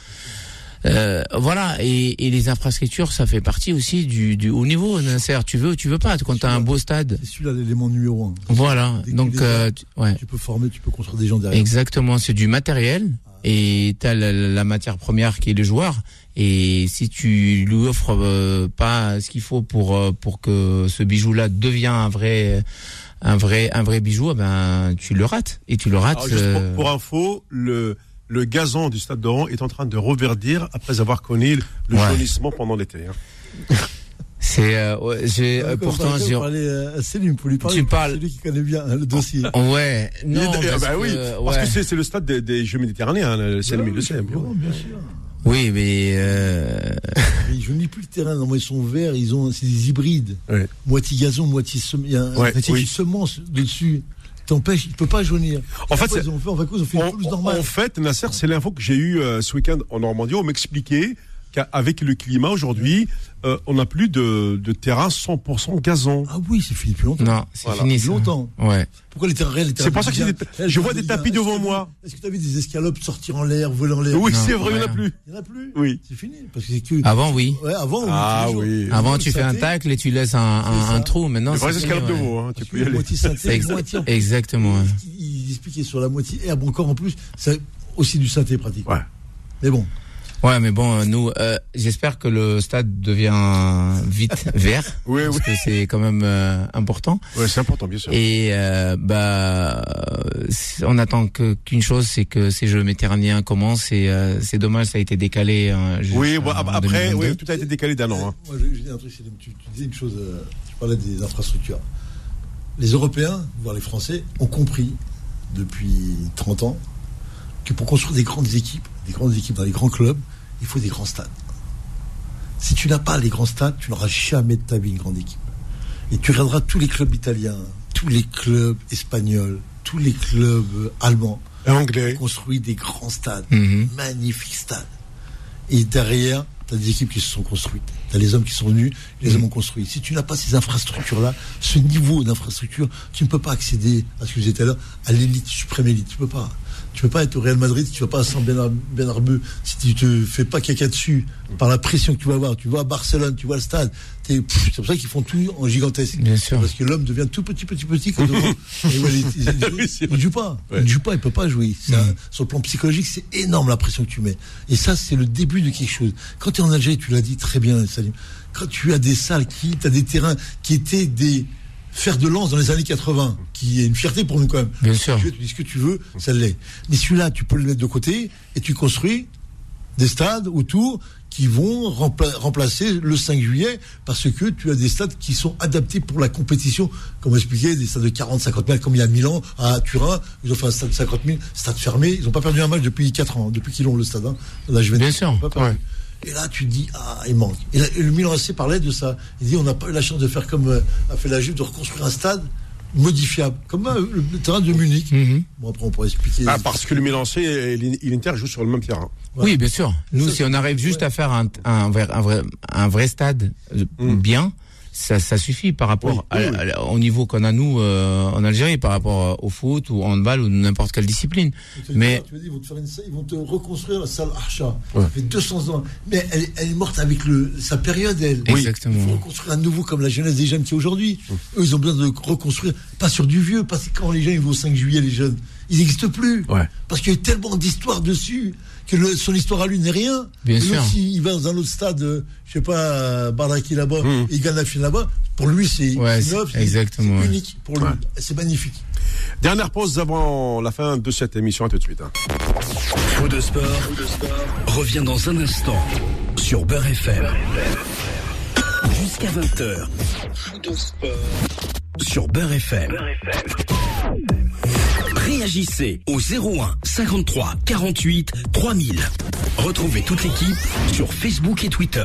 Euh, voilà et, et les infrastructures ça fait partie aussi du, du haut niveau Nasser tu veux ou tu veux pas quand t'as un beau stade? C'est celui-là l'élément numéro un. voilà donc euh, as, tu- ouais Tu peux former, tu peux construire des gens derrière. Exactement, c'est du matériel et t'as la, la matière première qui est le joueur. Et si tu lui offres euh, pas ce qu'il faut pour euh, pour que ce bijou-là devienne un vrai un vrai un vrai bijou, eh ben tu le rates et tu le rates. Alors, juste pour, euh, pour info, le, le gazon du stade d'Oran est en train de reverdir après avoir connu le Ouais. jaunissement pendant l'été. hein. [laughs] c'est euh, ouais, j'ai euh, pourtant on j'ai parler à Céline, pour lui parler. Tu parles- C'est lui qui connaît bien hein, le dossier. ouais non Il est- parce bah que, oui, euh, parce que c'est, le stade des, des Jeux méditerranéens, hein, le Salim, le sait. bien, sûr. oui mais euh, Mais je ne lis plus le terrain. Non, moi, ils sont verts. Ils ont, c'est des hybrides. Ouais. Moitié gazon, moitié sem- il y a un Ouais, moitié oui. semence dessus. T'empêches, il peut pas jaunir. En fait, ils ont fait, en fait, ils ont fait une en- normale. en fait, Nasser, c'est l'info que j'ai eue euh, ce week-end en Normandie. On m'expliquait qu'avec le climat aujourd'hui, euh, on n'a plus de, de terrain 100% gazon. Ah oui, c'est fini depuis longtemps. non c'est Voilà. fini ça. Longtemps. ouais Pourquoi les terrains les C'est pour ça que des- je vois les des tapis devant moi. Est-ce que tu as vu des escalopes sortir en l'air, voler en l'air Oui, c'est vrai, il n'y en a plus. Il n'y en a plus. Oui. C'est fini. Parce que c'est que. avant oui Ouais, avant. Ah oui. avant tu fais un tacle et tu laisses un, trou maintenant Les c'est escalopes de veau, hein, tu peux y aller. Moitié synthé, Ex- moitié. exactement. Il expliquait sur la moitié herbe encore en plus. C'est aussi du synthé pratique. Ouais. Mais bon. Ouais, mais bon, euh, nous, euh, j'espère que le stade devient vite [laughs] vert, Oui, parce oui. que c'est quand même euh, important. Ouais, c'est important, bien sûr. Et euh, bah, on attend que qu'une chose, c'est que ces Jeux méditerranéens commencent. Et euh, c'est dommage, ça a été décalé. hein, Oui, bon, après, 2022. oui, tout a été décalé d'un an. hein. Moi, je, je dis un truc, c'est- tu, tu disais une chose, euh, tu parlais des infrastructures. Les Européens, voire les Français, ont compris depuis 30 ans que pour construire des grandes équipes, des grandes équipes dans les grands clubs, il faut des grands stades. Si tu n'as pas les grands stades, tu n'auras jamais de ta vie une grande équipe. Et tu regarderas tous les clubs italiens, tous les clubs espagnols, tous les clubs euh, allemands Anglais. construit des grands stades, Mhm. magnifiques stades. Et derrière, tu as des équipes qui se sont construites. Tu as les hommes qui sont venus, les hommes ont construit. Si tu n'as pas ces infrastructures-là, ce niveau d'infrastructure, tu ne peux pas accéder à ce que je disais tout à l'heure, à l'élite, suprême élite. Tu peux pas. Tu peux pas être au Real Madrid si tu vas pas à San Ben, ben Arbeu, si tu te fais pas caca dessus par la pression que tu vas avoir. Tu vas à Barcelone, tu vois le stade. C'est pour ça qu'ils font tout en gigantesque. Bien sûr. Parce que l'homme devient tout petit, petit, petit. Quand [laughs] il, il joue pas. Il joue pas, il peut pas jouer. Un- sur le plan psychologique, c'est énorme la pression que tu mets. Et ça, c'est le début de quelque chose. Quand tu es en Algérie, tu l'as dit très bien, Salim. Quand tu as des salles qui, tu as des terrains qui étaient des fers de lance dans les années 80, qui est une fierté pour nous quand même. Bien sûr. Tu dis ce que tu veux, ça l'est. Mais celui-là, tu peux le mettre de côté et tu construis des stades autour qui vont rempla- remplacer le 5 juillet parce que tu as des stades qui sont adaptés pour la compétition. Comme on expliquait, des stades de 40, 50 mètres, comme il y a à Milan, à Turin, ils ont fait un stade de 50 000, stade fermé. Ils n'ont pas perdu un match depuis 4 ans, depuis qu'ils ont le stade. Hein. Je vais Bien sûr. pas perdu. Et là, tu dis, ah, il manque. Et, là, et le Milan AC parlait de ça. Il dit, on n'a pas eu la chance de faire comme euh, a fait la Juve, de reconstruire un stade modifiable, comme euh, le, le terrain de Munich. Mhm. Bon, après, on pourrait expliquer. Ah, parce que le Milan-C et l'In- l'Inter jouent sur le même terrain. Oui, bien sûr. Nous, si on arrive juste à faire un, un, vrai, un, vrai, un vrai stade euh, Mm. bien, ça, ça suffit par rapport Oui, oui, à- oui. à- au niveau qu'on a nous euh, en Algérie, par rapport au foot ou handball ou n'importe quelle discipline. Mais dire, tu veux dire, ils vont te faire une salle- ils vont te reconstruire la salle Archa. Ouais. Ça fait 200 ans. Mais elle, elle est morte avec le, sa période, elle. Oui. Exactement. Il faut reconstruire à nouveau comme la jeunesse des jeunes qui est aujourd'hui. Eux, ils ont besoin de reconstruire, pas sur du vieux, parce que quand les jeunes ils vont au 5 juillet, les jeunes, ils n'existent plus. Ouais. Parce qu'il y a eu tellement d'histoires dessus que le- son histoire à lui n'est rien. Bien Et sûr. s'il va dans un autre stade, euh, je sais pas, à Baraki là-bas, Mm. et il gagne la finale là-bas, pour lui, c'est Ouais, exactement, unique pour lui. Ouais. C'est magnifique. Dernière pause avant la fin de cette émission. À tout de suite. hein. Faux de sport, revient dans un instant sur Beurre FM. Jusqu'à 20h. Faux de sport sur Beurre FM. Réagissez au 01 53 48 3000. Retrouvez toute l'équipe sur Facebook et Twitter.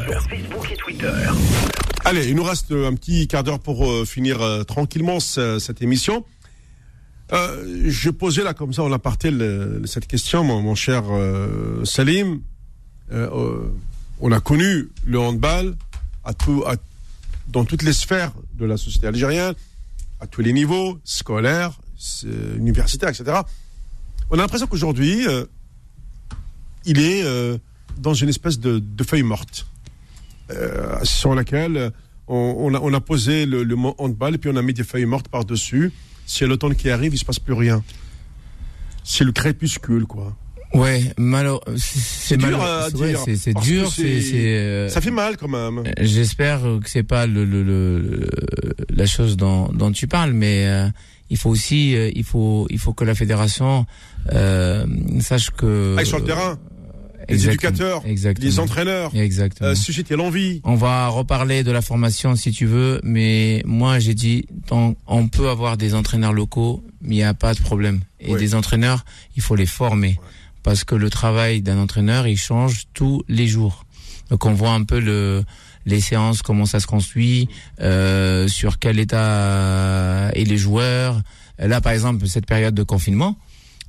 Allez, il nous reste euh, un petit quart d'heure pour euh, finir euh, tranquillement ce- cette émission. Je posais là comme ça en aparté le- cette question, mon, cher Salim. On a connu le handball à tout, dans toutes les sphères de la société algérienne, à tous les niveaux, scolaires, c'est- universitaires, etc. On a l'impression qu'aujourd'hui, euh, il est euh, dans une espèce de, de feuille morte, euh, sur laquelle on, on a, on a posé le, le mot handball et puis on a mis des feuilles mortes par-dessus. Si l'automne qui arrive, il se passe plus rien. C'est le crépuscule, quoi. Ouais, malo- c'est- dur à dire, c'est dur, c'est euh, Ça fait mal quand même. J'espère que c'est pas le, le, le- la chose dont, dont tu parles, mais euh, il faut aussi, euh, il faut, il faut que la fédération euh, sache que Aille sur le terrain, les éducateurs, exactement, les entraîneurs, exactement. euh, susciter l'envie. On va reparler de la formation si tu veux, mais moi j'ai dit on peut avoir des entraîneurs locaux, mais il n'y a pas de problème. Et Oui. des entraîneurs, il faut les former parce que le travail d'un entraîneur, il change tous les jours. Donc on voit un peu le les séances, comment ça se construit, euh, sur quel état et les joueurs. Là, par exemple, cette période de confinement,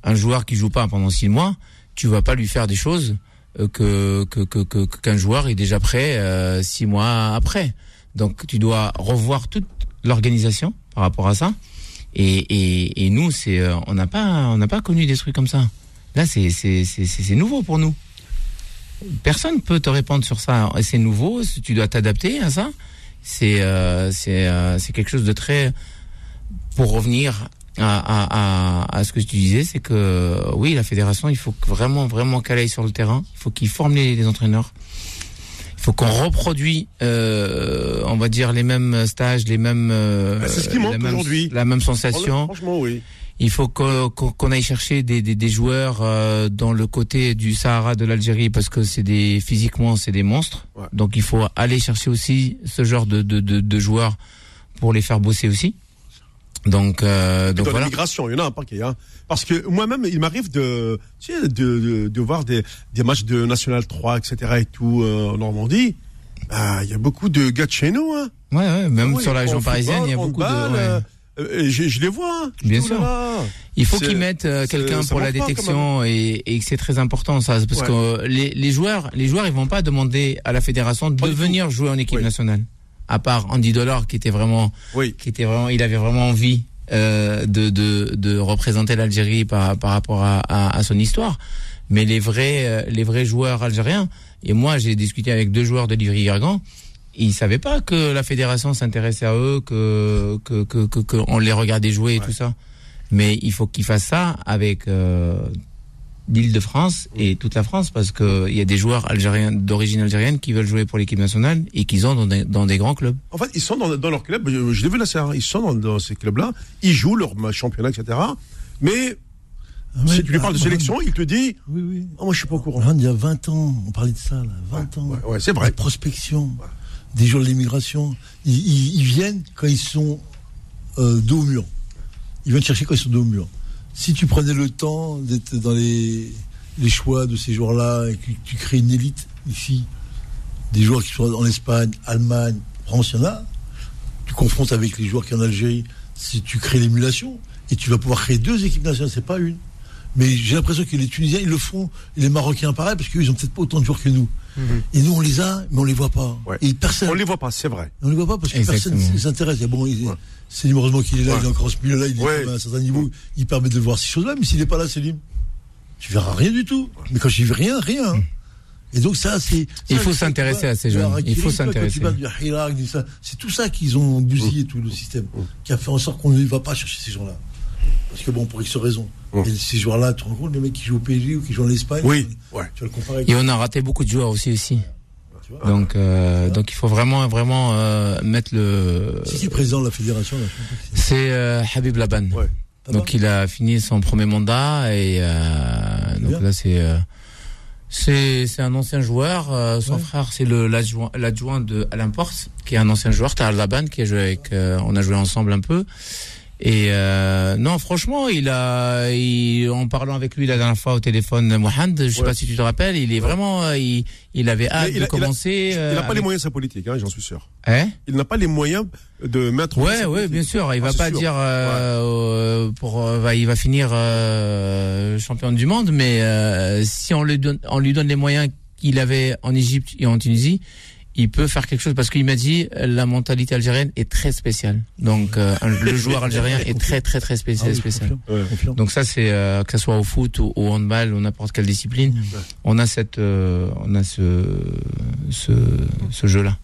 un joueur qui joue pas pendant six mois, tu vas pas lui faire des choses euh, que que que que- qu'un joueur est déjà prêt euh, six mois après. Donc tu dois revoir toute l'organisation par rapport à ça. Et et, et nous c'est euh, on n'a pas on n'a pas connu des trucs comme ça. Là c'est c'est c'est nouveau pour nous. Personne peut te répondre sur ça. C'est nouveau, tu dois t'adapter à ça. C'est euh, c'est euh, c'est quelque chose de très pour revenir à, à, à, à ce que tu disais, c'est que euh, oui, la fédération, il faut vraiment, vraiment qu'elle aille sur le terrain. Il faut qu'ils forment les, les entraîneurs. Il faut qu'on reproduit, euh, on va dire, les mêmes stages, les mêmes. euh, Ah, c'est ce qui manque la même- aujourd'hui. La même sensation. Franchement, oui. Il faut qu'on aille chercher des, des, des joueurs euh, dans le côté du Sahara de l'Algérie parce que c'est des physiquement c'est des monstres. Ouais. Donc il faut aller chercher aussi ce genre de, de, de, de joueurs pour les faire bosser aussi. Donc euh, donc dans voilà. l'immigration, il y en a un paquet. Hein. Parce que moi-même, il m'arrive de, tu sais, de, de, de voir des, des matchs de National 3, etc. et tout euh, en Normandie. Bah, Il y a beaucoup de gars de chez nous. Hein. Ouais, ouais, même Ah sur la région en parisienne, il y a beaucoup de. ouais. Euh, et je, je les vois. hein. Je Bien sûr. Il faut qu'ils mettent euh, quelqu'un pour la détection et, c'est très important ça, parce Ouais. que les, les joueurs, les joueurs, ils vont pas demander à la fédération de Pas venir jouer en équipe Oui. nationale. À part Andy Dollar qui était vraiment, Oui. qui était vraiment, il avait vraiment envie euh, de, de, de représenter l'Algérie par, par rapport à, à, à son histoire. Mais les vrais, les vrais joueurs algériens. Et moi, j'ai discuté avec deux joueurs de Livry-Gargan. Ils savaient pas que la fédération s'intéressait à eux, que que que que, que on les regardait jouer et tout ça. Mais il faut qu'ils fassent ça avec euh, l'Île-de-France et toute la France parce que il y a des joueurs algériens d'origine algérienne qui veulent jouer pour l'équipe nationale et qu'ils ont dans des, dans des grands clubs. En fait, ils sont dans, dans leur club. Je, l'ai vu là. Ils sont dans, dans ces clubs-là. Ils jouent leur championnat, etc. Mais si tu lui parles de sélection, il te dit Oui, oui. oh, Moi, je suis pas au courant. Il y a 20 ans, on parlait de ça, là, 20 ans. Ouais, ouais, c'est vrai. La prospection, des gens de l'immigration, ils, viennent quand ils sont euh, dos au mur. Ils viennent chercher quand ils sont dos au mur. Si tu prenais le temps d'être dans les, les choix de ces joueurs-là et que tu crées une élite ici, des joueurs qui sont en Espagne, Allemagne, France, il y en a, tu confrontes avec les joueurs qui sont en Algérie, si tu crées l'émulation, et tu vas pouvoir créer deux équipes nationales, c'est pas une. Mais j'ai l'impression que les Tunisiens, ils le font, et les Marocains pareil, parce qu'ils ont peut-être pas autant de joueurs que nous. Et nous, on les a, mais on les voit pas. Ouais. Et personne, On les voit pas, c'est vrai. on les voit pas parce que Exactement. personne s'intéresse. Et Bon, il- Ouais. c'est heureusement qu'il est là, Ouais. il est encore ce milieu-là, il est à un certain niveau, il permet de voir ces choses-là, mais s'il n'est pas là, Céline, tu verras rien du tout. Mais quand je dis rien, rien. Et donc ça, c'est... Il faut c'est- s'intéresser à ces jeunes. Il faut s'intéresser. C'est tout ça qu'ils ont bousillé, tout le système, qui a fait en sorte qu'on ne va pas chercher ces gens-là. Parce que bon, pour X raisons. Mm. Et ces joueurs-là, tu te rends compte, les mecs qui jouent au PSG ou qui jouent en Espagne, Oui, ouais. tu vas le comparer. Et on a raté beaucoup de joueurs aussi aussi. Tu vois. Donc euh, donc il faut vraiment vraiment euh, mettre le. C'est qui le président de la fédération c'est. Euh, Habib Laban. Ouais. Donc il a fini son premier mandat et euh, donc bien. là c'est euh, c'est c'est un ancien joueur. euh, son Ouais. frère c'est le l'adjoint de Alain Porte qui est un ancien joueur. Tahal Laban qui a joué avec. euh, on a joué ensemble un peu. Et euh, non, franchement, il a, il, en parlant avec lui la dernière fois au téléphone, Mohamed, je sais Ouais. pas si tu te rappelles, il est vraiment, euh, il, il avait hâte il de a- commencer. Il euh, n'a pas les moyens de sa politique, hein, j'en suis sûr. Hein Il n'a pas les moyens de mettre. Ouais, ouais, bien sûr. Il Ah, va pas sûr. dire euh, euh, pour, euh, va- il va finir euh, champion du monde, mais euh, si on lui donne, on lui donne les moyens qu'il avait en Égypte et en Tunisie, il peut faire quelque chose parce qu'il m'a dit la mentalité algérienne est très spéciale. Donc euh, le joueur [laughs] algérien est très très très Ah spécial. oui, spécial. confirme, Ouais. confirme. Donc ça c'est euh, que ce soit au foot ou au handball ou n'importe quelle discipline, on a cette euh, on a ce ce, ce jeu là.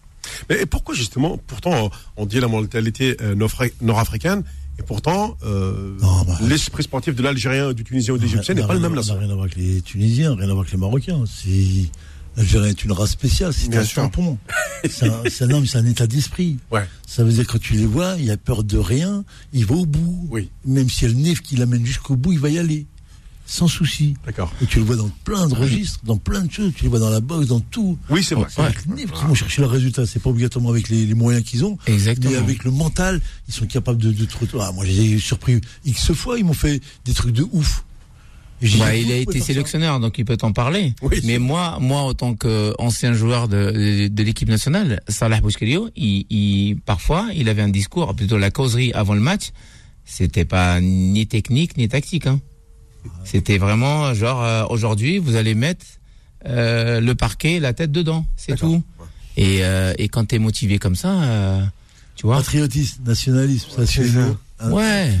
Mais et pourquoi justement, pourtant, on dit la mentalité nord- nord-africaine, et pourtant, euh, Non, bah- l'esprit sportif de l'Algérien, du Tunisien ou de l'Égyptien n'est pas le même là. rien- ça n'a rien à voir avec les Tunisiens, rien à voir avec les Marocains. C'est l'Algérien est une race spéciale, c'est un tampon. [laughs] C'est un, c'est homme, c'est un état d'esprit. Ouais. Ça veut dire que quand tu les vois, il a peur de rien, il va au bout. Oui. Même si elle nef qui l'amène jusqu'au bout, il va y aller. Sans souci. D'accord. Et tu le vois dans plein de registres, dans plein de choses. Tu les vois dans la boxe, dans tout. Oui, c'est vrai. Ouais. Avec le nef qui vont chercher le résultat. C'est pas obligatoirement avec les, les moyens qu'ils ont. Exactement. Mais avec le mental, ils sont capables de, de te retrouver. Ah, moi, j'ai surpris X fois, ils m'ont fait des trucs de ouf. Bah, vous il a été sélectionneur, donc il peut t'en parler. Oui, Mais moi, moi, en tant qu'ancien joueur de, de l'équipe nationale, Salah Bouskelio, il, il, parfois, il avait un discours, plutôt la causerie avant le match. C'était pas ni technique ni tactique. Hein. C'était vraiment genre euh, aujourd'hui, vous allez mettre euh, le parquet, la tête dedans, c'est tout. Et, euh, et quand t'es motivé comme ça, euh, tu vois. Patriotisme, nationalisme, ça c'est Ouais.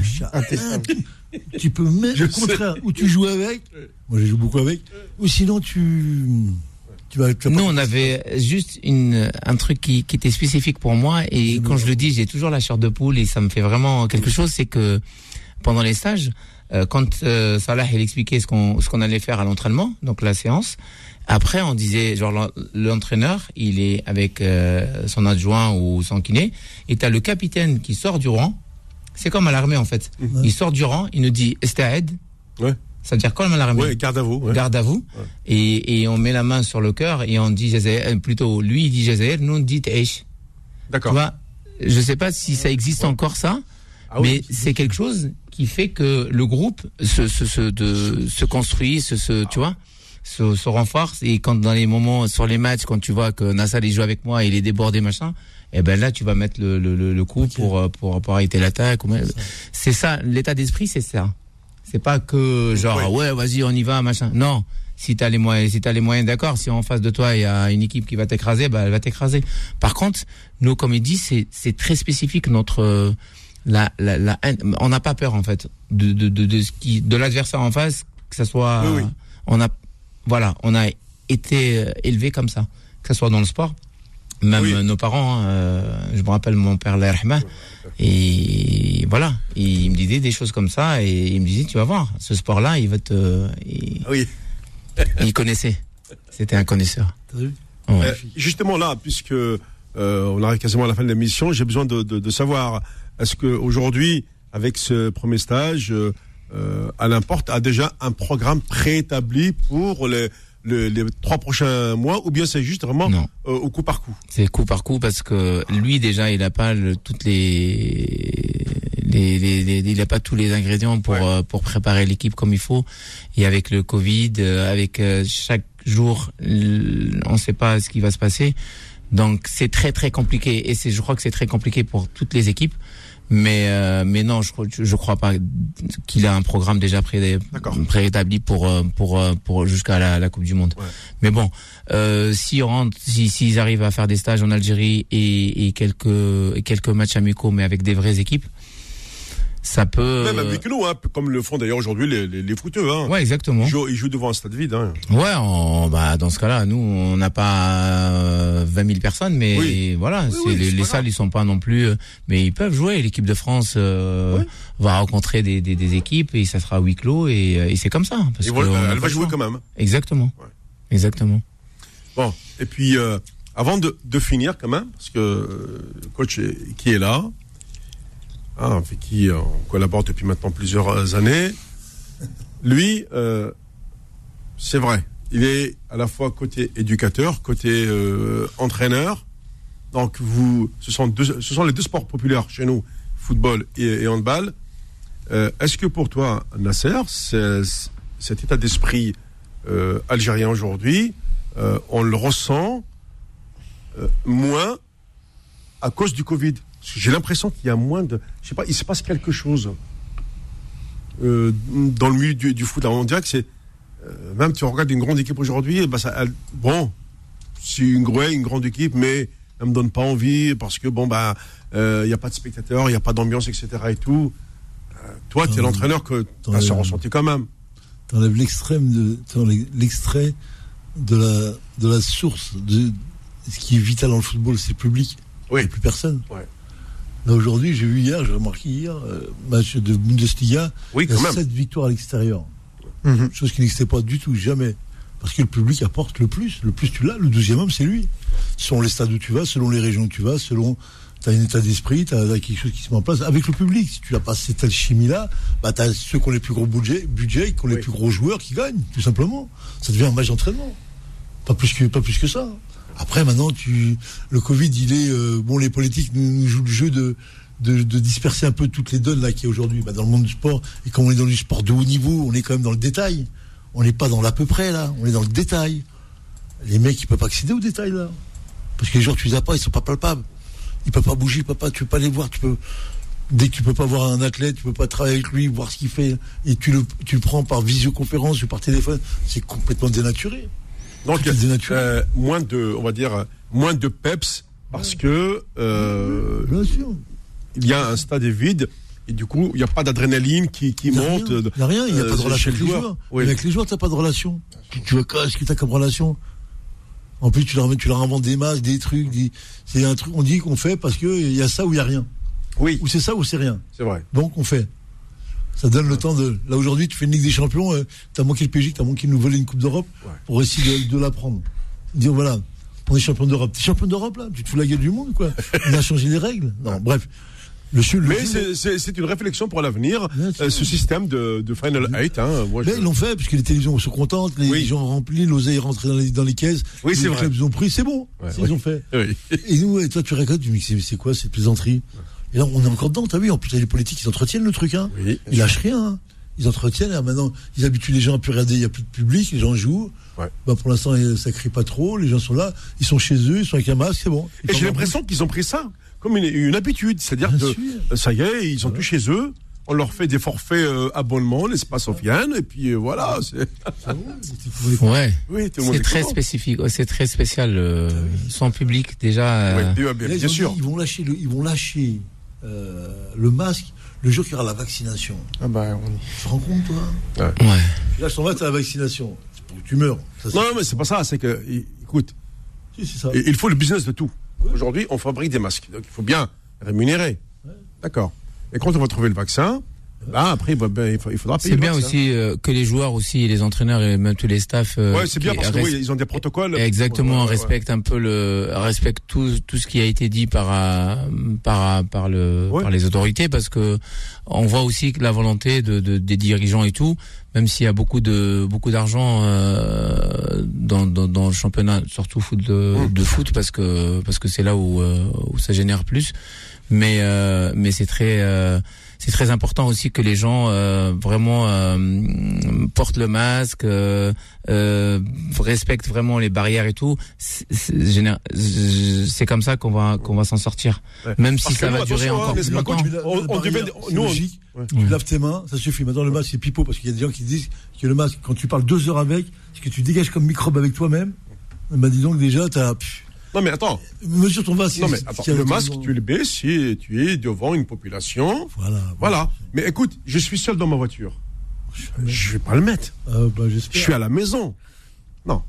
Tu peux mettre au contraire, où tu joues avec, moi je joue beaucoup avec, ou sinon tu. Tu vas, tu vas Nous, on avait juste une, un truc qui, qui était spécifique pour moi. Et quand je le dis, j'ai toujours la chair de poule et ça me fait vraiment quelque chose, c'est que pendant les stages, euh, quand euh, Salah il expliquait ce qu'on ce qu'on allait faire à l'entraînement, donc la séance, après on disait genre l'en- l'entraîneur, il est avec euh, son adjoint ou son kiné et t'as le capitaine qui sort du rang. C'est comme à l'armée en fait. Il sort du rang, il nous dit Estaed. Ouais. Ça veut dire comme à l'armée Ouais, garde à vous. ouais. garde à vous. Et, et on met la main sur le cœur et on dit euh, plutôt lui il dit Jazair, nous on dit. Tu D'accord. je sais pas si ça existe encore ça, Ah oui. mais c'est quelque chose qui fait que le groupe se, se, se, de, se construit, se, se, tu vois, se, se renforce. Et quand dans les moments, sur les matchs, quand tu vois que Nassal il joue avec moi, il est débordé, machin, et ben là tu vas mettre le, le, le, le coup pour, euh, pour, pour arrêter l'attaque. ou même- C'est ça, l'état d'esprit, c'est ça. C'est pas que genre ouais, vas-y on y va machin. Non, si t'as les moyens, si t'as les moyens, d'accord. Si en face de toi il y a une équipe qui va t'écraser, bah elle va t'écraser. Par contre, nous comme il dit, c'est c'est très spécifique notre euh, la la, la on n'a pas peur en fait de de de, de ce qui de l'adversaire en face, que ça soit Oui, oui. on a voilà, on a été euh, élevé comme ça, que ça soit dans le sport. Même Oui. nos parents, hein, euh, je me rappelle mon père l'Arhma, et voilà, il me disait des choses comme ça, et il me disait, tu vas voir, ce sport-là, il va te, il, Ah oui. [laughs] il connaissait, c'était un connaisseur. T'as vu Ouais. Euh, justement là, puisque euh, on arrive quasiment à la fin de l'émission, j'ai besoin de, de, de savoir est-ce que aujourd'hui, avec ce premier stage, euh, Alain Porte a déjà un programme préétabli pour les, les, les trois prochains mois, ou bien c'est juste vraiment euh, au coup par coup? C'est coup par coup parce que lui déjà il a pas le, toutes les, les, les, les- il a pas tous les ingrédients pour Ouais. euh, pour préparer l'équipe comme il faut. Et avec le Covid euh, avec chaque jour on sait pas ce qui va se passer. Donc c'est très très compliqué. Et c'est je crois que c'est très compliqué pour toutes les équipes mais euh, mais non je crois je crois pas qu'il a un programme déjà pré préétabli pour euh, pour euh, pour jusqu'à la, la Coupe du Monde Ouais. mais bon euh, s'ils rentrent, si s'ils arrivent à faire des stages en Algérie et, et quelques et quelques matchs amicaux, mais avec des vraies équipes, ça peut. Même à huis clos, hein, comme le font d'ailleurs aujourd'hui les, les, les footeux. Hein. Ouais, exactement. Ils, jouent, ils jouent devant un stade vide. Hein. Ouais, on- bah dans ce cas-là, nous on n'a pas euh, 20 000 personnes, mais Oui. voilà, Oui, les, salles ils sont pas non plus, euh, mais ils peuvent jouer. L'équipe de France euh, va rencontrer des, des, des équipes et ça sera à huis clos et, euh, et c'est comme ça. Parce Et que voilà, elle va jouer quand même. Exactement. Ouais. Exactement. Bon, et puis euh, avant de, de finir quand même, parce que euh, le coach est- qui est là, hein, avec qui euh, on collabore depuis maintenant plusieurs années, lui, euh, c'est vrai, il est à la fois côté éducateur, côté euh, entraîneur. Donc vous, ce sont, deux, ce sont les deux sports populaires chez nous, football et, handball. Euh, Est-ce que pour toi, Nasser, cet état d'esprit euh, algérien aujourd'hui, euh, on le ressent euh, moins à cause du Covid? J'ai l'impression qu'il y a moins de, je sais pas, il se passe quelque chose euh, dans le milieu du, du foot. On dirait que c'est euh, même tu regardes une grande équipe aujourd'hui, bah ça, elle- bon, c'est une, une grande équipe, mais elle me donne pas envie parce que bon bah il n'y a pas de spectateurs, il n'y a pas d'ambiance, etc. et tout. Euh, toi, tu es l'entraîneur que tu as euh, ressenti quand même. T'enlèves l'extrême de, l'extrait de la, de la source de ce qui est vital dans le football, c'est le public. Oui. Il n'y a plus personne. Ouais. Aujourd'hui, j'ai vu hier, j'ai remarqué hier, euh, match de Bundesliga, Oui, il y quand a même. 7 victoires à l'extérieur. Mhm. Chose qui n'existait pas du tout, jamais. Parce que le public apporte le plus. Le plus tu l'as, le 12e homme, c'est lui. Selon les stades où tu vas, selon les régions où tu vas, selon. Tu as un état d'esprit, tu as, quelque chose qui se met en place avec le public. Si tu n'as pas cette alchimie-là, bah, tu as ceux qui ont les plus gros budgets, budgets qui ont les Oui. plus gros joueurs qui gagnent, tout simplement. Ça devient un match d'entraînement. Pas plus que, pas plus que ça. Après, maintenant, tu, le Covid, il est, euh, bon, les politiques nous, jouent le jeu de, de, disperser un peu toutes les donnes là qu'il y a aujourd'hui bah, dans le monde du sport. Et comme on est dans du sport de haut niveau, on est quand même dans le détail. On n'est pas dans l'à peu près là, on est dans le détail. Les mecs, ils peuvent pas accéder au détail là. Parce que les joueurs, tu les as pas, ils sont pas palpables. Ils peuvent pas bouger, ils peuvent pas, tu peux pas les voir, tu peux. Dès que tu peux pas voir un athlète, tu peux pas travailler avec lui, voir ce qu'il fait, et tu le, tu le prends par visioconférence ou par téléphone, c'est complètement dénaturé. Donc, euh, moins de, on va dire, euh, moins de peps parce que euh, Bien sûr. il y a un stade vide et du coup, il n'y a pas d'adrénaline qui, qui Il n'y a, monte. rien. Il y a rien, il n'y a euh, pas de relation chez avec le les joueur. joueurs. Oui. Avec les joueurs, tu n'as pas de relation. Tu, tu veux qu'est-ce que tu as comme relation? En plus, tu leur, tu leur inventes des masques, des trucs. des- C'est un truc, on dit qu'on fait parce qu'il y a ça ou il n'y a rien. Oui, Ou c'est ça ou c'est rien. c'est vrai. Donc on fait. Ça donne le temps de. Là aujourd'hui, tu fais une Ligue des Champions, euh, t'as manqué le PJ, t'as manqué de nous voler une Coupe d'Europe Ouais. pour essayer de, de la prendre. Dire voilà, on est champion d'Europe. T'es champion d'Europe là? Tu te fous la gueule du monde quoi? On a changé les règles. Non, bref. Le, Mais c'est- une réflexion pour l'avenir, euh, ce système de, de Final 8. Hein, moi, je- Mais ils l'ont fait, puisque les télévisions sont contentes, les Oui. gens ont rempli, l'oseille est rentré dans les, dans les caisses. Oui, c'est les vrai. clubs ils ont pris, c'est bon. Ouais. Ils ont fait. [laughs] Et nous, et toi, tu récoltes, tu me dis, c'est quoi cette plaisanterie? Et là, on est encore dedans, t'as vu En plus, les politiques, ils entretiennent le truc, hein. Oui, Ils lâchent rien. hein. Ils entretiennent. et maintenant, ils habituent les gens à plus regarder. Il n'y a plus de public. Les gens jouent. Ouais. Bah, pour l'instant, euh, ça crie pas trop. Les gens sont là. Ils sont chez eux. Ils sont avec un masque. C'est bon. Ils Et j'ai l'impression qu'ils ont pris ça comme une, une habitude. C'est-à-dire que sûr. euh, ça y est, ils sont tous chez eux. On leur fait des forfaits euh, abonnements, l'espace Sofiane, et puis euh, voilà. c'est- Ouais. Oui, C'est très content. spécifique, ouais, c'est très spécial. euh, son public déjà. Oui, euh, bien, dit, sûr. ils vont lâcher le, ils vont lâcher euh, le masque le jour qu'il y aura la vaccination. Ah bah, on y- Tu te rends compte, toi ouais. Tu lâches ton masque à la vaccination. C'est pour que tu meurs. Ça, c'est- Non, non, mais c'est pas ça. C'est que, écoute, Si, ça. il faut le business de tout. Aujourd'hui, on fabrique des masques, donc il faut bien rémunérer. D'accord. Et quand on va trouver le vaccin, ben après, ben, il fa- il faudra payer. C'est bien aussi euh, que les joueurs aussi, les entraîneurs et même tous les staffs. euh, Ouais, c'est bien parce que res- oui, ils ont des protocoles. Exactement, Ouais, ouais, ouais. respecte un peu le, respecte tout, tout ce qui a été dit par, euh, par, par le, Ouais. par les autorités, parce que on voit aussi que la volonté de, de- des dirigeants et tout, même s'il y a beaucoup de, beaucoup d'argent euh, dans, dans, dans le championnat, surtout foot de, de foot, parce que, parce que c'est là où, où ça génère plus. Mais, euh, mais c'est très, euh, c'est très important aussi que les gens euh, vraiment euh, portent le masque, euh, euh, respectent vraiment les barrières et tout. C'est- C'est géné- c'est comme ça qu'on va qu'on va s'en sortir. Ouais. Même si Parce que ça nous, va durer hein, encore mais plus longtemps. On- la on barrière, devait- c'est nous, on- logique. Ouais. Tu laves tes mains, ça suffit. Maintenant, le masque, c'est pipeau, parce qu'il y a des gens qui disent que le masque, quand tu parles deux heures avec, ce que tu dégages comme microbe avec toi-même, bah dis donc déjà, t'as. Non, mais attends. Mesure ton masque. Non, mais attends. Le masque, tu le baisses si tu es devant une population. Voilà. Voilà. Mais écoute, je suis seul dans ma voiture. Je vais pas le mettre. Ah, bah, Je suis à la maison. Non.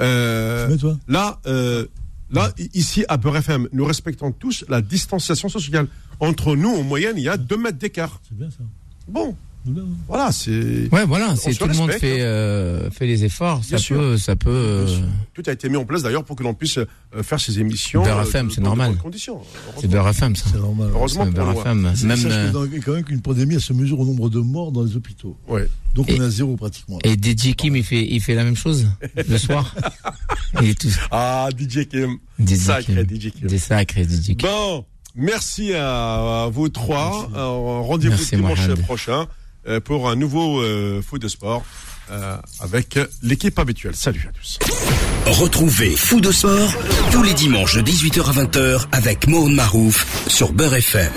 Euh, toi là, euh, là, ici à Beurre FM, nous respectons tous la distanciation sociale. Entre nous, en moyenne, il y a deux mètres d'écart. C'est bien ça. Bon. Voilà, c'est. Ouais, voilà, c'est tout le monde fait euh, fait les efforts. Ça Bien sûr. peut, ça peut. euh, Tout a été mis en place d'ailleurs pour que l'on puisse euh, faire ces émissions. Beurre euh, FM, c'est normal. c'est Beurre FM, ça. C'est normal. Heureusement C'est pour Beurre nous. FM. C'est- Même sache que dans- quand même qu'une pandémie, elle se mesure au nombre de morts dans les hôpitaux. Ouais. Donc Et- on à zéro pratiquement. et DJ Kim, il fait il fait la même chose le soir. [laughs] Il est tout. Ah, DJ Kim. DJ Sacré Kim. DJ Kim. Des sacrés DJ Kim. Bon, merci à, à vous trois. Rendez-vous dimanche prochain pour un nouveau euh, foot de sport euh, avec l'équipe habituelle. Salut à tous. Retrouvez Fou de Sport tous les dimanches de 18h à 20h avec Mohamed Marouf sur Beurre FM.